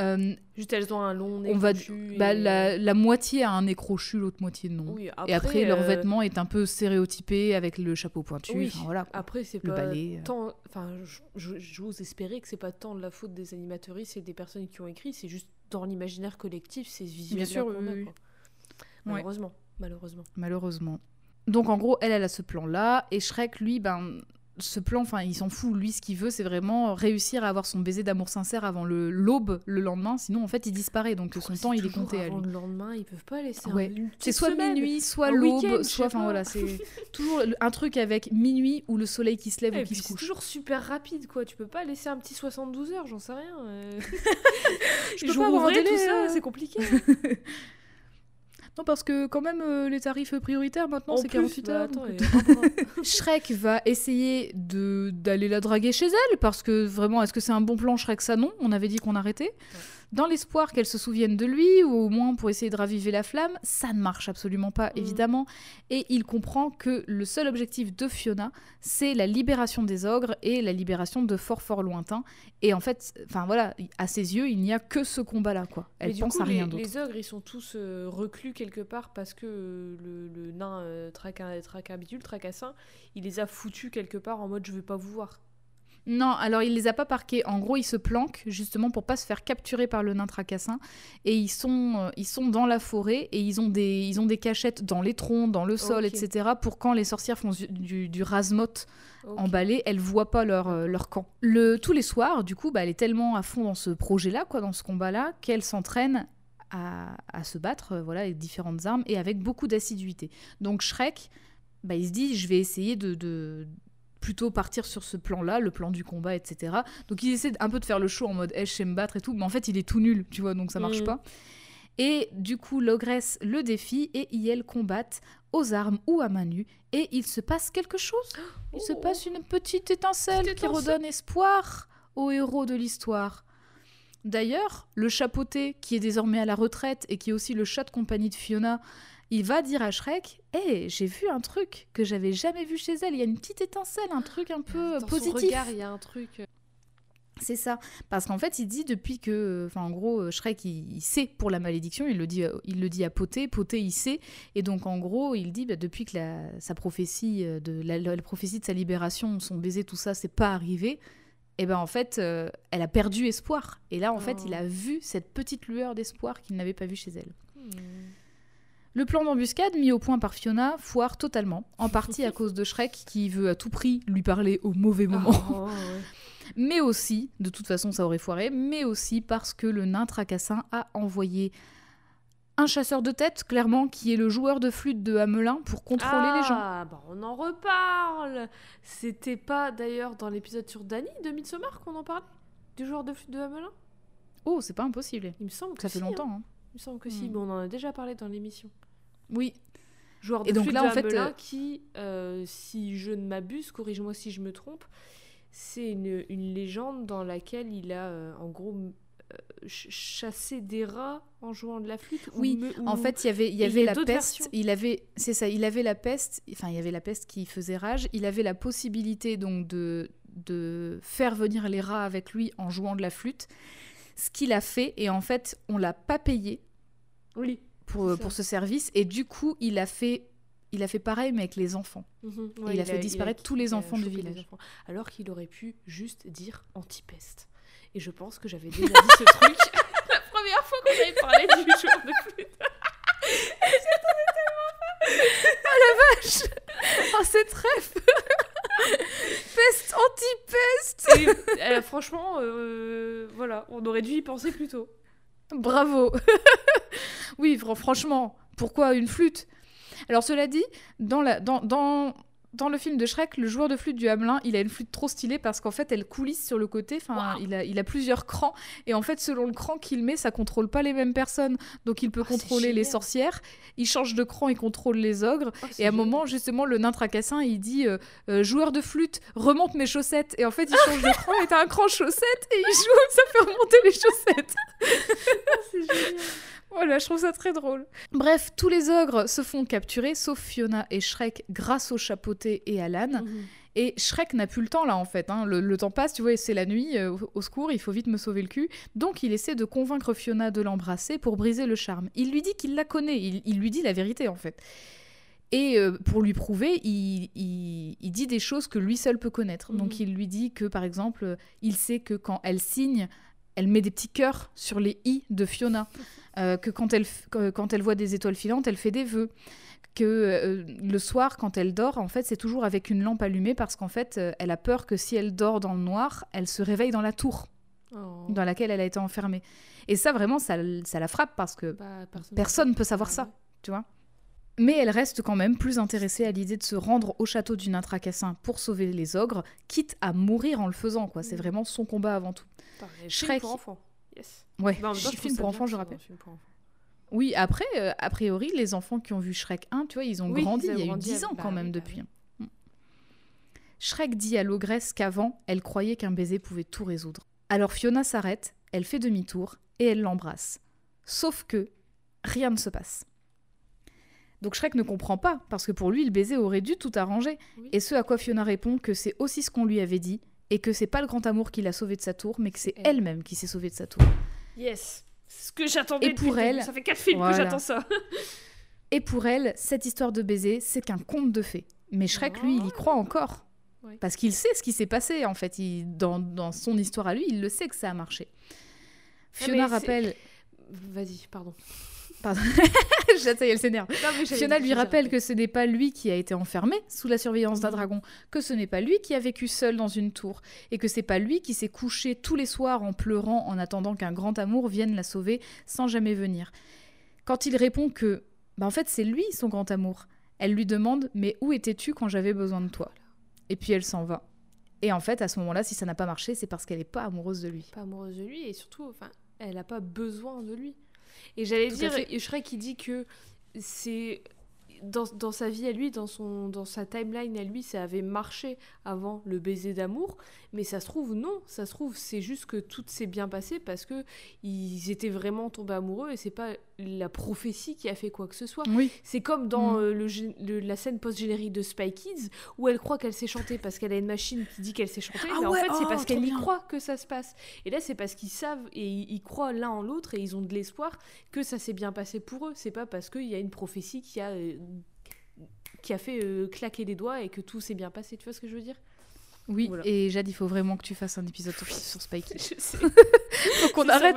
Euh, Juste elles ont un long nez on va, crochu bah, la, la moitié a un nez crochu, l'autre moitié non. Oui, et après, leur euh, vêtement est un peu stéréotypé avec le chapeau pointu. Oui. voilà. quoi. Après, c'est Le pas balai, tant. Enfin, j'ose espérer que c'est pas tant de la faute des animatrices et des personnes qui ont écrit, c'est juste dans l'imaginaire collectif, c'est visuel. sûr, oui, qu'on a, oui, quoi. Ouais. Malheureusement, malheureusement. Malheureusement. Donc en gros, elle, elle a ce plan-là, et Shrek, lui, ben, ce plan, enfin, il s'en fout. Lui, ce qu'il veut, c'est vraiment réussir à avoir son baiser d'amour sincère avant le l'aube le lendemain. Sinon, en fait, il disparaît. Donc son temps, il est compté à lui. le lendemain, ils peuvent pas laisser Ouais. C'est soit semaine. minuit, soit l'aube, soit, enfin voilà, c'est toujours un truc avec minuit ou le soleil qui se lève Et ou qui se c'est couche. toujours super rapide, quoi. Tu peux pas laisser un petit 72 heures, j'en sais rien. euh. Je peux pas avoir un délai, tout ça, euh. c'est compliqué. Non, parce que quand même, euh, les tarifs prioritaires maintenant, En c'est plus, 48 bah, heures. attends, donc, et euh. Shrek va essayer de d'aller la draguer chez elle parce que vraiment est-ce que c'est un bon plan Shrek? Ça non on avait dit qu'on arrêtait dans l'espoir qu'elle se souvienne de lui ou au moins pour essayer de raviver la flamme ça ne marche absolument pas Mm. évidemment et il comprend que le seul objectif de Fiona c'est la libération des ogres et la libération de fort fort lointain et en fait enfin voilà à ses yeux il n'y a que ce combat là quoi elle Mais du pense coup, à rien les, d'autre les ogres, ils sont tous euh, reclus quelque part parce que euh, le, le nain euh, traca- tracabidule, tracassin, il les a foutus quelque part en mode je veux pas vous voir. Non, alors il les a pas parqués. En gros, ils se planquent justement pour pas se faire capturer par le nain tracassin. Et ils sont, euh, ils sont dans la forêt et ils ont des, ils ont des cachettes dans les troncs, dans le sol, etc. Pour quand les sorcières font du, du, Ok. emballé, elles voient pas leur, euh, leur camp. Le, tous les soirs, du coup, bah, elle est tellement à fond dans ce projet-là, quoi, dans ce combat-là, qu'elle s'entraîne à, à se battre, euh, voilà, avec différentes armes et avec beaucoup d'assiduité. Donc Shrek, bah, il se dit, je vais essayer de, de plutôt partir sur ce plan-là, le plan du combat, etc. Donc il essaie un peu de faire le show en mode, hey, je sais me battre et tout, mais en fait il est tout nul, tu vois, donc ça marche Mhm. pas. Et du coup, l'ogresse le défie et ils combattent aux armes ou à main nue. Et il se passe quelque chose. Il se Oh. passe une petite étincelle Petite qui étincelle. redonne espoir aux héros de l'histoire. D'ailleurs, le chapeauté, qui est désormais à la retraite et qui est aussi le chat de compagnie de Fiona, il va dire à Shrek Hé, j'ai vu un truc que j'avais jamais vu chez elle. Il y a une petite étincelle, un truc un peu Dans positif. son regard, il y a un truc. euh, C'est ça. Parce qu'en fait, il dit depuis que. Enfin, en gros, euh, Shrek, il, il sait pour la malédiction. Il le dit, euh, il le dit à Poté. Poté, il sait. Et donc, en gros, il dit bah, depuis que la, sa prophétie de la, la prophétie de sa libération, son baiser, tout ça, c'est pas arrivé. Et ben en fait, euh, elle a perdu espoir. Et là, en fait, Oh. il a vu cette petite lueur d'espoir qu'il n'avait pas vue chez elle. hmm. Le plan d'embuscade mis au point par Fiona foire totalement, en partie à cause de Shrek qui veut à tout prix lui parler au mauvais moment. Oh, ouais. mais aussi, de toute façon ça aurait foiré, mais aussi parce que le nain tracassin a envoyé un chasseur de tête, clairement, qui est le joueur de flûte de Hamelin pour contrôler les gens. Ah, bah on en reparle. C'était pas d'ailleurs dans l'épisode sur Danny de Midsommar qu'on en parlait Du joueur de flûte de Hamelin? Oh, c'est pas impossible. Il me semble que Ça fait si, longtemps. hein. hein. Il me semble que si, Hmm. mais on en a déjà parlé dans l'émission. Oui. Joueur de Et donc flûte là, de en fait, euh, qui, euh, si je ne m'abuse, corrige-moi si je me trompe, c'est une, une légende dans laquelle il a euh, en gros euh, ch- chassé des rats en jouant de la flûte. ou Oui, me- En fait, il y avait, il y et il y avait la peste. versions. Il avait, c'est ça, il avait la peste. Enfin, il y avait la peste qui faisait rage. Il avait la possibilité donc de de faire venir les rats avec lui en jouant de la flûte. Ce qu'il a fait et en fait, on l'a pas payé oui. Pour, ça. pour ce service et du coup, il a fait il a fait pareil mais avec les enfants. Mhm. il a fait disparaître tous les enfants du chopé les village. Alors qu'il aurait pu juste dire antipeste. Et je pense que j'avais déjà dit ce truc la première fois qu'on avait parlé du joueur de flûte. Oh, c'est trèfle Peste anti-peste euh, franchement, euh, voilà, on aurait dû y penser plus tôt. Bravo. Oui, fran- franchement, pourquoi une flûte? Alors cela dit, dans, la, dans le film de Shrek, le joueur de flûte du Hamelin, il a une flûte trop stylée parce qu'en fait, elle coulisse sur le côté. Enfin, il, a, il a plusieurs crans. Et en fait, selon le cran qu'il met, ça contrôle pas les mêmes personnes. Donc, il peut Oh, c'est contrôler les sorcières. Il change de cran, il contrôle les ogres. Oh, Et à un moment, justement, le nain tracassin, il dit euh, Euh, Joueur de flûte, remonte mes chaussettes. Et en fait, il change de cran et t'as un cran chaussettes et il joue, ça fait remonter les chaussettes. c'est génial. Voilà, je trouve ça très drôle. Bref, tous les ogres se font capturer, sauf Fiona et Shrek, grâce au chapeauté et à l'âne. Mhm. Et Shrek n'a plus le temps là en fait. hein. Le, le temps passe, tu vois, c'est la nuit, euh, au, secours, il faut vite me sauver le cul. Donc il essaie de convaincre Fiona de l'embrasser pour briser le charme. Il lui dit qu'il la connaît, il, il lui dit la vérité en fait. Et euh, pour lui prouver, il, il- il dit des choses que lui seul peut connaître. Donc Mhm. il lui dit que par exemple, il sait que quand elle signe, elle met des petits cœurs sur les i de Fiona. Euh, que quand elle, que quand elle voit des étoiles filantes, elle fait des vœux. Que euh, le soir, quand elle dort, en fait, c'est toujours avec une lampe allumée parce qu'en fait, euh, elle a peur que si elle dort dans le noir, elle se réveille dans la tour Oh. dans laquelle elle a été enfermée. Et ça, vraiment, ça, ça la frappe parce que Bah, personne ne peut savoir ça, tu vois. Mais elle reste quand même plus intéressée à l'idée de se rendre au château du nain tracassin pour sauver les ogres, quitte à mourir en le faisant, quoi. C'est Mhm. vraiment son combat avant tout. Shrek- Film pour enfants. Yes. Ouais, Bah, en même temps, je je film trouve pour enfants, je rappelle. Oui, après, euh, a priori, les enfants qui ont vu Shrek 1, tu vois, ils ont Oui, grandi. ils Il y a eu grandi 10 ans quand même bah depuis. Mm. Shrek dit à l'ogresse qu'avant, elle croyait qu'un baiser pouvait tout résoudre. Alors Fiona s'arrête, elle fait demi-tour et elle l'embrasse. Sauf que rien ne se passe. Donc Shrek ne comprend pas, parce que pour lui, le baiser aurait dû tout arranger. Oui. Et ce à quoi Fiona répond que c'est aussi ce qu'on lui avait dit, et que c'est pas le grand amour qui l'a sauvé de sa tour, mais que c'est Elle. elle-même qui s'est sauvée de sa tour. Yes. Ce que j'attendais Et pour elle, Ça fait quatre films voilà. que j'attends ça. Et pour elle, cette histoire de baiser, c'est qu'un conte de fées. Mais Shrek, lui, il y croit encore. Oui. Parce qu'il sait ce qui s'est passé, en fait. Il- dans, dans son histoire à lui, il le sait que ça a marché. Fiona mais c'est- rappelle... Vas-y, pardon. Pardon. Ça y est, elle s'énerve. Fiona lui rappelle que ce n'est pas lui qui a été enfermé sous la surveillance d'un Mhm. dragon, que ce n'est pas lui qui a vécu seul dans une tour, et que c'est pas lui qui s'est couché tous les soirs en pleurant en attendant qu'un grand amour vienne la sauver sans jamais venir. Quand il répond que, bah en fait c'est lui son grand amour, elle lui demande mais où étais-tu quand j'avais besoin de toi? Et puis elle s'en va. Et en fait à ce moment-là, si ça n'a pas marché, c'est parce qu'elle n'est pas amoureuse de lui. Pas amoureuse de lui et surtout, enfin, elle a pas besoin de lui. Et j'allais dire. Shrek qui dit que c'est dans, dans sa vie à lui, dans, son, dans sa timeline à lui, ça avait marché avant le baiser d'amour, mais ça se trouve non, ça se trouve c'est juste que tout s'est bien passé parce que ils étaient vraiment tombés amoureux et c'est pas la prophétie qui a fait quoi que ce soit. Oui. C'est comme dans Mm. euh, le, gé- le- la scène post-générique de Spy Kids où elle croit qu'elle sait chanter parce qu'elle a une machine qui dit qu'elle sait chanter, Ah mais en fait c'est oh, parce qu'elle y croit que ça se passe. Et là c'est parce qu'ils savent et ils, croient l'un en l'autre et ils ont de l'espoir que ça s'est bien passé pour eux. C'est pas parce qu'il y a une prophétie qui a, euh, qui a fait euh, claquer des doigts et que tout s'est bien passé. Tu vois ce que je veux dire? Oui, Voilà. et Jade, il faut vraiment que tu fasses un épisode sur, sur Spy Kids. Je sais. Faut qu'on arrête.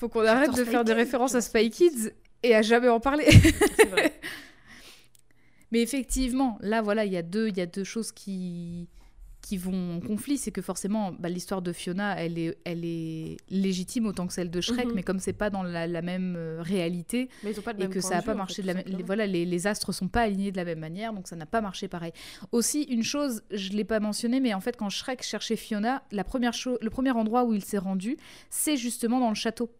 Faut qu'on arrête de faire des références à Spy Kids et à jamais en parler. Vrai. Mais effectivement, là, voilà, il y a deux, il y a deux choses qui qui vont en conflit, c'est que forcément, bah, l'histoire de Fiona, elle est, elle est légitime autant que celle de Shrek, Mhm. mais comme c'est pas dans la, la même euh, réalité Mais ils ont pas le et que ça n'a pas marché fait, de la tout même, les, voilà, les, les astres sont pas alignés de la même manière, donc ça n'a pas marché pareil. Aussi, une chose, je l'ai pas mentionné, mais en fait, quand Shrek cherchait Fiona, la première chose, le premier endroit où il s'est rendu, c'est justement dans le château.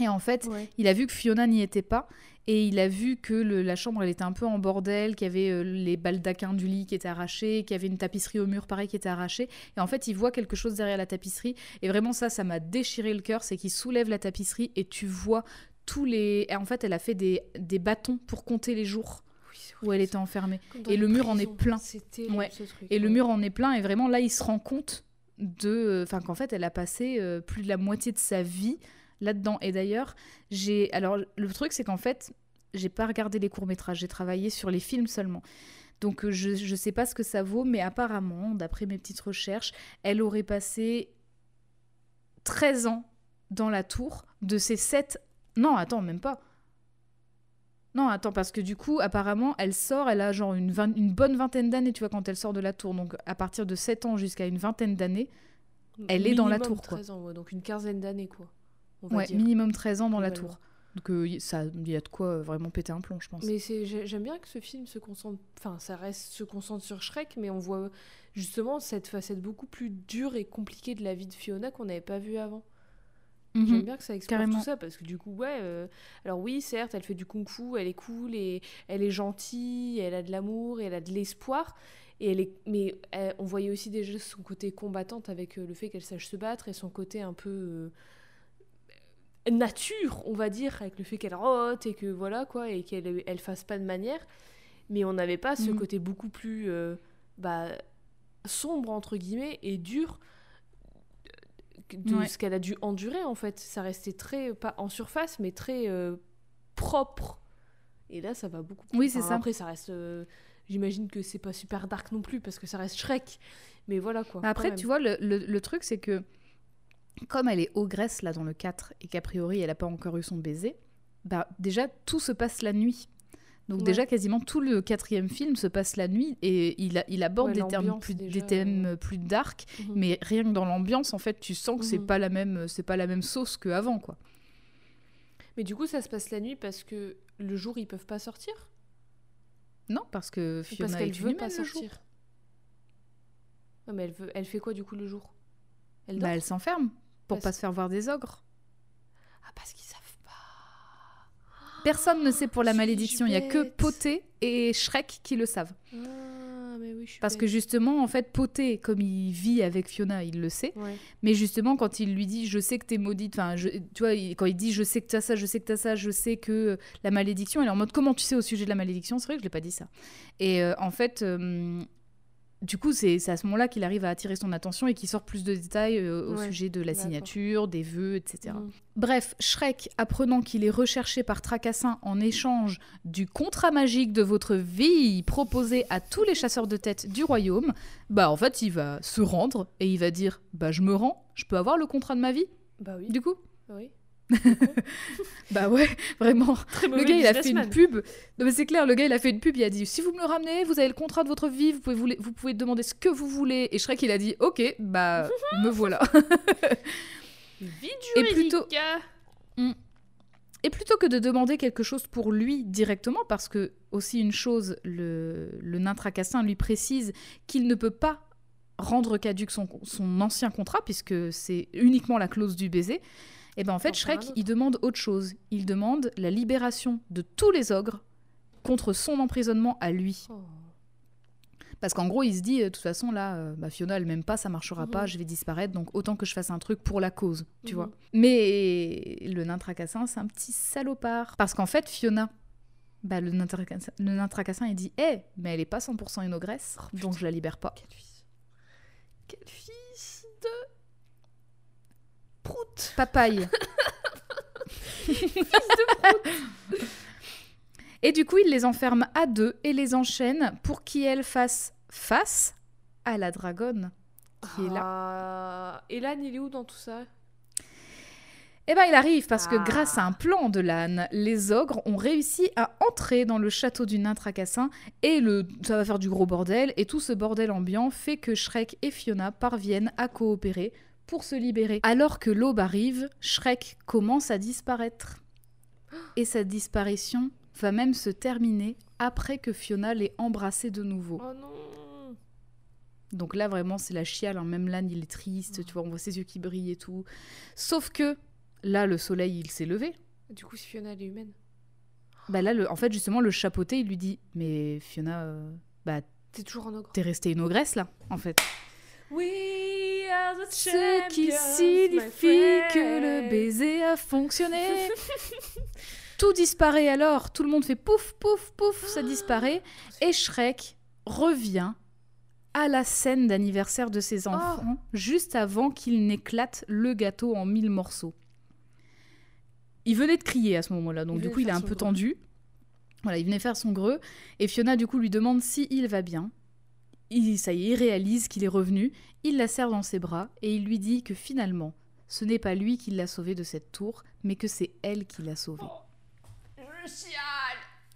Et en fait, Ouais. il a vu que Fiona n'y était pas et il a vu que le- la chambre elle était un peu en bordel, qu'il y avait euh, les baldaquins du lit qui étaient arrachés, qu'il y avait une tapisserie au mur pareil qui était arrachée. Et en fait, il voit quelque chose derrière la tapisserie. Et vraiment ça, ça m'a déchiré le cœur, c'est qu'il soulève la tapisserie et tu vois tous les. et en fait, elle a fait des, des bâtons pour compter les jours où elle était enfermée. Et le mur en est plein. Ouais. ce truc. Et le mur en est plein et vraiment là, il se rend compte de, enfin qu'en fait, elle a passé euh, plus de la moitié de sa vie là-dedans. Et d'ailleurs, j'ai, alors le truc, c'est qu'en fait, j'ai pas regardé les courts métrages, j'ai travaillé sur les films seulement. Donc euh, je je sais pas ce que ça vaut, mais apparemment, d'après mes petites recherches, elle aurait passé 13 ans dans la tour de ses 7 non, attends, même pas. Non, attends, parce que du coup, apparemment, elle sort, elle a genre une, vingt- une bonne vingtaine d'années, tu vois, quand elle sort de la tour. Donc, à partir de 7 ans jusqu'à une vingtaine d'années, elle est dans la tour, quoi. 13 ans, ouais, donc une quinzaine d'années, quoi. On va ouais, dire. minimum 13 ans dans la tour. Donc, euh, ça, il y a de quoi euh, vraiment péter un plomb, je pense. Mais j'aime bien que ce film se concentre, enfin, ça reste se concentre sur Shrek, mais on voit justement cette facette beaucoup plus dure et compliquée de la vie de Fiona qu'on n'avait pas vue avant. Mhm. J'aime bien que ça explore carrément. tout ça parce que du coup, ouais. euh, alors oui, certes, elle fait du kung-fu, elle est cool et elle est gentille, elle a de l'amour elle a de l'espoir. Et elle est, mais elle- on voyait aussi déjà son côté combattante avec le fait qu'elle sache se battre et son côté un peu euh, nature, on va dire, avec le fait qu'elle rote et que voilà quoi et qu'elle elle fasse pas de manière. Mais on n'avait pas ce Mhm. côté beaucoup plus euh, bah, sombre entre guillemets et dur de Ouais. ce qu'elle a dû endurer en fait. Ça restait très, pas en surface, mais très euh, propre. Et là, ça va beaucoup plus. Oui, c'est Enfin, ça. Après, ça reste. euh, J'imagine que c'est pas super dark non plus parce que ça reste Shrek. Mais voilà quoi. Après, tu vois, le, le- le truc, c'est que comme elle est ogresse là dans le 4 et qu'a priori elle n'a pas encore eu son baiser, bah déjà tout se passe la nuit. Donc Ouais. déjà quasiment tout le quatrième film se passe la nuit et il, a- il aborde Ouais, des, termes l'ambiance, plus, déjà, des thèmes euh. plus dark, Mhm. mais rien que dans l'ambiance en fait tu sens que c'est Mhm. pas la même c'est pas la même sauce qu'avant quoi. Mais du coup, ça se passe la nuit parce que le jour, ils peuvent pas sortir? Non parce que Fiona parce qu'elle est veut pas sortir? Ouais, mais elle, veut... elle fait quoi du coup le jour? Elle Bah, elle s'enferme pour Parce- pas se faire voir des ogres. Ah, parce qu'ils savent pas. Personne ne sait pour la malédiction, il y a que. Poté et Shrek qui le savent. Ah, mais oui, je suis Parce que justement, en fait, Poté, comme il vit avec Fiona, il le sait. Ouais. Mais justement, quand il lui dit, je sais que t'es maudite, enfin, je- tu vois, il- quand il dit, je sais que t'as ça, je sais que t'as ça, je sais que euh, la malédiction, elle est en mode, comment tu sais au sujet de la malédiction? C'est vrai que je l'ai pas dit ça. Et euh, en fait, euh, du coup, c'est à ce moment-là qu'il arrive à attirer son attention et qu'il sort plus de détails euh, au Ouais, sujet de la signature, des vœux, etc. Mhm. Bref, Shrek, apprenant qu'il est recherché par Tracassin en échange du contrat magique de votre vie proposé à tous les chasseurs de tête du royaume, bah en fait, il va se rendre et il va dire Bah, je me rends, je peux avoir le contrat de ma vie? Bah oui. Du coup? Oui. Bah ouais, vraiment. Très Le gars, il a fait une pub. Non, mais c'est clair, le gars, il a fait une pub. Il a dit Si vous me le ramenez, vous avez le contrat de votre vie, vous pouvez, vous, vous pouvez demander ce que vous voulez. Et Shrek, il a dit Ok, bah, me voilà. Vide Et plutôt- Et plutôt que de demander quelque chose pour lui directement, parce que aussi une chose, le, le nain tracassin lui précise qu'il ne peut pas rendre caduque son, son ancien contrat, puisque c'est uniquement la clause du baiser, Et ben en fait, un Shrek, il demande autre chose. Il demande la libération de tous les ogres contre son emprisonnement à lui. Oh. Parce qu'en gros, il se dit, euh, de toute façon, là, euh, bah, Fiona, elle m'aime pas, ça marchera Mhm. pas, je vais disparaître, donc autant que je fasse un truc pour la cause, tu Mhm. vois. Mais le nain tracassin, c'est un petit salopard. Parce qu'en fait, Fiona, bah, le, nain tracassin, le nain tracassin, il dit, hé, mais elle est pas 100% une ogresse, Oh, donc je la libère pas. Quel fils. Quel fils de. Prout Papaye. et du coup, il les enferme à deux et les enchaîne pour qu'elle fasse face à la dragonne qui est là. Ah, Et l'âne, il est où dans tout ça? Eh ben, il arrive parce que Ah. grâce à un plan de l'âne, les ogres ont réussi à entrer dans le château du nain tracassin et le, ça va faire du gros bordel. Et tout ce bordel ambiant fait que Shrek et Fiona parviennent à coopérer pour se libérer. Alors que l'aube arrive, Shrek commence à disparaître. Et sa disparition va même se terminer après que Fiona l'ait embrassé de nouveau. Oh non Donc là, vraiment, c'est la chiale. hein. Même l'âne, il est triste, tu vois, on voit ses yeux qui brillent et tout. Sauf que là, le soleil, il s'est levé. Du coup, si Fiona, elle est humaine. Bah là, le- en fait, justement, le chapeauté, il lui dit Mais Fiona, euh, bah, T'es toujours un ogre. t'es restée une ogresse là, en fait. We are the Ce qui signifie que le baiser a fonctionné. Tout disparaît alors, tout le monde fait pouf, pouf, pouf, ça disparaît. Et Shrek revient à la scène d'anniversaire de ses enfants, juste avant qu'il n'éclate le gâteau en mille morceaux. Il venait de crier à ce moment-là, donc Il du coup il est un peu greu. tendu. Voilà, il venait faire son greu, et Fiona du coup lui demande si il va bien. Il, ça y est, il réalise qu'il est revenu, il la serre dans ses bras, et il lui dit que finalement, ce n'est pas lui qui l'a sauvé de cette tour, mais que c'est elle qui l'a sauvé. Le chial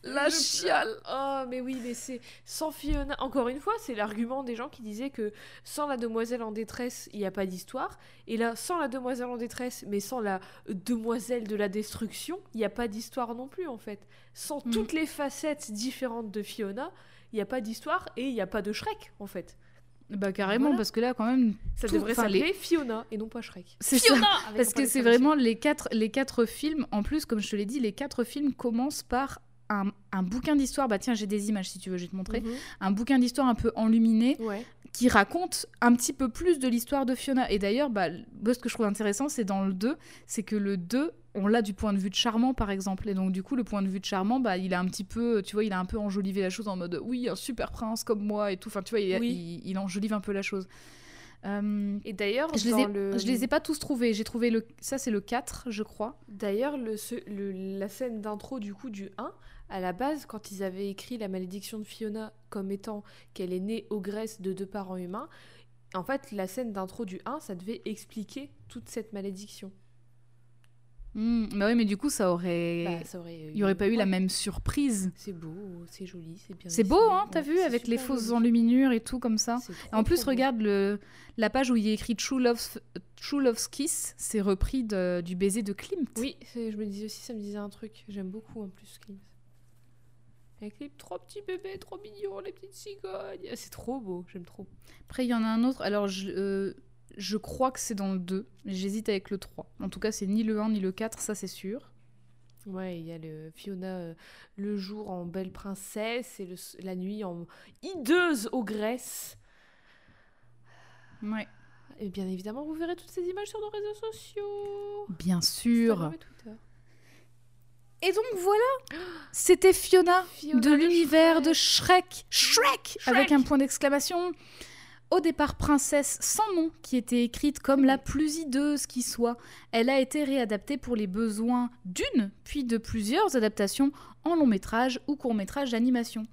La Je chiale. Oh, mais oui, mais c'est. Sans Fiona. Encore une fois, c'est l'argument des gens qui disaient que sans la demoiselle en détresse, il n'y a pas d'histoire. Et là, sans la demoiselle en détresse, mais sans la demoiselle de la destruction, il n'y a pas d'histoire non plus, en fait. Sans Mm. toutes les facettes différentes de Fiona, il n'y a pas d'histoire et il n'y a pas de Shrek, en fait. Bah carrément, Voilà. parce que là quand même, Ça Tout- devrait s'appeler les- Fiona et non pas Shrek. C'est ça, Parce que c'est vraiment les quatre, les quatre films. En plus, comme je te l'ai dit, les quatre films commencent par un, un bouquin d'histoire. Bah tiens, j'ai des images si tu veux, je vais te montrer. Mhm. Un bouquin d'histoire un peu enluminé Ouais. qui raconte un petit peu plus de l'histoire de Fiona. Et d'ailleurs, bah, ce que je trouve intéressant, c'est dans le 2, c'est que le 2, on l'a du point de vue de Charmant, par exemple. Et donc, du coup, le point de vue de Charmant, bah, il a un petit peu, tu vois, il a un peu enjolivé la chose en mode, oui, un super prince comme moi et tout. Enfin, tu vois, il, Oui. il, il enjolive un peu la chose. Euh, Et d'ailleurs, je les, ai, le... je les ai pas tous trouvés. J'ai trouvé le. Ça, c'est le 4, je crois. D'ailleurs, le, le- la scène d'intro du coup du 1, à la base, quand ils avaient écrit la malédiction de Fiona comme étant qu'elle est née ogresse de deux parents humains, en fait, la scène d'intro du 1, ça devait expliquer toute cette malédiction. Bah oui, mais du coup, ça aurait. Bah, ça aurait il n'y aurait pas eu la même surprise. C'est beau, c'est joli, c'est bien. C'est beau, hein, t'as Ouais, vu, avec les fausses joli. enluminures et tout comme ça. En plus, beau. regarde le, la page où il y a écrit True Love's, True Love's Kiss, c'est repris de- du baiser de Klimt. Oui, je me disais aussi, ça me disait un truc. J'aime beaucoup en plus Klimt. Avec les trois petits bébés, trop mignons, les petites cigognes. Ah, C'est trop beau, j'aime trop. Après, il y en a un autre. Alors, je, euh, je crois que c'est dans le 2. mais J'hésite avec le 3. En tout cas, c'est ni le 1 ni le 4, ça c'est sûr. Ouais, il y a le Fiona euh, le jour en belle princesse et le, la nuit en hideuse ogresse. Ouais. Et bien évidemment, vous verrez toutes ces images sur nos réseaux sociaux. Bien sûr. Et donc voilà, c'était Fiona, Fiona de l'univers de Shrek. Shrek. Shrek, Shrek. avec un point d'exclamation. Au départ, princesse sans nom, qui était écrite comme la plus hideuse qui soit, elle a été réadaptée pour les besoins d'une, puis de plusieurs adaptations en long métrage ou court métrage d'animation.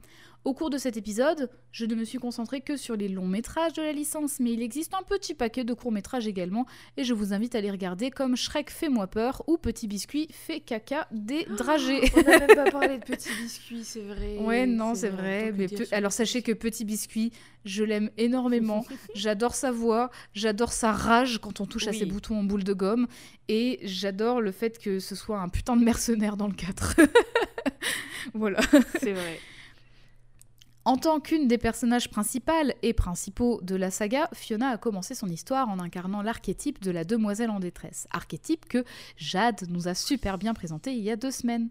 Au cours de cet épisode, je ne me suis concentrée que sur les longs métrages de la licence, mais il existe un petit paquet de courts métrages également, et je vous invite à les regarder comme Shrek fait moi peur ou Petit Biscuit fait caca des dragées. On n'a même pas parlé de petits biscuits, c'est vrai. Ouais, non, c'est vrai. Mais Alors sachez que Petit Biscuit, je l'aime énormément. j'adore sa voix, j'adore sa rage quand on touche à ses boutons en boule de gomme, et j'adore le fait que ce soit un putain de mercenaire dans le 4. voilà. C'est vrai. En tant qu'une des personnages principales et principaux de la saga, Fiona a commencé son histoire en incarnant l'archétype de la demoiselle en détresse, archétype que Jade nous a super bien présenté il y a deux semaines.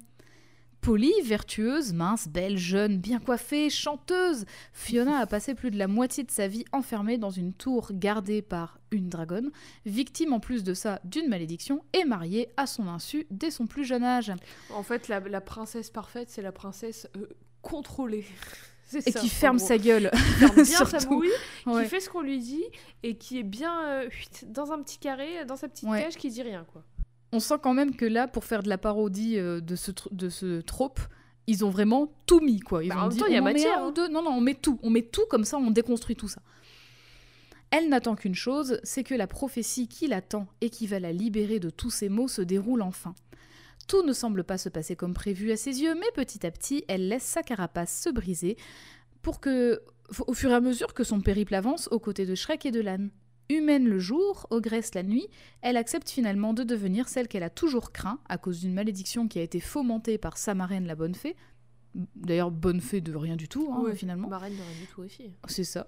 Polie, vertueuse, mince, belle, jeune, bien coiffée, chanteuse, Fiona a passé plus de la moitié de sa vie enfermée dans une tour gardée par une dragonne, victime en plus de ça d'une malédiction et mariée à son insu dès son plus jeune âge. En fait, la, princesse parfaite, c'est la princesse euh, contrôlée. Et ça, qui ferme gros. sa gueule. Qui ferme bien sa Surtout. bouille, Ouais. qui fait ce qu'on lui dit et qui est bien euh, dans un petit carré, dans sa petite Ouais. cage, qui dit rien quoi. On sent quand même que là, pour faire de la parodie euh, de ce, de ce trope, ils ont vraiment tout mis, quoi. Ils Bah, ont en dit, temps, il y a on en met matière, un ou hein. deux. Non, non, on met tout. On met tout comme ça, on déconstruit tout ça. Elle n'attend qu'une chose, c'est que la prophétie qui l'attend et qui va la libérer de tous ces maux se déroule enfin. Tout ne semble pas se passer comme prévu à ses yeux, mais petit à petit, elle laisse sa carapace se briser pour que, au fur et à mesure que son périple avance aux côtés de Shrek et de l'âne. Humaine le jour, ogresse la nuit, elle accepte finalement de devenir celle qu'elle a toujours craint à cause d'une malédiction qui a été fomentée par sa marraine la bonne fée. D'ailleurs, bonne fée de rien du tout, hein, Ouais. finalement. Marraine de rien du tout aussi. C'est ça.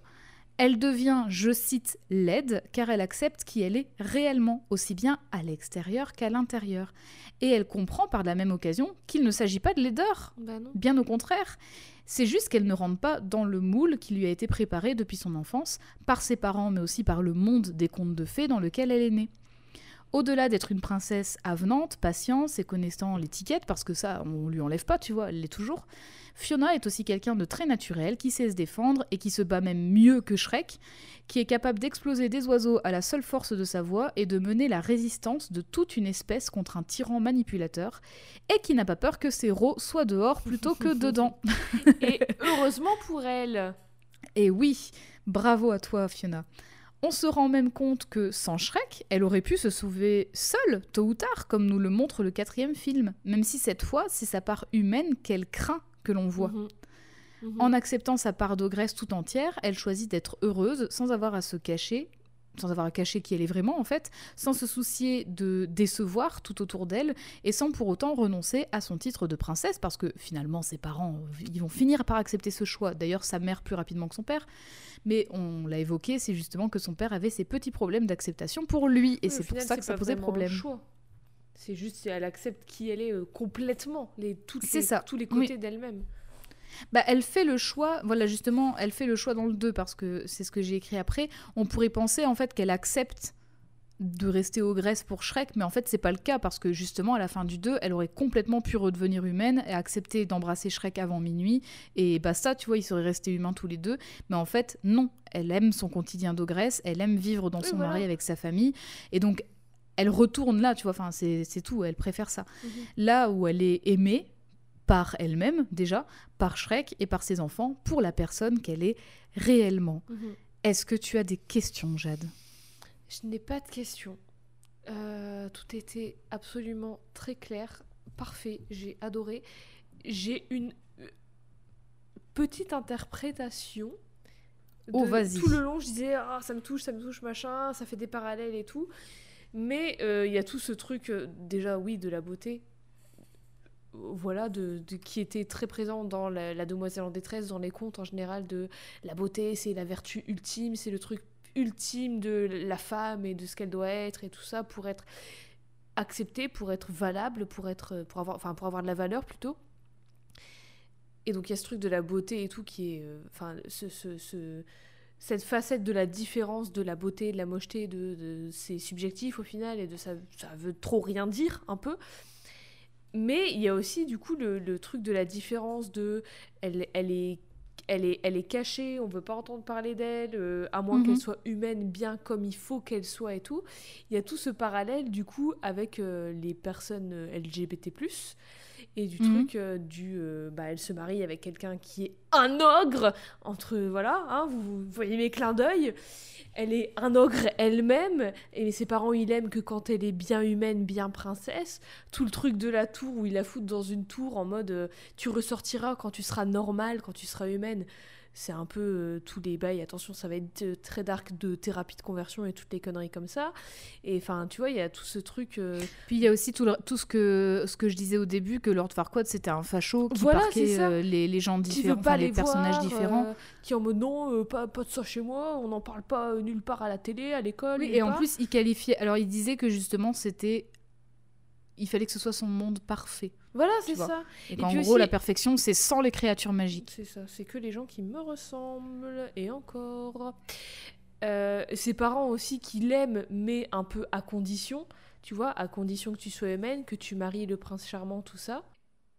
Elle devient, je cite, laide, car elle accepte qui elle est réellement, aussi bien à l'extérieur qu'à l'intérieur. Et elle comprend par la même occasion qu'il ne s'agit pas de laideur, Bah. Bien au contraire, c'est juste qu'elle ne rentre pas dans le moule qui lui a été préparé depuis son enfance, par ses parents, mais aussi par le monde des contes de fées dans lequel elle est née. Au-delà d'être une princesse avenante, patiente et connaissant l'étiquette, parce que ça, on lui enlève pas, tu vois, elle l'est toujours, Fiona est aussi quelqu'un de très naturel, qui sait se défendre et qui se bat même mieux que Shrek, qui est capable d'exploser des oiseaux à la seule force de sa voix et de mener la résistance de toute une espèce contre un tyran manipulateur, et qui n'a pas peur que ses rots soient dehors plutôt que dedans. Et heureusement pour elle. Et oui, bravo à toi Fiona. On se rend même compte que sans Shrek, elle aurait pu se sauver seule, tôt ou tard, comme nous le montre le quatrième film, même si cette fois, c'est sa part humaine qu'elle craint que l'on voit. Mhm. Mhm. En acceptant sa part d'ogresse tout entière, elle choisit d'être heureuse sans avoir à se cacher, sans avoir à cacher qui elle est vraiment en fait, sans se soucier de décevoir tout autour d'elle et sans pour autant renoncer à son titre de princesse parce que finalement ses parents ils vont finir par accepter ce choix. D'ailleurs sa mère plus rapidement que son père, mais on l'a évoqué, c'est justement que son père avait ses petits problèmes d'acceptation pour lui et Oui, c'est pour ça que ça posait problème. choix. C'est juste elle accepte qui elle est euh, complètement, les, toutes les- ça, tous les oui. côtés d'elle-même. Bah, elle fait le choix, voilà justement, elle fait le choix dans le 2 parce que c'est ce que j'ai écrit après. On pourrait penser en fait qu'elle accepte de rester ogresse pour Shrek, mais en fait c'est pas le cas parce que justement à la fin du 2, elle aurait complètement pu redevenir humaine et accepter d'embrasser Shrek avant minuit et basta, tu vois, ils seraient restés humains tous les deux. Mais en fait non, elle aime son quotidien d'ogresse, elle aime vivre dans son voilà. mari avec sa famille et donc elle retourne là, tu vois, enfin c'est c'est tout, elle préfère ça. Mhm. Là où elle est aimée par elle-même déjà, par Shrek et par ses enfants, pour la personne qu'elle est réellement. Mhm. Est-ce que tu as des questions, Jade? Je n'ai pas de questions. Euh, tout était absolument très clair, parfait, j'ai adoré. J'ai une euh, petite interprétation. Oh, de- vas-y. Tout le long, je disais, ah, ça me touche, ça me touche, machin, ça fait des parallèles et tout. Mais euh, il y a tout ce truc, euh, déjà, oui, de la beauté. Voilà, de, qui était très présent dans la, demoiselle en détresse, dans les contes en général, de la beauté, c'est la vertu ultime, c'est le truc ultime de la femme et de ce qu'elle doit être et tout ça pour être acceptée, pour être valable, pour être pour avoir enfin pour avoir de la valeur plutôt. Et donc il y a ce truc de la beauté et tout qui est euh, ce, ce- ce- cette facette de la différence de la beauté, de la mocheté, de, c'est subjectif au final et de ça veut trop rien dire un peu. Mais il y a aussi du coup le, le truc de la différence de elle, elle est elle est, elle est cachée, on veut pas entendre parler d'elle, euh, à moins Mhm. qu'elle soit humaine bien comme il faut qu'elle soit et tout. Il y a tout ce parallèle du coup avec euh, les personnes euh, LGBT+, et du Mhm. truc euh, du... euh, bah, elle se marie avec quelqu'un qui est un ogre, entre... Voilà, hein, vous, vous voyez mes clins d'œil. Elle est un ogre elle-même, et ses parents, ils l'aiment que quand elle est bien humaine, bien princesse. Tout le truc de la tour où il la fout dans une tour en mode euh, tu ressortiras quand tu seras normale, quand tu seras humaine. C'est un peu euh, tous les bails, attention, ça va être euh, très dark de thérapie de conversion et toutes les conneries comme ça. Et enfin, tu vois, il y a tout ce truc. euh, Puis il y a aussi tout, le- tout ce, que, ce que je disais au début, que Lord Farquaad c'était un facho qui Voilà, parquait euh, les, les gens qui différents, pas les, les personnages différents. qui en mode non, pas, pas de ça chez moi, on n'en parle pas nulle part à la télé, à l'école. Oui, et en part. plus, il qualifiait. Alors, il disait que justement, c'était. Il fallait que ce soit son monde parfait. Voilà, c'est ça. Et Et qu'en gros, aussi- la perfection, c'est sans les créatures magiques. C'est ça, c'est que les gens qui me ressemblent, et encore. Euh, ses parents aussi qui l'aiment, mais un peu à condition, tu vois, à condition que tu sois humaine, que tu maries le prince charmant, tout ça.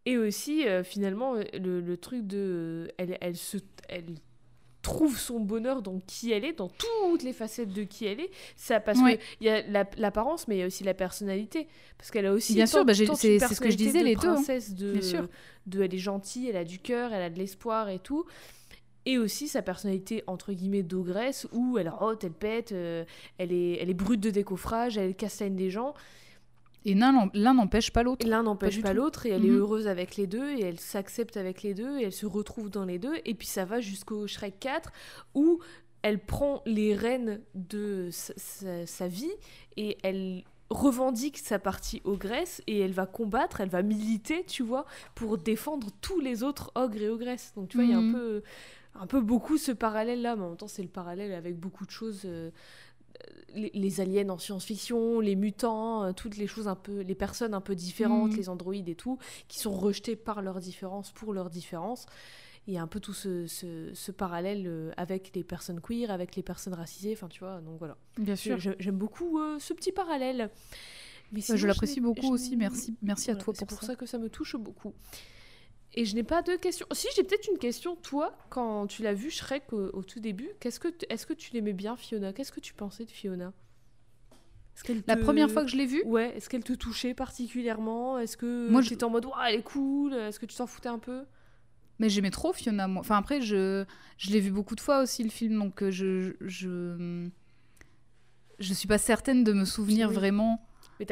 Et aussi, euh, finalement, le, le truc de. Elle, elle, se, elle trouve son bonheur dans qui elle est, dans toutes les facettes de qui elle est. Ça, parce il y a la- l'apparence, mais il y a aussi la personnalité. Parce qu'elle a aussi. Bien sûr, bah, c'est- ce que je disais, de les deux, hein. de, Bien sûr. de elle est gentille, elle a du cœur, elle a de l'espoir et tout. Et aussi sa personnalité entre guillemets d'ogresse où elle rote, elle pète, euh, elle, est, elle est brute de décoffrage, elle castagne des gens. Et l'un n'empêche pas l'autre. L'un n'empêche pas, l'autre et elle est Mhm. heureuse avec les deux et elle s'accepte avec les deux et elle se retrouve dans les deux. Et puis ça va jusqu'au Shrek 4 où elle prend les rênes de sa, sa- sa vie et elle revendique sa partie ogresse et elle va combattre, elle va militer, tu vois, pour défendre tous les autres ogres et ogresses. Donc tu vois, il y a un Mhm. peu, un peu beaucoup ce parallèle-là, mais en même temps c'est le parallèle avec beaucoup de choses. euh, les, les aliens en science-fiction, les mutants, euh, toutes les choses un peu, les personnes un peu différentes, Mhm. les androïdes et tout, qui sont rejetés par leur différence pour leur différence. Il y a un peu tout ce, ce- ce parallèle euh, avec les personnes queer, avec les personnes racisées, enfin tu vois, donc voilà. Bien j'ai- J'aime beaucoup euh, ce petit parallèle. Mais sinon, je l'apprécie beaucoup aussi. Merci, merci à toi c'est pour, pour ça. ça que ça me touche beaucoup. Et je n'ai pas de questions. Si, j'ai peut-être une question. Toi, quand tu l'as vu Shrek au, au tout début, qu'est-ce que est-ce que tu l'aimais bien, Fiona? Qu'est-ce que tu pensais de Fiona? La première fois que je l'ai vue, Ouais, est-ce qu'elle te touchait particulièrement? Est-ce que Moi, Moi, je- étais en mode, Ouah, elle est cool? Est-ce que tu t'en foutais un peu? Mais j'aimais trop Fiona. Moi. Enfin après, je, je l'ai vu beaucoup de fois aussi le film, donc euh, je, je, je suis pas certaine de me souvenir Oui. vraiment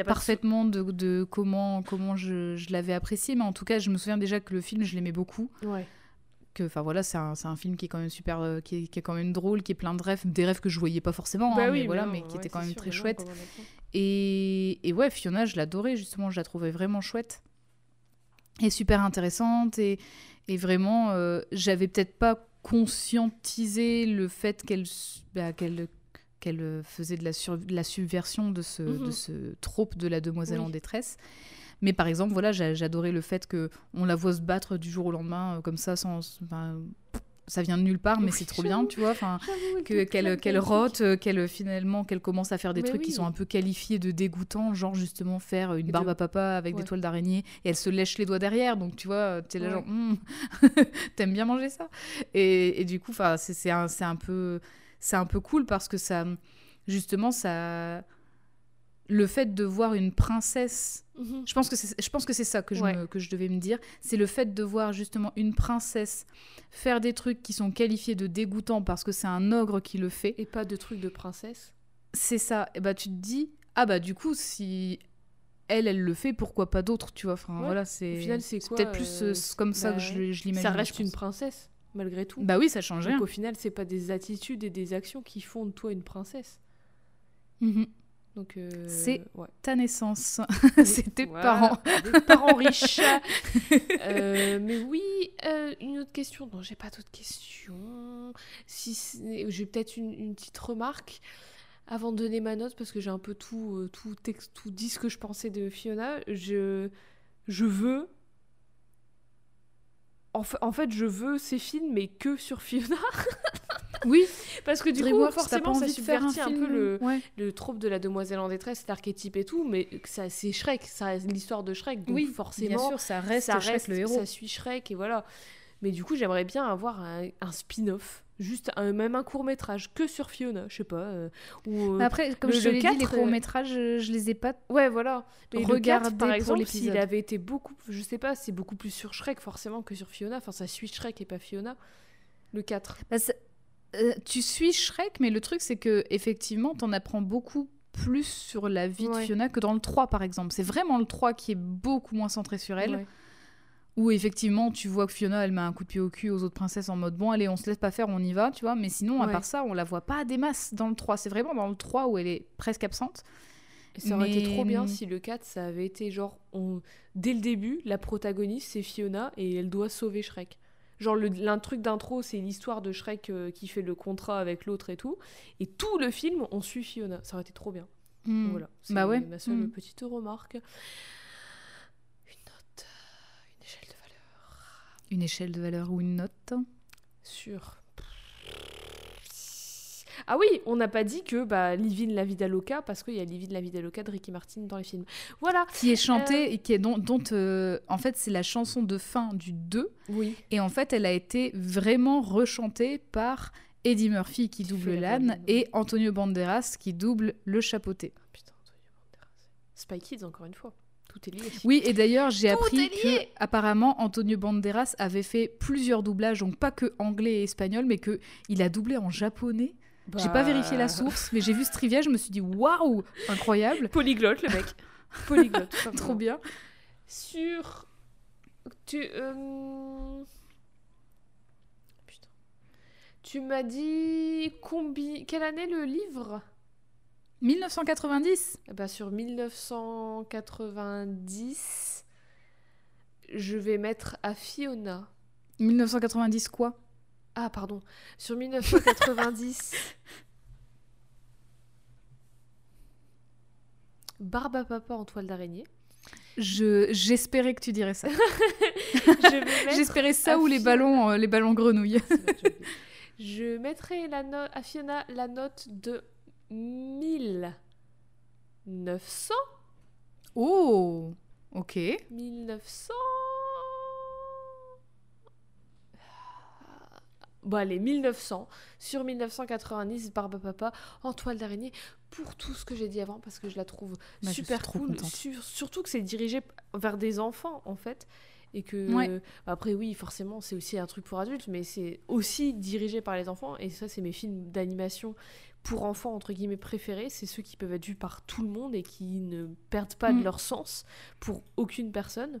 Parfaitement de, de comment, comment je, je l'avais apprécié, mais en tout cas, je me souviens déjà que le film, je l'aimais beaucoup. Ouais. Que, enfin voilà, c'est un, c'est un film qui est quand même super, euh, qui, est, qui est quand même drôle, qui est plein de rêves, des rêves que je voyais pas forcément, hein, mais voilà, non, mais qui ouais, étaient quand même sûr, très non, apprend Et, et ouais, Fiona, je l'adorais justement, je la trouvais vraiment chouette et super intéressante et, et vraiment, euh, j'avais peut-être pas conscientisé le fait qu'elle bah, qu'elle qu'elle euh, faisait de la, sur- de la subversion de ce, Mhm. de ce trope de la demoiselle Oui. en détresse. Mais par exemple, voilà, j'a- j'adorais le fait que on la voit se battre du jour au lendemain euh, comme ça, sans, ça vient de nulle part, mais Oui, c'est trop bien, tu vois. Enfin, qu'elle qu'elle rote, euh, qu'elle finalement qu'elle commence à faire des Mais trucs qui sont un peu qualifiés de dégoûtants, genre justement faire une barbe de- à papa avec Ouais. des toiles d'araignée et elle se lèche les doigts derrière, donc tu vois, t'es là Ouais. genre Hum, t'aimes bien manger ça et, et du coup, enfin c'est un, c'est un peu c'est un peu cool parce que ça justement ça le fait de voir une princesse Mhm. je pense que c'est, je pense que c'est ça que je, Ouais. me- que je devais me dire. C'est le fait de voir justement une princesse faire des trucs qui sont qualifiés de dégoûtants parce que c'est un ogre qui le fait. Et pas de trucs de princesse. C'est ça. Et bah tu te dis ah bah du coup si elle elle le fait pourquoi pas d'autres tu vois? Enfin Ouais. voilà c'est. Quoi, peut-être plus euh, euh, comme ça bah, que je, je l'imagine. Ça reste une princesse, malgré tout. Bah oui ça change rien. Donc au final, c'est pas des attitudes et des actions qui font de toi une princesse. Mhm. Donc euh, C'est- ouais. Ta naissance, c'est tes voilà, parents. Des parents riches. Euh, mais oui, euh, une autre question. Non, j'ai pas d'autres questions. Si j'ai peut-être une, une petite remarque avant de donner ma note parce que j'ai un peu tout, tout, texte, tout dit ce que je pensais de Fiona. Je, je veux. En fa- en fait, je veux ces films, mais que sur Fiona. Oui. Parce que du DreamWorks, coup, forcément, ça un subvertit un, film peu le, Ouais. le trope de la demoiselle en détresse, l'archétype et tout, mais c'est Shrek, l'histoire de Shrek, donc Oui, forcément Bien sûr ça reste, ça Shrek reste le héros. ça suit Shrek et voilà. Mais du coup, j'aimerais bien avoir un, un spin-off, juste un, même un court métrage que sur Fiona, je sais pas. euh, ou, euh, Après comme le- je te le l'ai dit les 4, euh, courts métrages je, je les ai pas ouais, voilà. Mais le 4, Regardez par exemple, s'il avait été beaucoup, je sais pas, c'est beaucoup plus sur Shrek forcément que sur Fiona. Enfin, ça suit Shrek et pas Fiona. Le 4. Bah, euh, tu suis Shrek, mais le truc, c'est que effectivement, t'en apprends beaucoup plus sur la vie Ouais. de Fiona que dans le 3, par exemple. C'est vraiment le 3 qui est beaucoup moins centré sur elle. Ouais. Où effectivement tu vois que Fiona elle met un coup de pied au cul aux autres princesses en mode bon allez on se laisse pas faire on y va tu vois mais sinon à Ouais. part ça on la voit pas des masses dans le 3 c'est vraiment dans le 3 où elle est presque absente Et ça aurait été trop bien si le 4, ça avait été genre, on... dès le début, la protagoniste, c'est Fiona et elle doit sauver Shrek. Genre, le, l'un truc d'intro, c'est l'histoire de Shrek euh, qui fait le contrat avec l'autre et tout. Et tout le film, on suit Fiona. Ça aurait été trop bien. Hmm. Voilà. C'est Bah ouais. ma seule Hmm. petite remarque. Une note, euh, une échelle de valeur une échelle de valeur ou une note sur. Ah oui, on n'a pas dit que bah, Livin la vida loca, parce qu'il y a Livin la vida loca de Ricky Martin dans les films. Voilà. qui est chantée et qui est dont, dont, euh, en fait c'est la chanson de fin du 2 Oui. et en fait elle a été vraiment rechantée par Eddie Murphy qui double l'âne et Antonio Banderas qui double le chapeauté. Ah, Putain, Antonio Banderas. Spy Kids, encore une fois. Tout est lié. Oui, et d'ailleurs, j'ai appris que apparemment Antonio Banderas avait fait plusieurs doublages, donc pas que anglais et espagnol, mais que il a doublé en japonais. J'ai pas Bah, vérifié la source, mais j'ai vu ce trivia, je me suis dit waouh, incroyable, Polyglotte, le mec. Polyglotte. trop bien. Sur. Tu. euh, Putain. Tu m'as dit. Combi... Quelle année le livre? 1990. Eh ben, Sur 1990. Je vais mettre à Fiona. 1990 quoi? Ah, pardon. Sur 1990. Barbe à papa en toile d'araignée. Je j'espérais que tu dirais ça. Je J'espérais ça ou les ballons euh, les ballons grenouilles. Je mettrai la à Fiona la note de 1900. Oh, ok. 1900. Bon, allez, 1900 sur 1990, Barbe à Papa en toile d'araignée pour tout ce que j'ai dit avant parce que je la trouve Bah, super cool. sur- surtout que c'est dirigé vers des enfants en fait. Et que. Ouais. Après, oui, forcément, c'est aussi un truc pour adultes, mais c'est aussi dirigé par les enfants. Et ça, c'est mes films d'animation pour enfants, entre guillemets, préférés. C'est ceux qui peuvent être vus par tout le monde et qui ne perdent pas de Mm. leur sens pour aucune personne.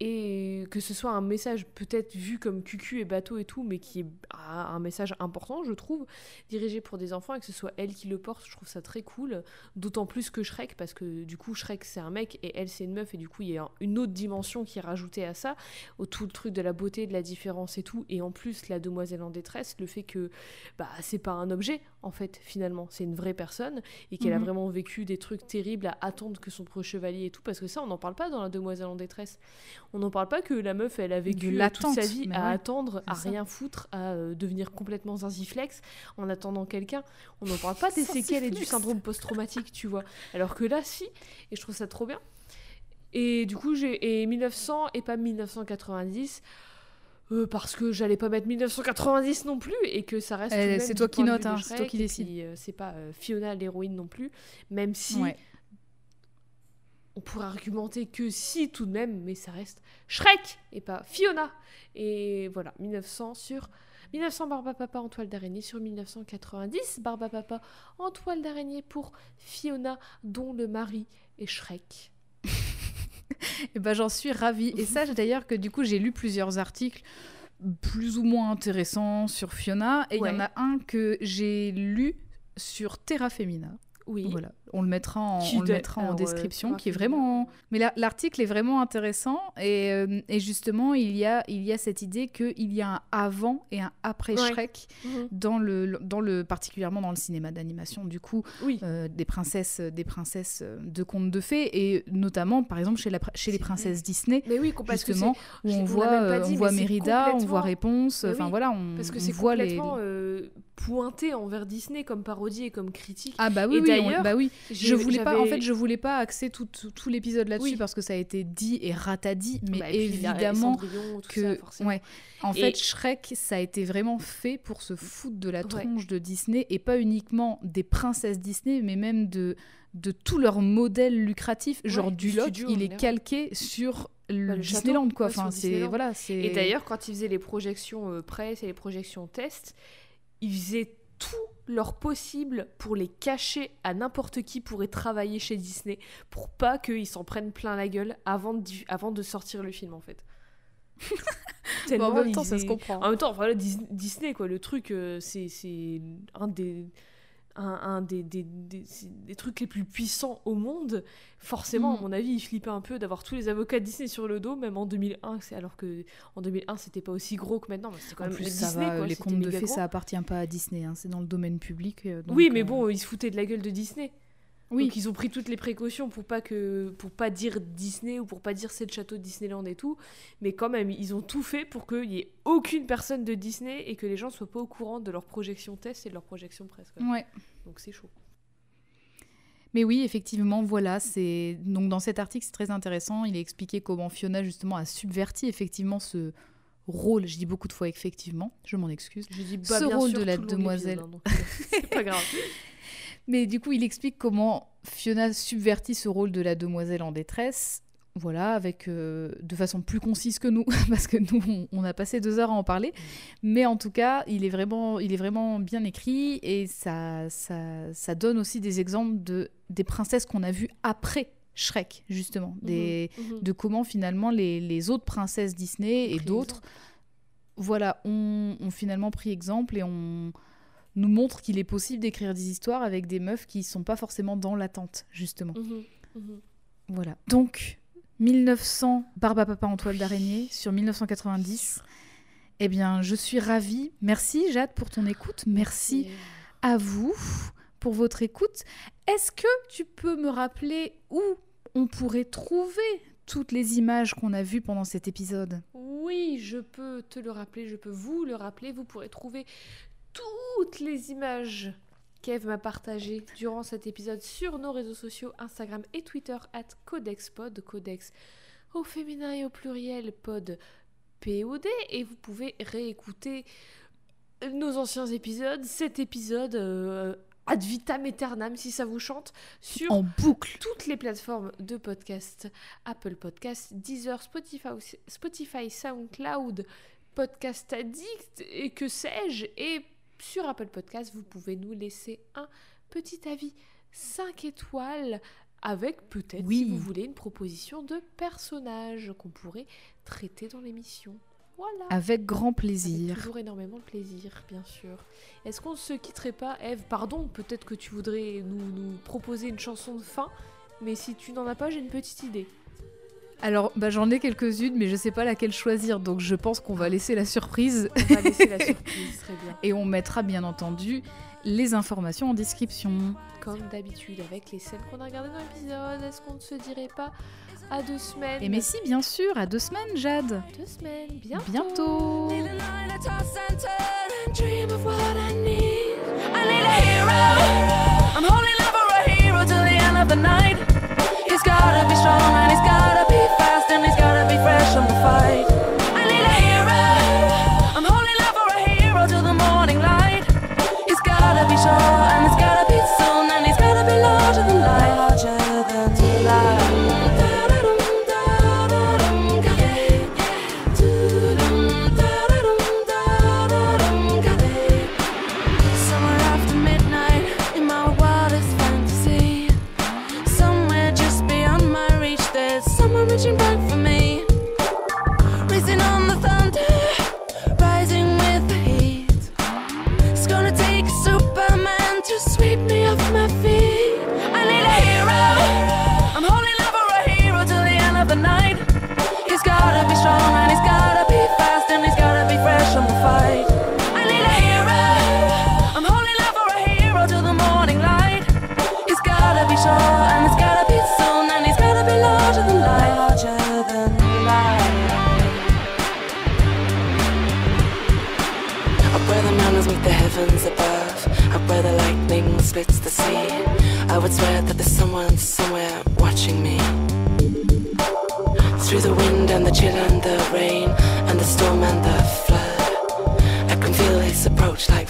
Et que ce soit un message peut-être vu comme cucu et bateau et tout, mais qui est ah, un message important, je trouve, dirigé pour des enfants et que ce soit elle qui le porte, je trouve ça très cool. D'autant plus que Shrek, parce que du coup, Shrek c'est un mec et elle c'est une meuf, et du coup, il y a un- une autre dimension qui est rajoutée à ça, au tout le truc de la beauté, de la différence et tout. Et en plus, la demoiselle en détresse, le fait que bah, c'est pas un objet, en fait, finalement, c'est une vraie personne et qu'elle a Mhm. vraiment vécu des trucs terribles à attendre que son pro chevalier et tout, parce que ça, on n'en parle pas dans la demoiselle en détresse. On n'en parle pas que la meuf, elle a vécu euh, toute sa vie à ouais, attendre, à ça. rien foutre, à euh, devenir complètement zinziflex en attendant quelqu'un. On n'en parle pas des séquelles et du syndrome post-traumatique, tu vois. Alors que là, si, et je trouve ça trop bien. Et du coup, j'ai et 1900 et pas 1990. euh, parce que j'allais pas mettre 1990 non plus et que ça reste. Eh, même c'est toi qui notes, hein, c'est toi qui décides. euh, c'est pas Fiona l'héroïne non plus, même si Ouais. On pourrait argumenter que si tout de même, mais ça reste Shrek et pas Fiona. Et voilà, 1900 sur 1900 Barbe à Papa en toile d'araignée sur 1990 Barbe à Papa en toile d'araignée pour Fiona dont le mari est Shrek. Et ben j'en suis ravie. Et sache d'ailleurs que du coup j'ai lu plusieurs articles plus ou moins intéressants sur Fiona et il Ouais. y en a un que j'ai lu sur Terra Femina. Oui. Voilà, on le mettra en, on le mettra en euh, description, qui est vraiment. Mais la- l'article est vraiment intéressant et, euh, et justement il y a il y a cette idée qu'il y a un avant et un après Ouais. Shrek Mhm. dans le dans le particulièrement dans le cinéma d'animation. Du coup, Oui. euh, des princesses des princesses de contes de fées et notamment par exemple chez la chez les princesses Disney Mais oui, justement où on on voit dit, on voit Mérida, on complètement- voit Réponse, enfin oui, voilà, on, Parce que c'est voit les, complètement euh, pointé envers Disney comme parodie et comme critique. Ah bah oui, Et oui, d'ailleurs, bah oui. Je voulais pas, en fait, je voulais pas axer tout, tout, tout l'épisode là-dessus Oui. parce que ça a été dit et ratadi, mais Bah, et a évidemment que, ça, ouais, en Et- fait, Shrek, ça a été vraiment fait pour se foutre de la Ouais. tronche de Disney et pas uniquement des princesses Disney, mais même de de tout leur modèle lucratif, genre du Duloc, il est calqué sur le, Bah, le Disneyland quoi. Enfin, c'est voilà, c'est. Et d'ailleurs, quand ils faisaient les projections euh, presse et les projections test, ils faisaient tout leur possible pour les cacher à n'importe qui pourrait travailler chez Disney pour pas qu'ils s'en prennent plein la gueule avant de, avant de sortir le film en fait. Bon, en même temps, ça se comprend. En même temps, voilà, Dis- Disney, quoi, le truc, euh, c'est un des. Un, un des, des, des- trucs les plus puissants au monde. Forcément, Mm. à mon avis, ils flippaient un peu d'avoir tous les avocats Disney sur le dos, même en 2001. c'est- Alors que en 2001, c'était pas aussi gros que maintenant. mais C'était quand En même plus, Disney, va, quoi, les contes de fées, gros. ça appartient pas à Disney, hein, c'est dans le domaine public. euh, donc, oui, mais euh, bon, ils se foutaient de la gueule de Disney. Oui. Donc ils ont pris toutes les précautions pour pas que pour pas dire Disney ou pour pas dire c'est le château de Disneyland et tout, mais quand même ils ont tout fait pour qu'il y ait aucune personne de Disney et que les gens soient pas au courant de leur projection test et de leur projection presse. quoi. Ouais. Donc c'est chaud. Mais oui, effectivement, voilà, c'est donc dans cet article, c'est très intéressant. Il est expliqué comment Fiona justement a subverti effectivement ce rôle. Je dis beaucoup de fois effectivement, je m'en excuse. Je dis Ce rôle de la demoiselle. hein, euh, c'est pas grave. Mais du coup, il explique comment Fiona subvertit ce rôle de la demoiselle en détresse. Voilà, avec euh, de façon plus concise que nous, parce que nous, on, on a passé deux heures à en parler. Mais en tout cas, il est vraiment, il est vraiment bien écrit et ça, ça, ça donne aussi des exemples de des princesses qu'on a vues après Shrek, justement, des, Mhm. de comment finalement les, les autres princesses Disney et d'autres, voilà, ont, ont finalement pris exemple et on nous montre qu'il est possible d'écrire des histoires avec des meufs qui sont pas forcément dans l'attente, justement. Mhm. Mhm. Voilà. Donc, 1900, Barbe à Papa en toile d'araignée sur 1990. Eh bien, je suis ravie. Merci Jade pour ton écoute. Merci à vous pour votre écoute. Est-ce que tu peux me rappeler où on pourrait trouver toutes les images qu'on a vues pendant cet épisode? Oui, je peux te le rappeler, je peux vous le rappeler. Vous pourrez trouver toutes les images qu'Eve m'a partagées durant cet épisode sur nos réseaux sociaux Instagram et Twitter at CodexPod, Codex au féminin et au pluriel, pod POD. Et vous pouvez réécouter nos anciens épisodes, cet épisode euh, ad vitam aeternam si ça vous chante, sur En boucle. toutes les plateformes de podcast, Apple Podcast, Deezer, Spotify, Spotify, SoundCloud, Podcast Addict et que sais-je. Et sur Apple Podcast, vous pouvez nous laisser un petit avis 5 étoiles avec peut-être, Oui. si vous voulez, une proposition de personnage qu'on pourrait traiter dans l'émission. Voilà. Avec grand Avec plaisir. toujours énormément de plaisir, bien sûr. Est-ce qu'on ne se quitterait pas, Eve Pardon, peut-être que tu voudrais nous, nous proposer une chanson de fin, mais si tu n'en as pas, j'ai une petite idée. Alors, bah, j'en ai quelques-unes, mais je sais pas laquelle choisir, donc je pense qu'on va laisser la surprise On va laisser la surprise, très bien. et on mettra bien entendu les informations en description. Comme d'habitude, avec les scènes qu'on a regardées dans l'épisode, est-ce qu'on ne se dirait pas à deux semaines? Et mais si, bien sûr, à deux semaines, Jade. Deux semaines, bientôt. Bientôt. Need a night I toss and turn and dream of what I need. I need a hero. I'm holding out for a hero till the end of the night. He's gotta be strong and he's gotta would swear that there's someone somewhere watching me. Through the wind and the chill and the rain and the storm and the flood, I can feel his approach like